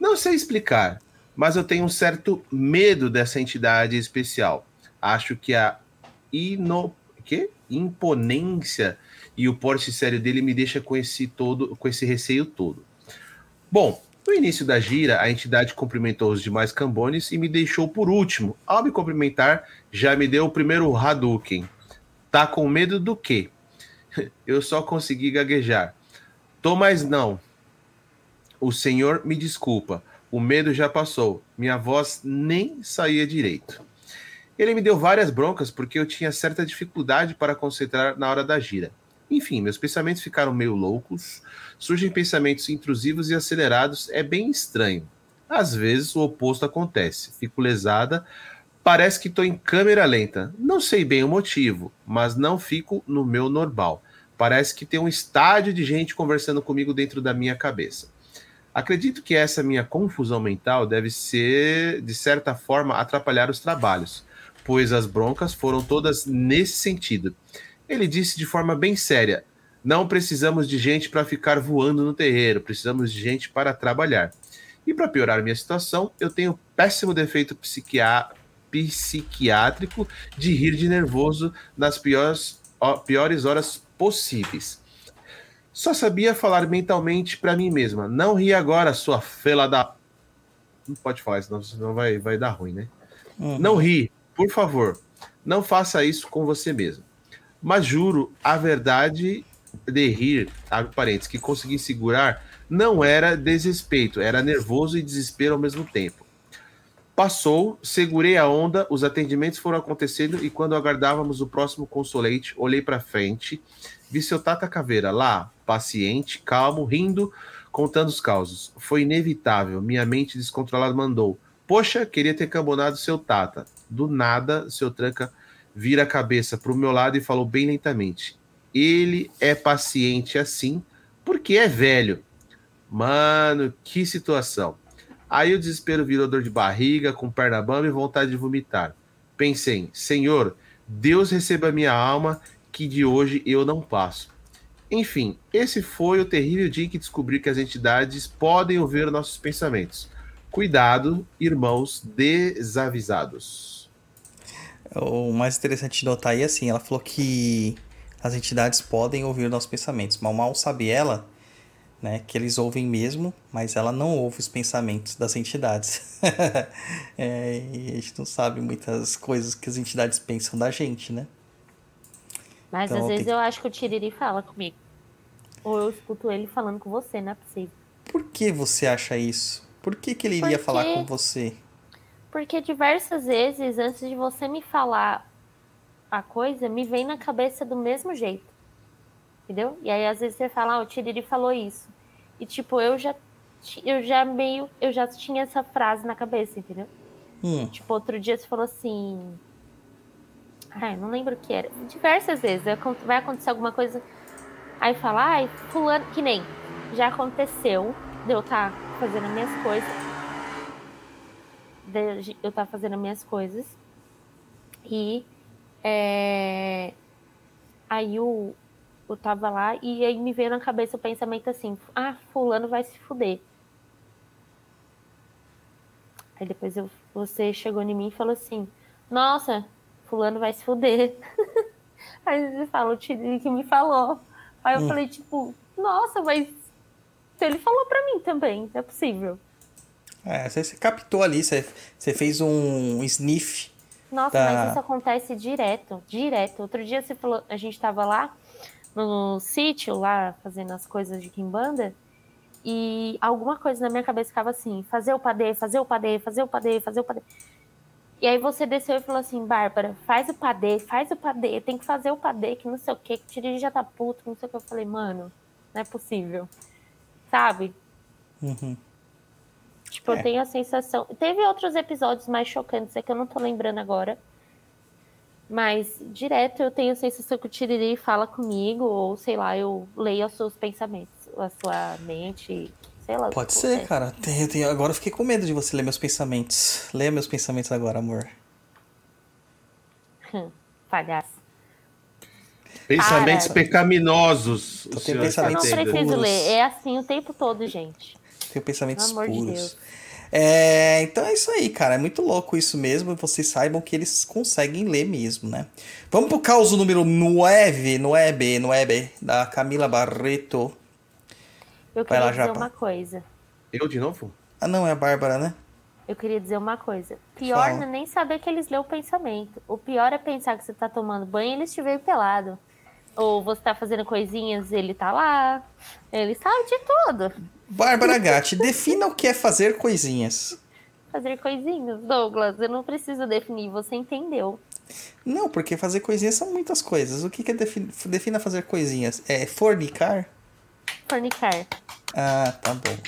Não sei explicar, mas eu tenho um certo medo dessa entidade especial. Acho que a ino... que? imponência e o porte sério dele me deixa com esse todo, com esse receio todo. Bom, no início da gira, a entidade cumprimentou os demais cambones e me deixou por último. Ao me cumprimentar, já me deu o primeiro Hadouken. Tá com medo do quê? <laughs> Eu só consegui gaguejar. Tô mais não. O senhor me desculpa. O medo já passou. Minha voz nem saía direito. Ele me deu várias broncas porque eu tinha certa dificuldade para concentrar na hora da gira. Enfim, meus pensamentos ficaram meio loucos, surgem pensamentos intrusivos e acelerados, é bem estranho. Às vezes o oposto acontece, fico lesada, parece que estou em câmera lenta. Não sei bem o motivo, mas não fico no meu normal. Parece que tem um estádio de gente conversando comigo dentro da minha cabeça. Acredito que essa minha confusão mental deve ser, de certa forma, atrapalhar os trabalhos, pois as broncas foram todas nesse sentido. Ele disse de forma bem séria: não precisamos de gente para ficar voando no terreiro, precisamos de gente para trabalhar. E para piorar minha situação, eu tenho péssimo defeito psiquia- psiquiátrico de rir de nervoso nas piores, ó, piores horas possíveis. Só sabia falar mentalmente para mim mesma: não ri agora, sua fela da. Não pode falar, senão, senão vai, vai dar ruim, né? Uhum. Não ri, por favor. Não faça isso com você mesmo. Mas juro, a verdade de rir, abre parênteses, que consegui segurar, não era desrespeito, era nervoso e desespero ao mesmo tempo. Passou, segurei a onda, os atendimentos foram acontecendo e quando aguardávamos o próximo consolate, olhei para frente, vi seu Tata Caveira lá, paciente, calmo, rindo, contando os causos. Foi inevitável, minha mente descontrolada mandou. Poxa, queria ter cambonado seu Tata. Do nada, seu tranca vira a cabeça para o meu lado e falou bem lentamente: Ele é paciente assim porque é velho. Mano, que situação. Aí o desespero virou dor de barriga, com perna bamba e vontade de vomitar. Pensei, Senhor, Deus receba minha alma, que de hoje eu não passo. Enfim, esse foi o terrível dia que descobri que as entidades podem ouvir nossos pensamentos. Cuidado, irmãos desavisados. O mais interessante de notar aí, assim, ela falou que as entidades podem ouvir nossos pensamentos, mas mal sabe ela, né, que eles ouvem mesmo, mas ela não ouve os pensamentos das entidades. <laughs> é, e a gente não sabe muitas coisas que as entidades pensam da gente, né? Mas Então, às tem vezes que- eu acho que o Tiriri fala comigo. Ou eu escuto ele falando com você, não é possível. Por que você acha isso? Por que, que ele iria Porque- falar com você? Porque diversas vezes, antes de você me falar a coisa, me vem na cabeça do mesmo jeito. Entendeu? E aí, às vezes, você fala, ah, o Tiriri falou isso. E, tipo, eu já, eu já meio, eu já tinha essa frase na cabeça, entendeu? Hum, Tipo, outro dia você falou assim. Ai, não lembro o que era. Diversas vezes. vai acon- Vai acontecer alguma coisa. Aí fala, ai, fulano. Que nem. Já aconteceu de eu estar fazendo as minhas coisas. De eu estar fazendo as minhas coisas. E. é, Aí o. Eu tava lá e aí me veio na cabeça o pensamento assim: ah, fulano vai se fuder. Aí depois eu, você chegou em mim e falou assim: Nossa, fulano vai se fuder. <laughs> Aí você fala, o que me falou. Aí eu Hum. falei, tipo, nossa, mas ele falou pra mim também, não é possível. É, você, você captou ali, você, você fez um sniff. Nossa, Tá. mas isso acontece direto, direto. Outro dia você falou, a gente tava lá no sítio, lá fazendo as coisas de Kimbanda, e alguma coisa na minha cabeça ficava assim: fazer o padê, fazer o padê, fazer o padê, fazer o padê. E aí você desceu e falou assim: Bárbara, faz o padê, faz o padê, tem que fazer o padê, que não sei o que, que o Tiriri já tá puto, não sei o que. Eu falei, mano, não é possível. Sabe? Uhum. Tipo, É. eu tenho a sensação. Teve outros episódios mais chocantes, é que eu não tô lembrando agora. Mas direto eu tenho a sensação que o Tiriri fala comigo, ou sei lá, eu leio os seus pensamentos, a sua mente, sei lá. Pode ser, é. cara. Tem- tem- agora eu fiquei com medo de você ler meus pensamentos. Leia meus pensamentos agora, amor. Palhaço. Pensamentos Cara. pecaminosos. Tô tendo senhor Eu pensamentos não preciso puros. ler, é assim o tempo todo, gente. Tenho pensamentos Pelo de puros. Deus. É, então é isso aí, cara. É muito louco isso mesmo. Vocês saibam que eles conseguem ler mesmo, né? Vamos pro caos número 9, 9, 9, da Camila Barreto. Eu queria lá, dizer Japa. uma coisa. Eu de novo? Ah, não, é a Bárbara, né? Eu queria dizer uma coisa. Pior Fala. não é nem saber que eles lêem o pensamento. O pior é pensar que você tá tomando banho e eles te veem pelado. Ou você tá fazendo coisinhas, ele tá lá. Ele sabe de tudo. Bárbara Gatti, defina o que é fazer coisinhas. Fazer coisinhas. Douglas, eu não preciso definir, você entendeu. Não, porque fazer coisinhas são muitas coisas. O que, que é defi defina fazer coisinhas? É fornicar? Fornicar. Ah, tá bom.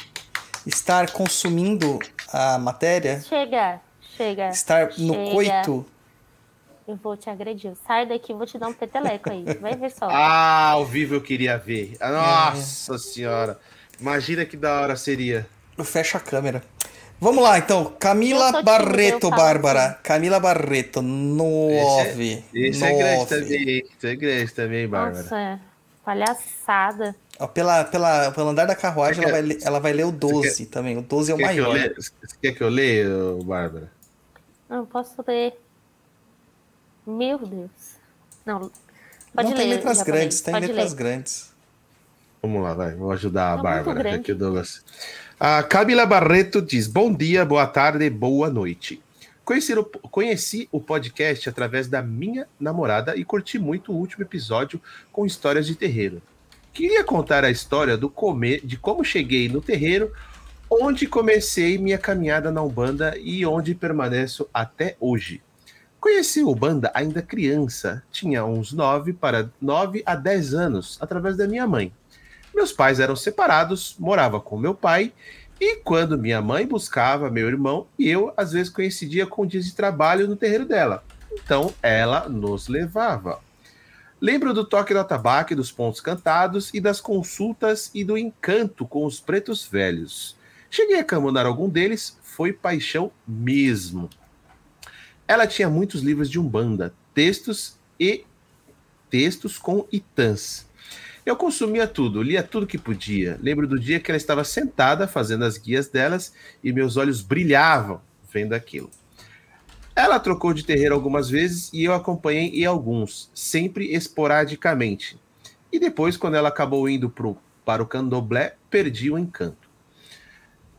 Estar consumindo a matéria? Chega, chega. Estar no chega. coito? Eu vou te agredir. Sai daqui, vou te dar um peteleco aí. Vai ver só. Ah, ao vivo eu queria ver. Ah, Nossa senhora. Imagina que da hora seria. Fecha a câmera. Vamos lá, então. Camila Barreto, Bárbara. assim. Camila Barreto, nove. Esse é grande nove. também. Isso é grande também, Bárbara. Nossa, palhaçada. Ó, pela, pela, pelo andar da carruagem, Você ela quer- vai, ler- ela vai ler o 12 também. O 12 é o Quer que maior. leia- Você quer que eu leia, Bárbara? Não posso ler. Meu Deus. Não, pode Não ler. tem letras grandes, tem pode letras ler. grandes. Vamos lá, vai. Vou ajudar a Tá Bárbara. Aqui Douglas. A Camila Barreto diz: Bom dia, boa tarde, boa noite. Conheci o, conheci o podcast através da minha namorada e curti muito o último episódio com histórias de terreiro. Queria contar a história do come, de como cheguei no terreiro, onde comecei minha caminhada na Umbanda e onde permaneço até hoje. Conheci o Umbanda ainda criança, tinha uns 9 para 9 a 10 anos, através da minha mãe. Meus pais eram separados, morava com meu pai, e quando minha mãe buscava meu irmão, eu às vezes coincidia com dias de trabalho no terreiro dela. Então ela nos levava. Lembro do toque do atabaque, dos pontos cantados e das consultas e do encanto com os pretos velhos. Cheguei a camunar algum deles, foi paixão mesmo. Ela tinha muitos livros de Umbanda, textos e textos com itãs. Eu consumia tudo, lia tudo que podia. Lembro do dia que ela estava sentada fazendo as guias delas e meus olhos brilhavam vendo aquilo. Ela trocou de terreiro algumas vezes e eu acompanhei em alguns, sempre esporadicamente. E depois, quando ela acabou indo pro, para o candomblé, perdi o encanto.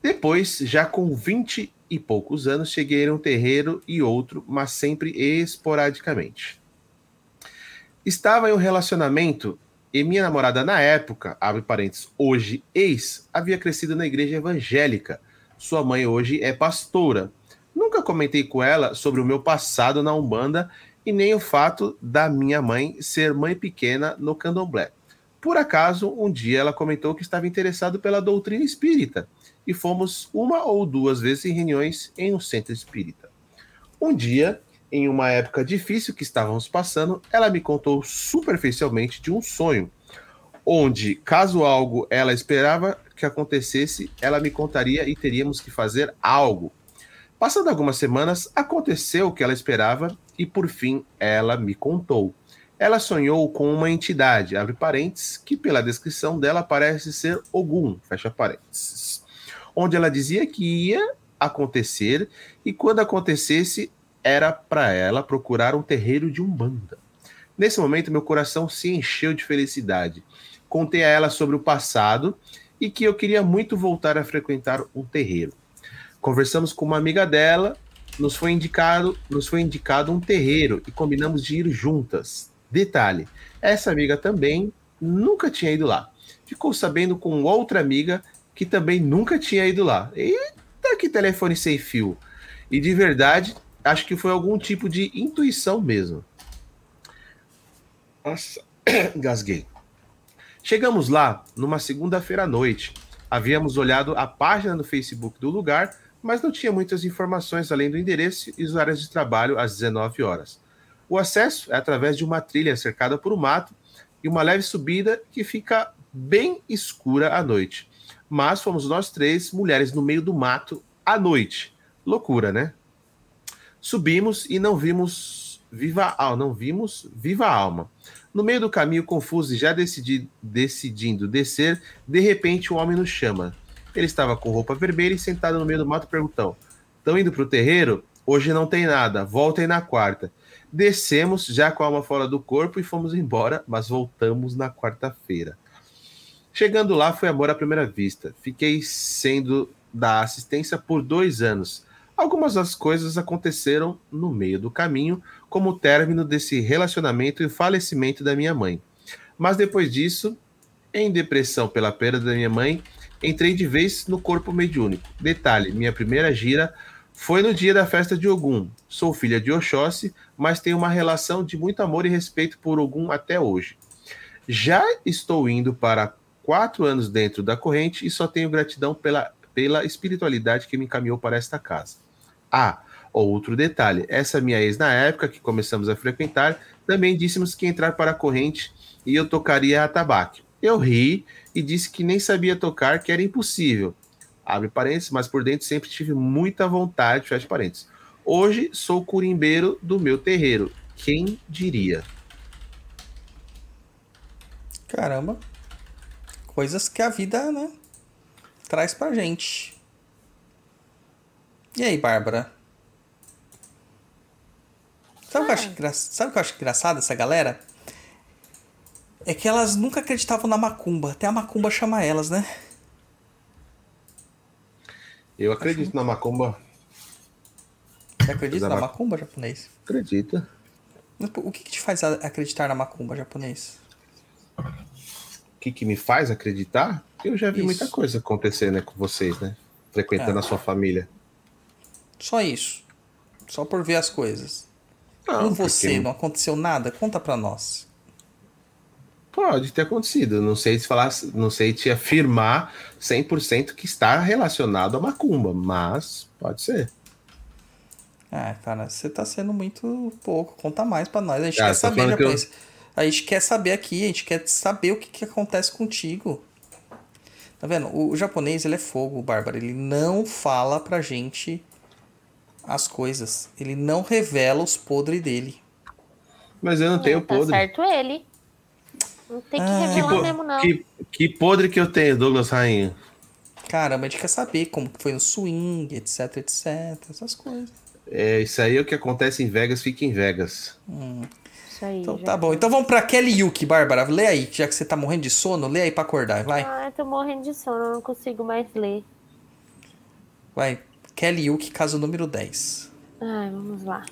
Depois, já com 20 e poucos anos, cheguei a um terreiro e outro, mas sempre esporadicamente. Estava em um relacionamento e minha namorada na época, abre parênteses, hoje ex, havia crescido na igreja evangélica. Sua mãe hoje é pastora. Nunca comentei com ela sobre o meu passado na Umbanda e nem o fato da minha mãe ser mãe pequena no candomblé. Por acaso, um dia ela comentou que estava interessado pela doutrina espírita e fomos uma ou duas vezes em reuniões em um centro espírita. Um dia, em uma época difícil que estávamos passando, ela me contou superficialmente de um sonho, onde, caso algo ela esperava que acontecesse, ela me contaria e teríamos que fazer algo. Passando algumas semanas, aconteceu o que ela esperava e, por fim, ela me contou. Ela sonhou com uma entidade, abre parênteses, que pela descrição dela parece ser Ogum, fecha parênteses, onde ela dizia que ia acontecer e quando acontecesse era para ela procurar um terreiro de umbanda. Nesse momento, meu coração se encheu de felicidade. Contei a ela sobre o passado e que eu queria muito voltar a frequentar um terreiro. Conversamos com uma amiga dela, nos foi indicado, nos foi indicado um terreiro e combinamos de ir juntas. Detalhe, essa amiga também nunca tinha ido lá. Ficou sabendo com outra amiga que também nunca tinha ido lá. Eita, que telefone sem fio. E de verdade, acho que foi algum tipo de intuição mesmo. Nossa, <coughs> gasguei. Chegamos lá numa segunda-feira à noite. Havíamos olhado a página no Facebook do lugar, mas não tinha muitas informações além do endereço e os horários de trabalho às 19 horas. O acesso é através de uma trilha cercada por um mato e uma leve subida que fica bem escura à noite. Mas fomos nós três mulheres no meio do mato à noite. Loucura, né? Subimos e não vimos viva alma, não vimos viva alma. No meio do caminho confuso e já decidi, decidindo descer, de repente um homem nos chama. Ele estava com roupa vermelha e sentado no meio do mato perguntou: "Estão indo para o terreiro? Hoje não tem nada. Voltem na quarta." Descemos já com a alma fora do corpo e fomos embora, mas voltamos na quarta-feira. Chegando lá foi amor à primeira vista. Fiquei sendo da assistência por dois anos. Algumas das coisas aconteceram no meio do caminho, como o término desse relacionamento e o falecimento da minha mãe. Mas depois disso, em depressão pela perda da minha mãe, entrei de vez no corpo mediúnico. Detalhe: minha primeira gira foi no dia da festa de Ogum. Sou filha de Oxóssi, mas tenho uma relação de muito amor e respeito por Ogum até hoje. Já estou indo para quatro anos dentro da corrente e só tenho gratidão pela, pela espiritualidade que me encaminhou para esta casa. Ah, outro detalhe: essa minha ex, na época que começamos a frequentar, também dissemos que entrar para a corrente e eu tocaria a tabaque. Eu ri e disse que nem sabia tocar, que era impossível. Abre parênteses, mas por dentro sempre tive muita vontade, fecha parênteses. Hoje sou curimbeiro do meu terreiro. Quem diria? Caramba. Coisas que a vida, né, traz pra gente. E aí, Bárbara? Sabe o que eu acho, engra... Sabe o que eu acho engraçado essa galera? É que elas nunca acreditavam na macumba. Até a macumba chama elas, né? Eu acredito na macumba. Você acredita na ma- macumba japonês? Acredita? O que, que te faz acreditar na macumba japonês? O que, que me faz acreditar? Eu já vi Isso. muita coisa acontecer, né, com vocês, né? Frequentando É. a sua família. Só isso. Só por ver as coisas. Não, Com porque você, não aconteceu nada? Conta pra nós. Pode ter acontecido. Não sei te falar, não sei te afirmar 100% que está relacionado a macumba, mas pode ser. Ah, cara, você tá sendo muito pouco. Conta mais pra nós. A gente Ah, quer saber que eu-. A gente quer saber aqui, a gente quer saber o que, que acontece contigo. Tá vendo? O, o japonês, ele é fogo, Bárbara. Ele não fala pra gente as coisas. Ele não revela os podres dele. Mas eu não tenho tá podre. certo ele. Não tem que Ah. revelar po- mesmo, não. que, que podre que eu tenho, Douglas Rainha? Caramba, a gente quer saber como que foi no swing, etc, etc. Essas coisas. É, isso aí é o que acontece em Vegas, fica em Vegas. Isso aí. Então já. tá bom. Então vamos pra Kelly Yuki, Bárbara. Lê aí, já que você tá morrendo de sono, lê aí pra acordar. Vai, Ai, tô morrendo de sono, eu não consigo mais ler. vai. Kelly Yuki, caso número 10. Ai, vamos lá.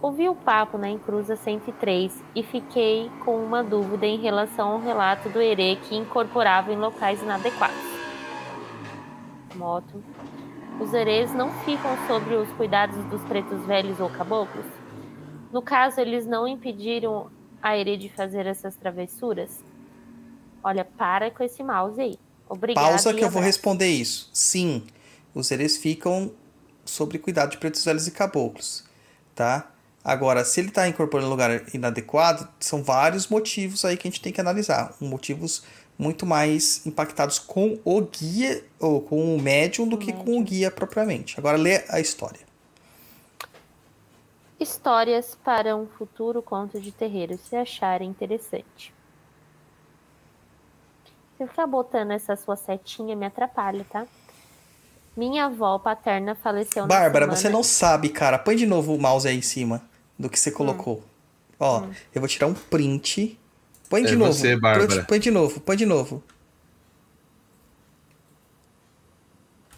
Ouvi o papo na Encruza 103 e fiquei com uma dúvida em relação ao relato do Herê que incorporava em locais inadequados. Moto. Os herês não ficam sobre os cuidados dos pretos velhos ou caboclos? No caso, eles não impediram a Herê de fazer essas travessuras? Olha, para com esse mouse aí. Obrigada. Pausa que eu vou responder isso. Sim, os seres ficam sobre cuidado de pretos velhos e caboclos, tá? Agora, se ele está incorporando lugar inadequado, são vários motivos aí que a gente tem que analisar. Motivos muito mais impactados com o guia, ou com o médium, do que com o guia propriamente. Agora, lê a história. Histórias para um futuro conto de terreiro, se acharem interessante. Se ficar botando essa sua setinha, me atrapalha, tá? Minha avó paterna faleceu na Bárbara, semana... você não sabe, cara. Põe de novo o mouse aí em cima do que você colocou. Ó, eu vou tirar um print. Põe de É novo. você, Bárbara. Põe de novo, põe de novo.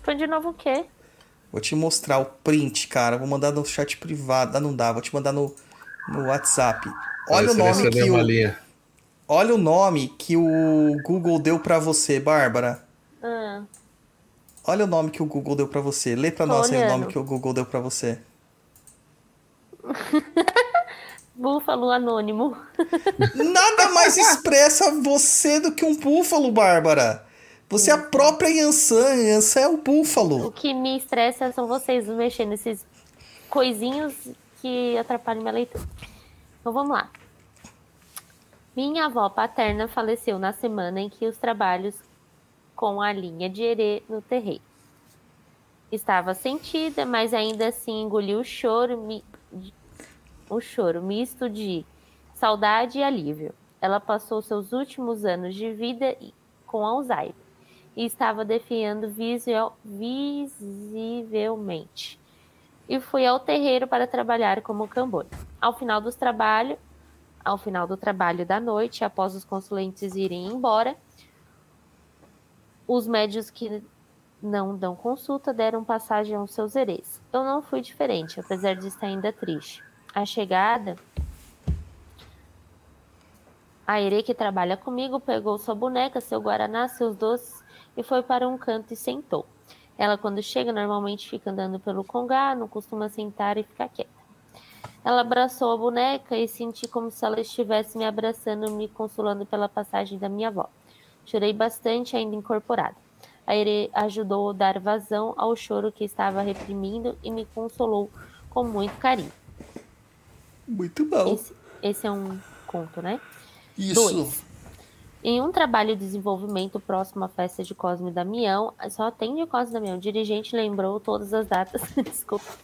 Foi de novo o quê? Vou te mostrar o print, cara. Vou mandar no chat privado. Ah, não dá. Vou te mandar no, no WhatsApp. Olha o Você vai nome que o, linha. olha o nome que o Google deu pra você, Bárbara. Ah, Olha o nome que o Google deu pra você. Lê pra Tô nós aí o nome que o Google deu pra você. <laughs> búfalo anônimo. <laughs> Nada mais expressa você do que um búfalo, Bárbara. Você é a própria Yansan. Yansan é o O búfalo. que me estressa são vocês mexendo nesses coisinhos que atrapalham minha leitura. Então vamos lá. Minha avó paterna faleceu na semana em que os trabalhos com a linha de herê no terreiro. Estava sentida, mas ainda assim engoliu o choro, mi- o choro misto de saudade e alívio. Ela passou seus últimos anos de vida com Alzheimer e estava definhando visual- visivelmente. E fui ao terreiro para trabalhar como cambona. Ao final dos trabalhos, ao final do trabalho da noite, após os consulentes irem embora, os médios que não dão consulta deram passagem aos seus herês. Eu não fui diferente, apesar de estar ainda triste. A chegada, a herê que trabalha comigo pegou sua boneca, seu guaraná, seus doces e foi para um canto e sentou. Ela, quando chega, normalmente fica andando pelo congá, não costuma sentar e ficar quieta. Ela abraçou a boneca e senti como se ela estivesse me abraçando, me consolando pela passagem da minha avó. Chorei bastante, ainda incorporada. A Ere ajudou a dar vazão ao choro que estava reprimindo e me consolou com muito carinho. Muito bom. Esse, esse é um conto, né? Isso. Dois. Em um trabalho de desenvolvimento próximo à festa de Cosme e Damião, só tem de Cosme e Damião, o dirigente lembrou todas as datas, <laughs> desculpa,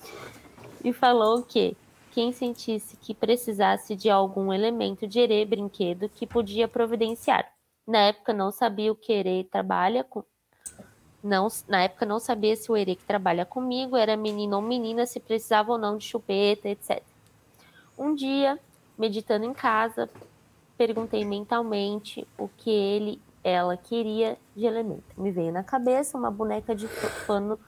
e falou que quem sentisse que precisasse de algum elemento de herê brinquedo que podia providenciar. Na época não sabia o que herê trabalha com. Não, na época não sabia se o herê que trabalha comigo era menino ou menina, se precisava ou não de chupeta, etc. Um dia, meditando em casa, perguntei mentalmente o que ele, ela queria de elemento. Me veio na cabeça uma boneca de pano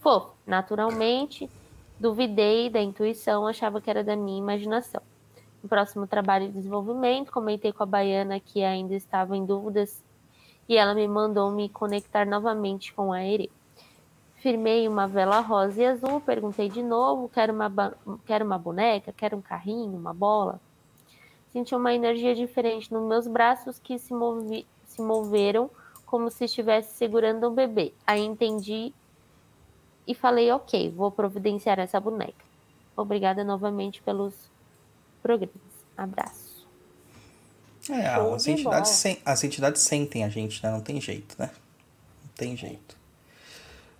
fofo. Naturalmente, duvidei da intuição, achava que era da minha imaginação. Próximo trabalho de desenvolvimento, comentei com a baiana que ainda estava em dúvidas e ela me mandou me conectar novamente com a Ere. Firmei uma vela rosa e azul, perguntei de novo, quero uma, quero uma boneca, quero um carrinho, uma bola. Senti uma energia diferente nos meus braços que se, movi- se moveram como se estivesse segurando um bebê. Aí entendi e falei, ok, vou providenciar essa boneca. Obrigada novamente pelos programas. Abraço. É, as de entidades, sen- as entidades sentem a gente, né? Não tem jeito, né? Não tem jeito.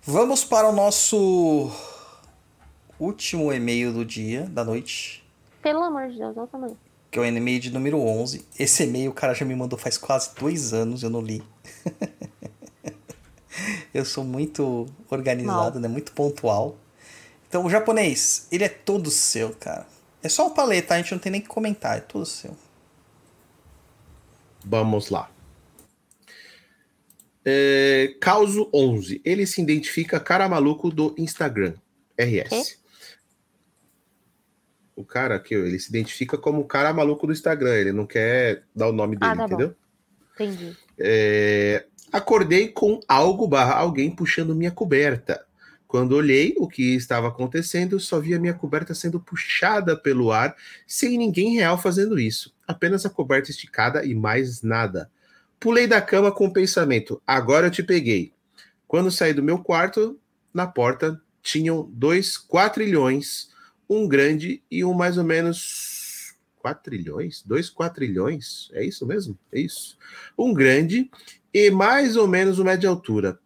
Vamos para o nosso último e-mail do dia, da noite, Pelo amor de Deus, olha o tamanho. que é o e-mail de número 11. Esse e-mail o cara já me mandou faz quase dois anos, eu não li. <laughs> eu sou muito organizado, né? Muito pontual. Então, o japonês, ele é todo seu, cara. É só o paleta, a gente não tem nem que comentar, é todo seu. Vamos lá. É, Causo 11. Ele se identifica cara maluco do Instagram. RS. O cara aqui, ele se identifica como o cara maluco do Instagram. Ele não quer dar o nome dele, Ah, tá bom. entendeu? Entendi. É, acordei com algo barra alguém puxando minha coberta. Quando olhei o que estava acontecendo, só vi a minha coberta sendo puxada pelo ar, sem ninguém real fazendo isso. Apenas a coberta esticada e mais nada. Pulei da cama com o pensamento: agora eu te peguei. Quando saí do meu quarto, na porta tinham dois quatrilhões, um grande e um mais ou menos. Quatrilhões? Dois quatrilhões? É isso mesmo? É isso. Um grande e mais ou menos um médio de altura,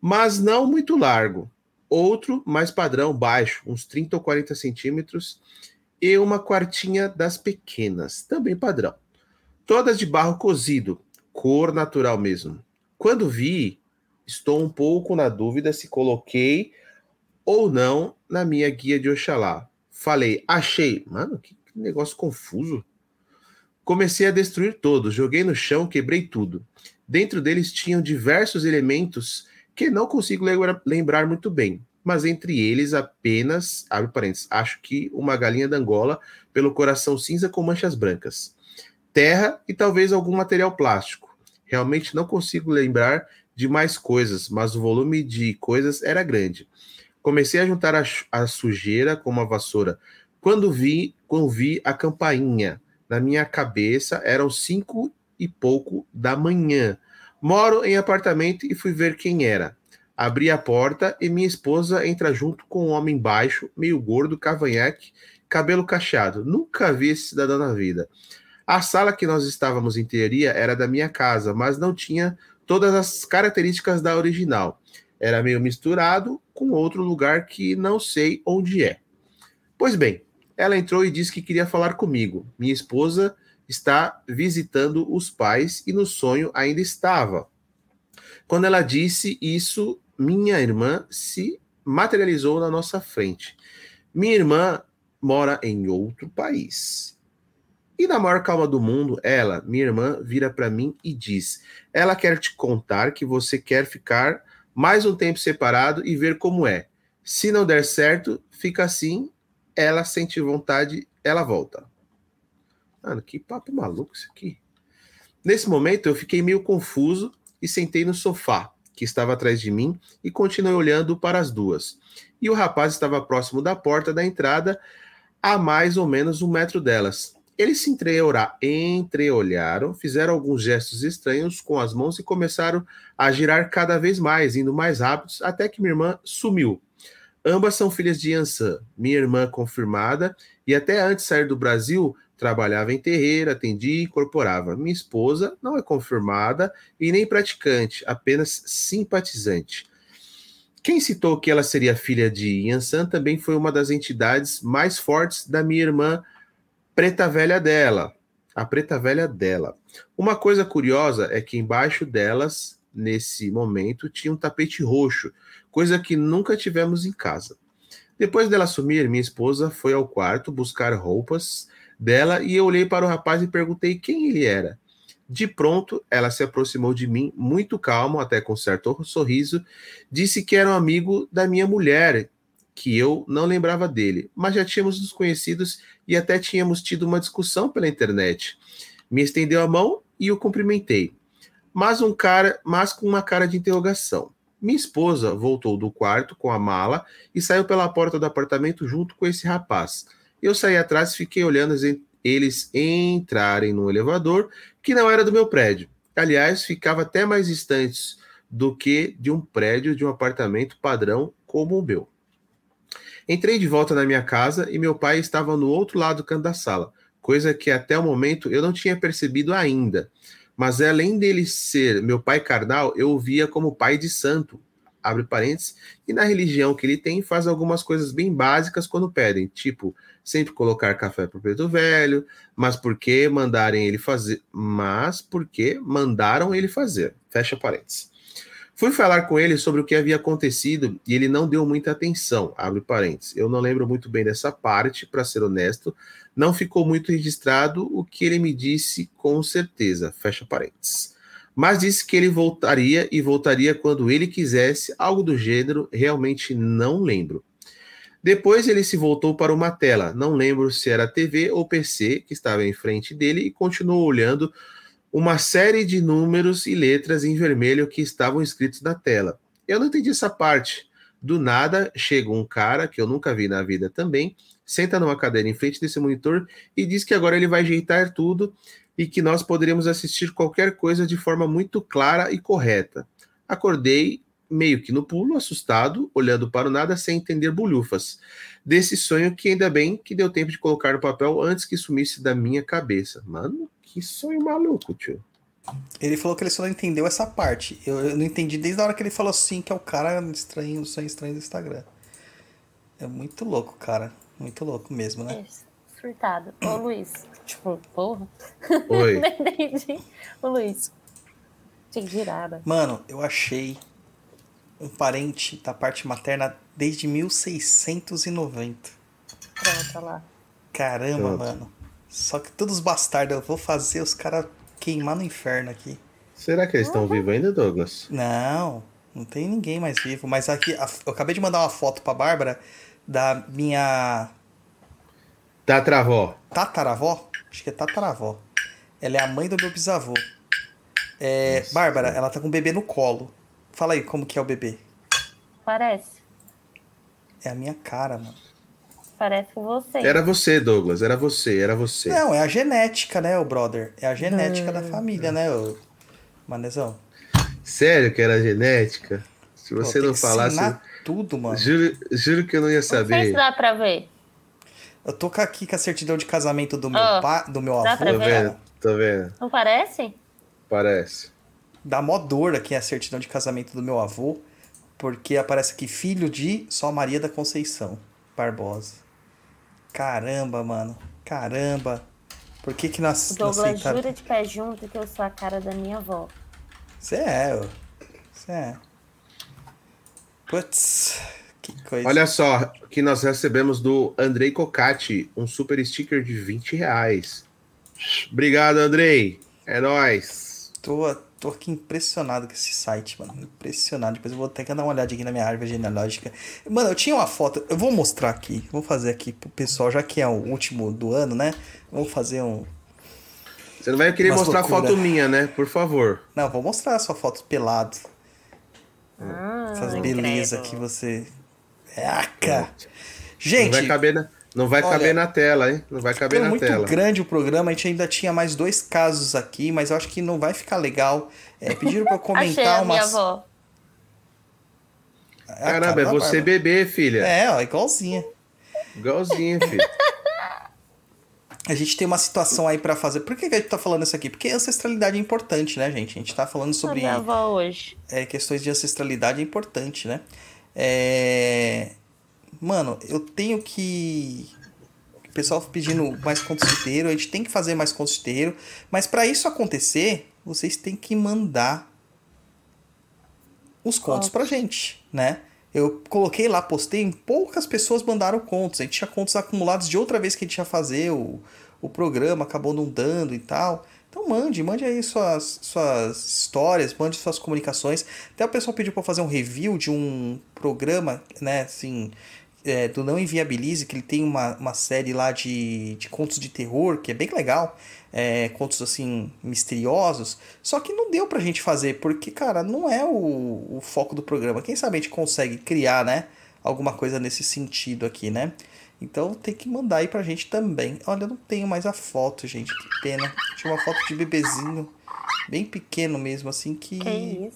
mas não muito largo. Outro mais padrão, baixo, uns 30 ou 40 centímetros, e uma quartinha das pequenas, também padrão. Todas de barro cozido, cor natural mesmo. Quando vi, estou um pouco na dúvida se coloquei ou não na minha guia de Oxalá. Falei, achei. Mano, que negócio confuso. Comecei a destruir todos, joguei no chão, quebrei tudo. Dentro deles tinham diversos elementos que não consigo lembra- lembrar muito bem, mas entre eles apenas, abre parênteses, acho que uma galinha da Angola pelo coração cinza com manchas brancas. Terra e talvez algum material plástico. Realmente não consigo lembrar de mais coisas, mas o volume de coisas era grande. Comecei a juntar a, a sujeira com uma vassoura. Quando vi, quando vi a campainha na minha cabeça, eram cinco e pouco da manhã. Moro em apartamento e fui ver quem era. Abri a porta e minha esposa entra junto com um homem baixo, meio gordo, cavanhaque, cabelo cacheado. Nunca vi esse cidadão na vida. A sala que nós estávamos em teoria era da minha casa, mas não tinha todas as características da original. Era meio misturado com outro lugar que não sei onde é. Pois bem, ela entrou e disse que queria falar comigo. Minha esposa está visitando os pais e no sonho ainda estava. Quando ela disse isso, minha irmã se materializou na nossa frente. Minha irmã mora em outro país. E na maior calma do mundo, ela, minha irmã, vira para mim e diz: Ela quer te contar que você quer ficar mais um tempo separado e ver como é. Se não der certo, fica assim. Ela sente vontade, ela volta. Mano, que papo maluco isso aqui. Nesse momento, eu fiquei meio confuso e sentei no sofá, que estava atrás de mim, e continuei olhando para as duas. E o rapaz estava próximo da porta da entrada, a mais ou menos um metro delas. Eles se entreolha- entreolharam, fizeram alguns gestos estranhos com as mãos e começaram a girar cada vez mais, indo mais rápidos, até que minha irmã sumiu. Ambas são filhas de Yansan, minha irmã confirmada, e até antes de sair do Brasil, trabalhava em terreiro, atendia e incorporava. Minha esposa não é confirmada e nem praticante, apenas simpatizante. Quem citou que ela seria filha de Yansan também foi uma das entidades mais fortes da minha irmã preta velha dela. A preta velha dela. Uma coisa curiosa é que embaixo delas, nesse momento, tinha um tapete roxo, coisa que nunca tivemos em casa. Depois dela sumir, minha esposa foi ao quarto buscar roupas dela e eu olhei para o rapaz e perguntei quem ele era. De pronto, ela se aproximou de mim, muito calmo, até com certo sorriso, disse que era um amigo da minha mulher, que eu não lembrava dele, mas já tínhamos nos conhecidos e até tínhamos tido uma discussão pela internet. Me estendeu a mão e o cumprimentei, mas um cara, mas com uma cara de interrogação. Minha esposa voltou do quarto com a mala e saiu pela porta do apartamento junto com esse rapaz. Eu saí atrás e fiquei olhando eles entrarem no elevador que não era do meu prédio. Aliás, ficava até mais distante do que de um prédio de um apartamento padrão como o meu. Entrei de volta na minha casa e meu pai estava no outro lado do canto da sala, coisa que até o momento eu não tinha percebido ainda. Mas além dele ser meu pai carnal, eu o via como pai de santo, abre parênteses, e na religião que ele tem faz algumas coisas bem básicas quando pedem, tipo, sempre colocar café pro preto velho, mas por que mandarem ele fazer, mas por que mandaram ele fazer, fecha parênteses. Fui falar com ele sobre o que havia acontecido e ele não deu muita atenção, abre parênteses. Eu não lembro muito bem dessa parte, para ser honesto, não ficou muito registrado o que ele me disse com certeza, fecha parênteses mas disse que ele voltaria e voltaria quando ele quisesse, algo do gênero, realmente não lembro. Depois ele se voltou para uma tela, não lembro se era TV ou PC que estava em frente dele e continuou olhando uma série de números e letras em vermelho que estavam escritos na tela. Eu não entendi essa parte. Do nada chega um cara que eu nunca vi na vida também, senta numa cadeira em frente desse monitor e diz que agora ele vai ajeitar tudo e que nós poderíamos assistir qualquer coisa de forma muito clara e correta. Acordei meio que no pulo, assustado, olhando para o nada sem entender bolhufas. Desse sonho que ainda bem que deu tempo de colocar no papel antes que sumisse da minha cabeça. Mano, que sonho maluco, tio. Ele falou que ele só não entendeu essa parte. Eu, eu não entendi desde a hora que ele falou assim, que é o cara estranho, o sonho estranho do Instagram. É muito louco, cara. Muito louco mesmo, né? É, surtado. Ô, Luiz. Tipo, porra. Oi. <laughs> Não entendi. Ô, Luiz. Que girada. Mano, eu achei um parente da parte materna desde 1690. Pronto, lá. Caramba, Pronto. mano. Só que todos os bastardos eu vou fazer os caras queimar no inferno aqui. Será que eles estão vivos ainda, Douglas? Não, não tem ninguém mais vivo. Mas aqui, a- eu acabei de mandar uma foto pra Bárbara da minha Tatravó. tataravó. Acho que é tataravó. Ela é a mãe do meu bisavô. É, Bárbara, ela tá com o bebê no colo. Fala aí como que é o bebê. Parece. É a minha cara, mano. Parece com você. Era você, Douglas. Era você, era você. Não, é a genética, né, o brother? É a genética da família, né, o Manezão? Sério que era genética? Se Pô, você tem não falasse. tudo, mano. Juro, juro que eu não ia Não sei se saber. dá pra ver. Eu tô aqui com a certidão de casamento do meu Ó, pai, do meu dá avô. pra Tô ver? vendo, tô vendo. Não parece? Parece. Dá mó dor aqui a certidão de casamento do meu avô, porque aparece aqui filho de só Maria da Conceição Barbosa. Caramba, mano. Caramba. Por que que nós O não Douglas aceitaram? jura de pé junto que eu sou a cara da minha avó. Você é. Você é. Putz, que coisa. Olha só, que nós recebemos do Andrei Cocati, um super sticker de 20 reais. Obrigado, Andrei. É nóis. Tô, tô aqui impressionado com esse site, mano. Impressionado. Depois eu vou ter que dar uma olhada aqui na minha árvore genealógica. Mano, eu tinha uma foto. Eu vou mostrar aqui. Vou fazer aqui pro pessoal, já que é o último do ano, né? Vou fazer um. Você não vai querer Umas mostrar loucura. foto minha, né? Por favor. Não, vou mostrar a sua foto pelado. Ah, Essas belezas que você. Eca! Não Gente, vai caber na, não vai olha, caber na tela, hein? Não vai caber na muito tela. grande o programa. A gente ainda tinha mais dois casos aqui, mas eu acho que não vai ficar legal. É, pediram pra eu <laughs> Achei comentar a minha umas. avó. a Caramba, cara é você Bárbara. bebê, filha. É, ó, igualzinha. Igualzinho, <laughs> filho. A gente tem uma situação aí pra fazer. Por que, que a gente tá falando isso aqui? Porque ancestralidade é importante, né, gente? A gente tá falando A sobre minha avó hoje. é, questões de ancestralidade é importante, né? É... Mano, eu tenho que. O pessoal pedindo mais contos de terreiro, a gente tem que fazer mais contos de terreiro, mas pra isso acontecer, vocês têm que mandar os contos pra gente, né? Eu coloquei lá, postei, poucas pessoas mandaram contos. A gente tinha contos acumulados de outra vez que a gente ia fazer o, o programa, acabou não dando e tal. Então mande, mande aí suas, suas histórias, mande suas comunicações. Até o pessoal pediu para fazer um review de um programa, né, assim, é, do Não Inviabilize, que ele tem uma, uma série lá de, de contos de terror, que é bem legal. É, contos, assim, misteriosos. Só que não deu pra gente fazer, porque, cara, não é o, o foco do programa. Quem sabe a gente consegue criar, né, alguma coisa nesse sentido aqui, né? Então tem que mandar aí pra gente também. Olha, eu não tenho mais a foto, gente. Que pena. Tinha uma foto de bebezinho, bem pequeno mesmo, assim, que, Que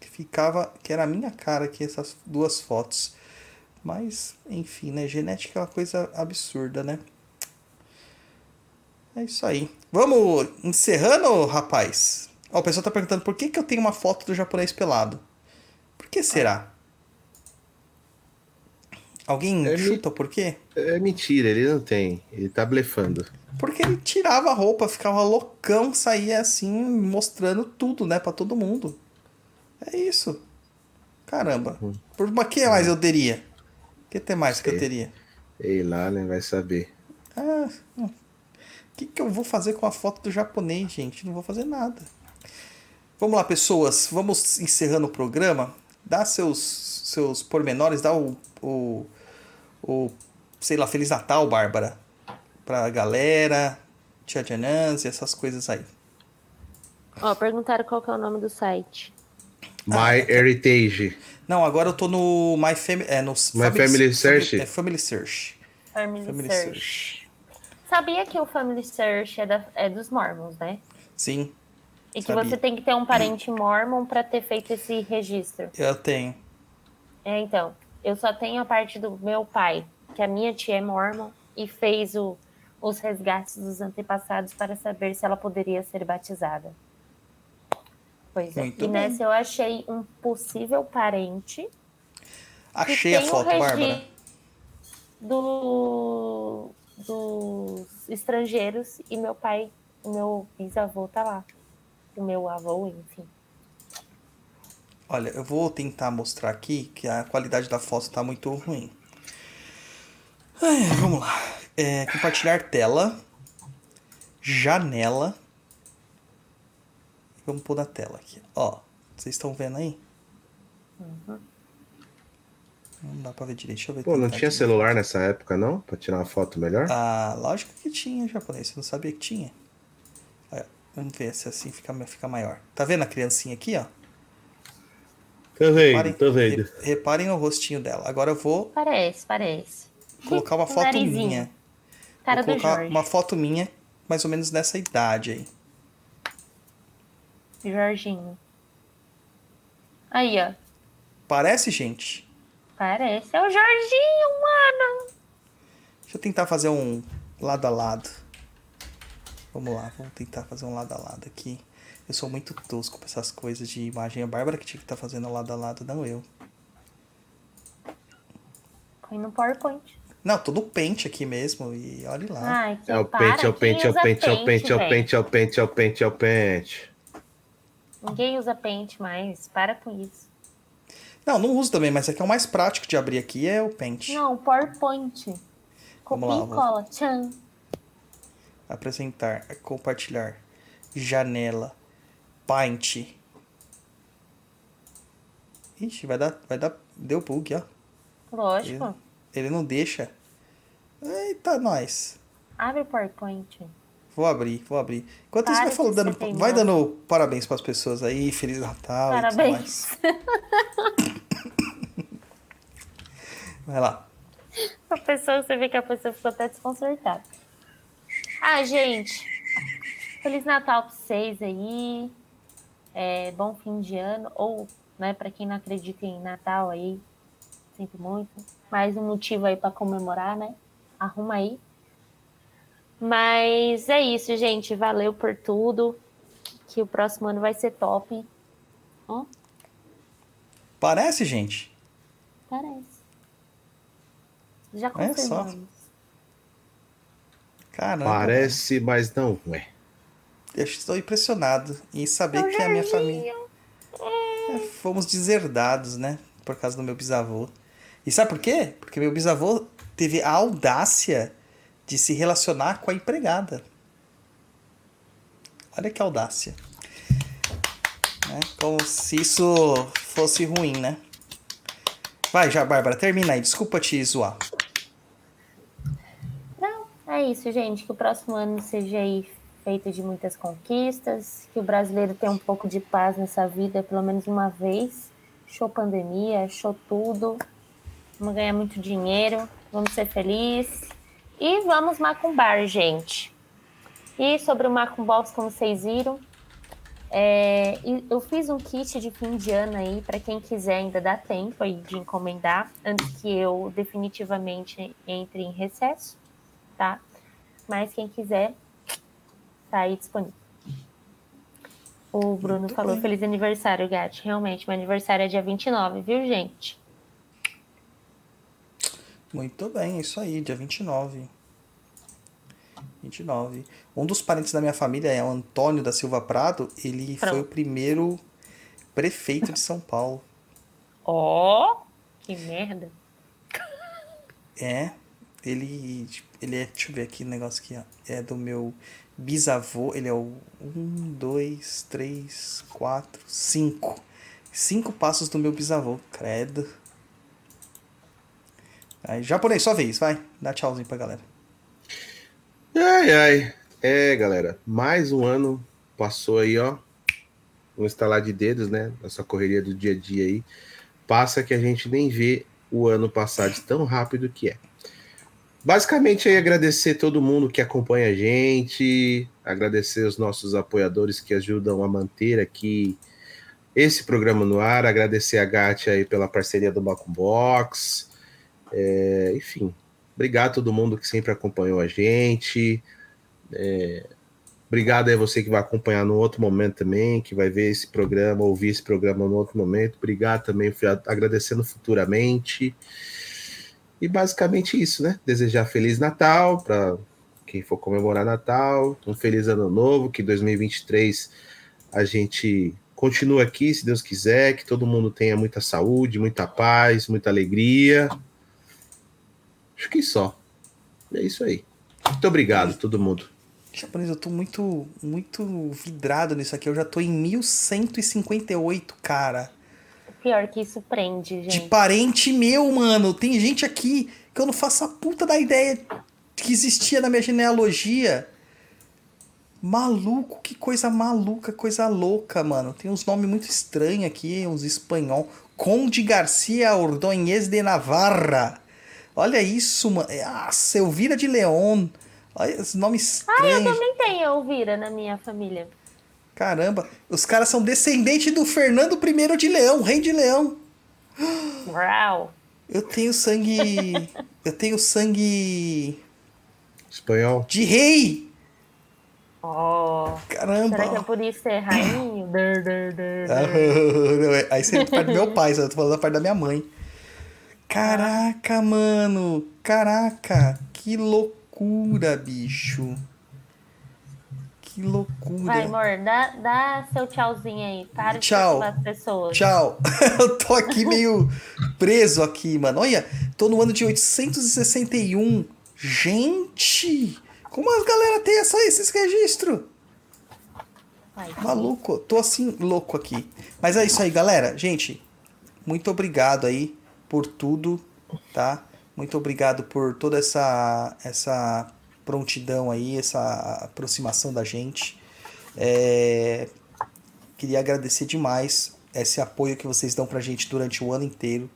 que ficava. Que era a minha cara aqui, essas duas fotos. Mas, enfim, né? Genética é uma coisa absurda, né? É isso aí. Vamos encerrando, rapaz? Ó, o pessoal tá perguntando por que, que eu tenho uma foto do japonês pelado. Por que será? Alguém É, chuta o porquê? É mentira, ele não tem. Ele tá blefando. Porque ele tirava a roupa, ficava loucão, saía assim, mostrando tudo, né, pra todo mundo. É isso. Caramba. Por uma que mais eu teria? O que tem mais que eu Sei. teria? Sei lá, né? Vai saber. Ah, hum. o que, que eu vou fazer com a foto do japonês, gente? Não vou fazer nada. Vamos lá, pessoas. Vamos encerrando o programa. Dá seus, seus pormenores, dá o, o, o, sei lá, Feliz Natal, Bárbara. Pra galera, Tia Janans e essas coisas aí. Ó, perguntaram qual que é o nome do site. My Heritage. Não, agora eu tô no My Family. É, no My Family Search? É Family Search. Family, Family Search. Search. Sabia que o Family Search é, da- é dos Mormons, né? Sim, E que Sabia. você tem que ter um parente Mormon pra ter feito esse registro. eu tenho. É, então, eu só tenho a parte do meu pai, que a minha tia é Mormon e fez o- os resgates dos antepassados para saber se ela poderia ser batizada. Pois é. Muito e bem. nessa eu achei um possível parente Achei a foto, Bárbara. registro do, dos estrangeiros e meu pai, meu bisavô tá lá. O meu avô, enfim. Olha, eu vou tentar mostrar aqui que a qualidade da foto tá muito ruim. Ai, vamos lá. É, compartilhar tela. Janela. Vamos pôr na tela aqui. Ó, vocês estão vendo aí? Não dá pra ver direito. Deixa eu ver. Pô, não tentar tinha aqui. celular nessa época, não? Pra tirar uma foto melhor? Ah, lógico que tinha japonês. Você não sabia que tinha? Olha, vamos ver se assim fica, fica maior. Tá vendo a criancinha aqui, ó? Tô vendo, Reparem, tô vendo. re- reparem o rostinho dela. Agora eu vou Parece, parece. colocar uma foto narizinho. minha. Cara vou do colocar Jorge. uma foto minha, mais ou menos nessa idade aí. Jorginho. Aí, ó. Parece, gente? Parece. É o Jorginho, mano. Deixa eu tentar fazer um lado a lado. Vamos lá, vamos tentar fazer um lado a lado aqui. Eu sou muito tosco pra essas coisas de imagem. A Bárbara que tinha que estar fazendo lado a lado, não eu. Põe no PowerPoint. Não, tô no pente aqui mesmo e olhe lá. Ai, que É o pente, é o pente, é o pente, é o pente, é o pente, é o pente, é o pente, é o pente. Ninguém usa pente mais. Para com isso. Não, não uso também, mas é que é o mais prático de abrir aqui é o pente. Não, PowerPoint. Copia e cola. Tchan. Apresentar, compartilhar, janela, paint. Ixi, vai dar, vai dar, deu bug, ó. Lógico. Ele não deixa. Eita, nós. Abre o PowerPoint. Vou abrir, vou abrir. Enquanto isso, Para vai, falando, dando, vai dando parabéns pras pessoas aí, Feliz Natal e tudo mais. Parabéns. <laughs> Vai lá. A pessoa, você vê que a pessoa ficou até desconcertada. Ah, gente. Feliz Natal pra vocês aí. É, bom fim de ano. Ou, né, pra quem não acredita em Natal aí, sinto muito. Mais um motivo aí pra comemorar, né? Arruma aí. Mas é isso, gente. Valeu por tudo. Que o próximo ano vai ser top. Ó, Parece, gente? parece. Já É só. confirmamos. Caramba. Parece, mas não é. Eu estou impressionado em saber É que a minha família. Jorginho. É, fomos deserdados, né? Por causa do meu bisavô. E sabe por quê? Porque meu bisavô teve a audácia de se relacionar com a empregada. Olha que audácia. Né? Como se isso fosse ruim, né? Vai já, Bárbara, termina aí. Desculpa te zoar. Não, é isso, gente. Que o próximo ano seja aí feito de muitas conquistas, que o brasileiro tenha um pouco de paz nessa vida, pelo menos uma vez. Show pandemia, show tudo. Vamos ganhar muito dinheiro, vamos ser felizes. E vamos macumbar, gente. E sobre o macumbox, como vocês viram, é, eu fiz um kit de fim de ano aí, para quem quiser, ainda dá tempo aí de encomendar, antes que eu definitivamente entre em recesso, tá? Mas quem quiser, Tá aí disponível. O Bruno Muito falou bem. feliz aniversário, Gatti. Realmente, meu aniversário é dia 29, viu, gente? Muito bem, é isso aí, dia 29. 29. Um dos parentes da minha família é o Antônio da Silva Prado. Ele foi Pronto. o primeiro prefeito de São Paulo. Ó, que merda. É, ele, ele é, deixa eu ver aqui o negócio aqui, ó. É do meu bisavô, ele é o um, dois, três, quatro, cinco. Cinco passos do meu bisavô, credo. Aí, japonês, sua vez, vai. Dá tchauzinho pra galera. Ai, ai. É, galera, mais um ano passou aí, ó. Um estalar de dedos, né? Nossa correria do dia a dia aí. Passa que a gente nem vê o ano passar de tão rápido que é. Basicamente aí agradecer todo mundo que acompanha a gente, agradecer os nossos apoiadores que ajudam a manter aqui esse programa no ar, agradecer a Gatti aí pela parceria do Baco Box, é, enfim, obrigado a todo mundo que sempre acompanhou a gente, é, obrigado a você que vai acompanhar no outro momento também, que vai ver esse programa, ouvir esse programa no outro momento, obrigado também, agradecendo futuramente, e basicamente isso, né? Desejar Feliz Natal para quem for comemorar Natal, um feliz ano novo, que 2023 a gente continue aqui, se Deus quiser, que todo mundo tenha muita saúde, muita paz, muita alegria. Acho que só. É isso aí. Muito obrigado, todo mundo. Japonês, eu tô muito, muito vidrado nisso aqui. Eu já tô em 1158, cara. Pior que isso prende, De gente. parente meu, mano. Tem gente aqui que eu não faço a puta da ideia que existia na minha genealogia. Maluco, que coisa maluca, coisa louca, mano. Tem uns nomes muito estranhos aqui, uns espanhol. Conde Garcia Ordonhez de Navarra. Olha isso, mano. Nossa, Elvira de León. Olha esse nome Ah, eu estranho. também tenho Elvira na minha família. Caramba, os caras são descendentes do Fernando I de Leão, rei de Leão. Uau. Eu tenho sangue. <laughs> eu tenho sangue. Espanhol. de rei! Ó. Caramba! Será que é por isso ser rainho? <coughs> Dur, dur, dur, Ah, <laughs> é- Aí você é parte do meu pai, eu tô falando da parte da minha mãe. Caraca, mano! Caraca! Que loucura, bicho! Que loucura! Vai, amor, dá, dá seu tchauzinho aí. Para de Tchau. perturbar as pessoas. Tchau. <laughs> Eu tô aqui meio preso aqui, mano. Olha, tô no ano de 861. Gente! Como a galera tem essa, esses registros? Maluco, tô assim, louco aqui. Mas é isso aí, galera. Gente, muito obrigado aí por tudo, tá? Muito obrigado por toda essa, essa prontidão aí, essa aproximação da gente. É, Queria agradecer demais esse apoio que vocês dão pra gente durante o ano inteiro.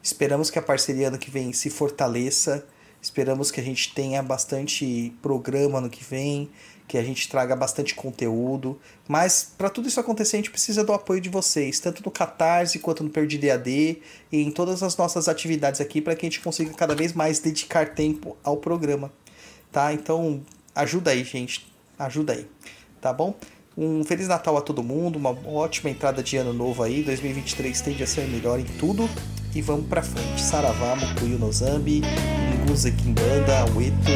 Esperamos que a parceria ano que vem se fortaleça. Esperamos que a gente tenha bastante programa ano que vem, que a gente traga bastante conteúdo. Mas para tudo isso acontecer, a gente precisa do apoio de vocês, tanto no Catarse quanto no Perdido EAD e em todas as nossas atividades aqui, para que a gente consiga cada vez mais dedicar tempo ao programa. Tá? Então, ajuda aí, gente. Ajuda aí. Tá bom? Um Feliz Natal a todo mundo, uma ótima entrada de ano novo aí. 2023 tende a ser melhor em tudo. E vamos pra frente. Saravá, Mukuyu no Zambi, Nguza Kimbanda, Ueto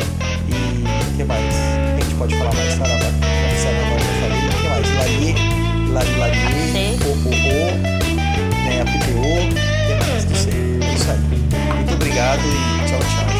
e. o que mais? A pode falar mais? Saravá, Saravá eu já falei. O que mais? Larie, Lari Ho Ho, né? APTO. O que mais? Não sei. É isso aí. Muito obrigado e tchau, tchau,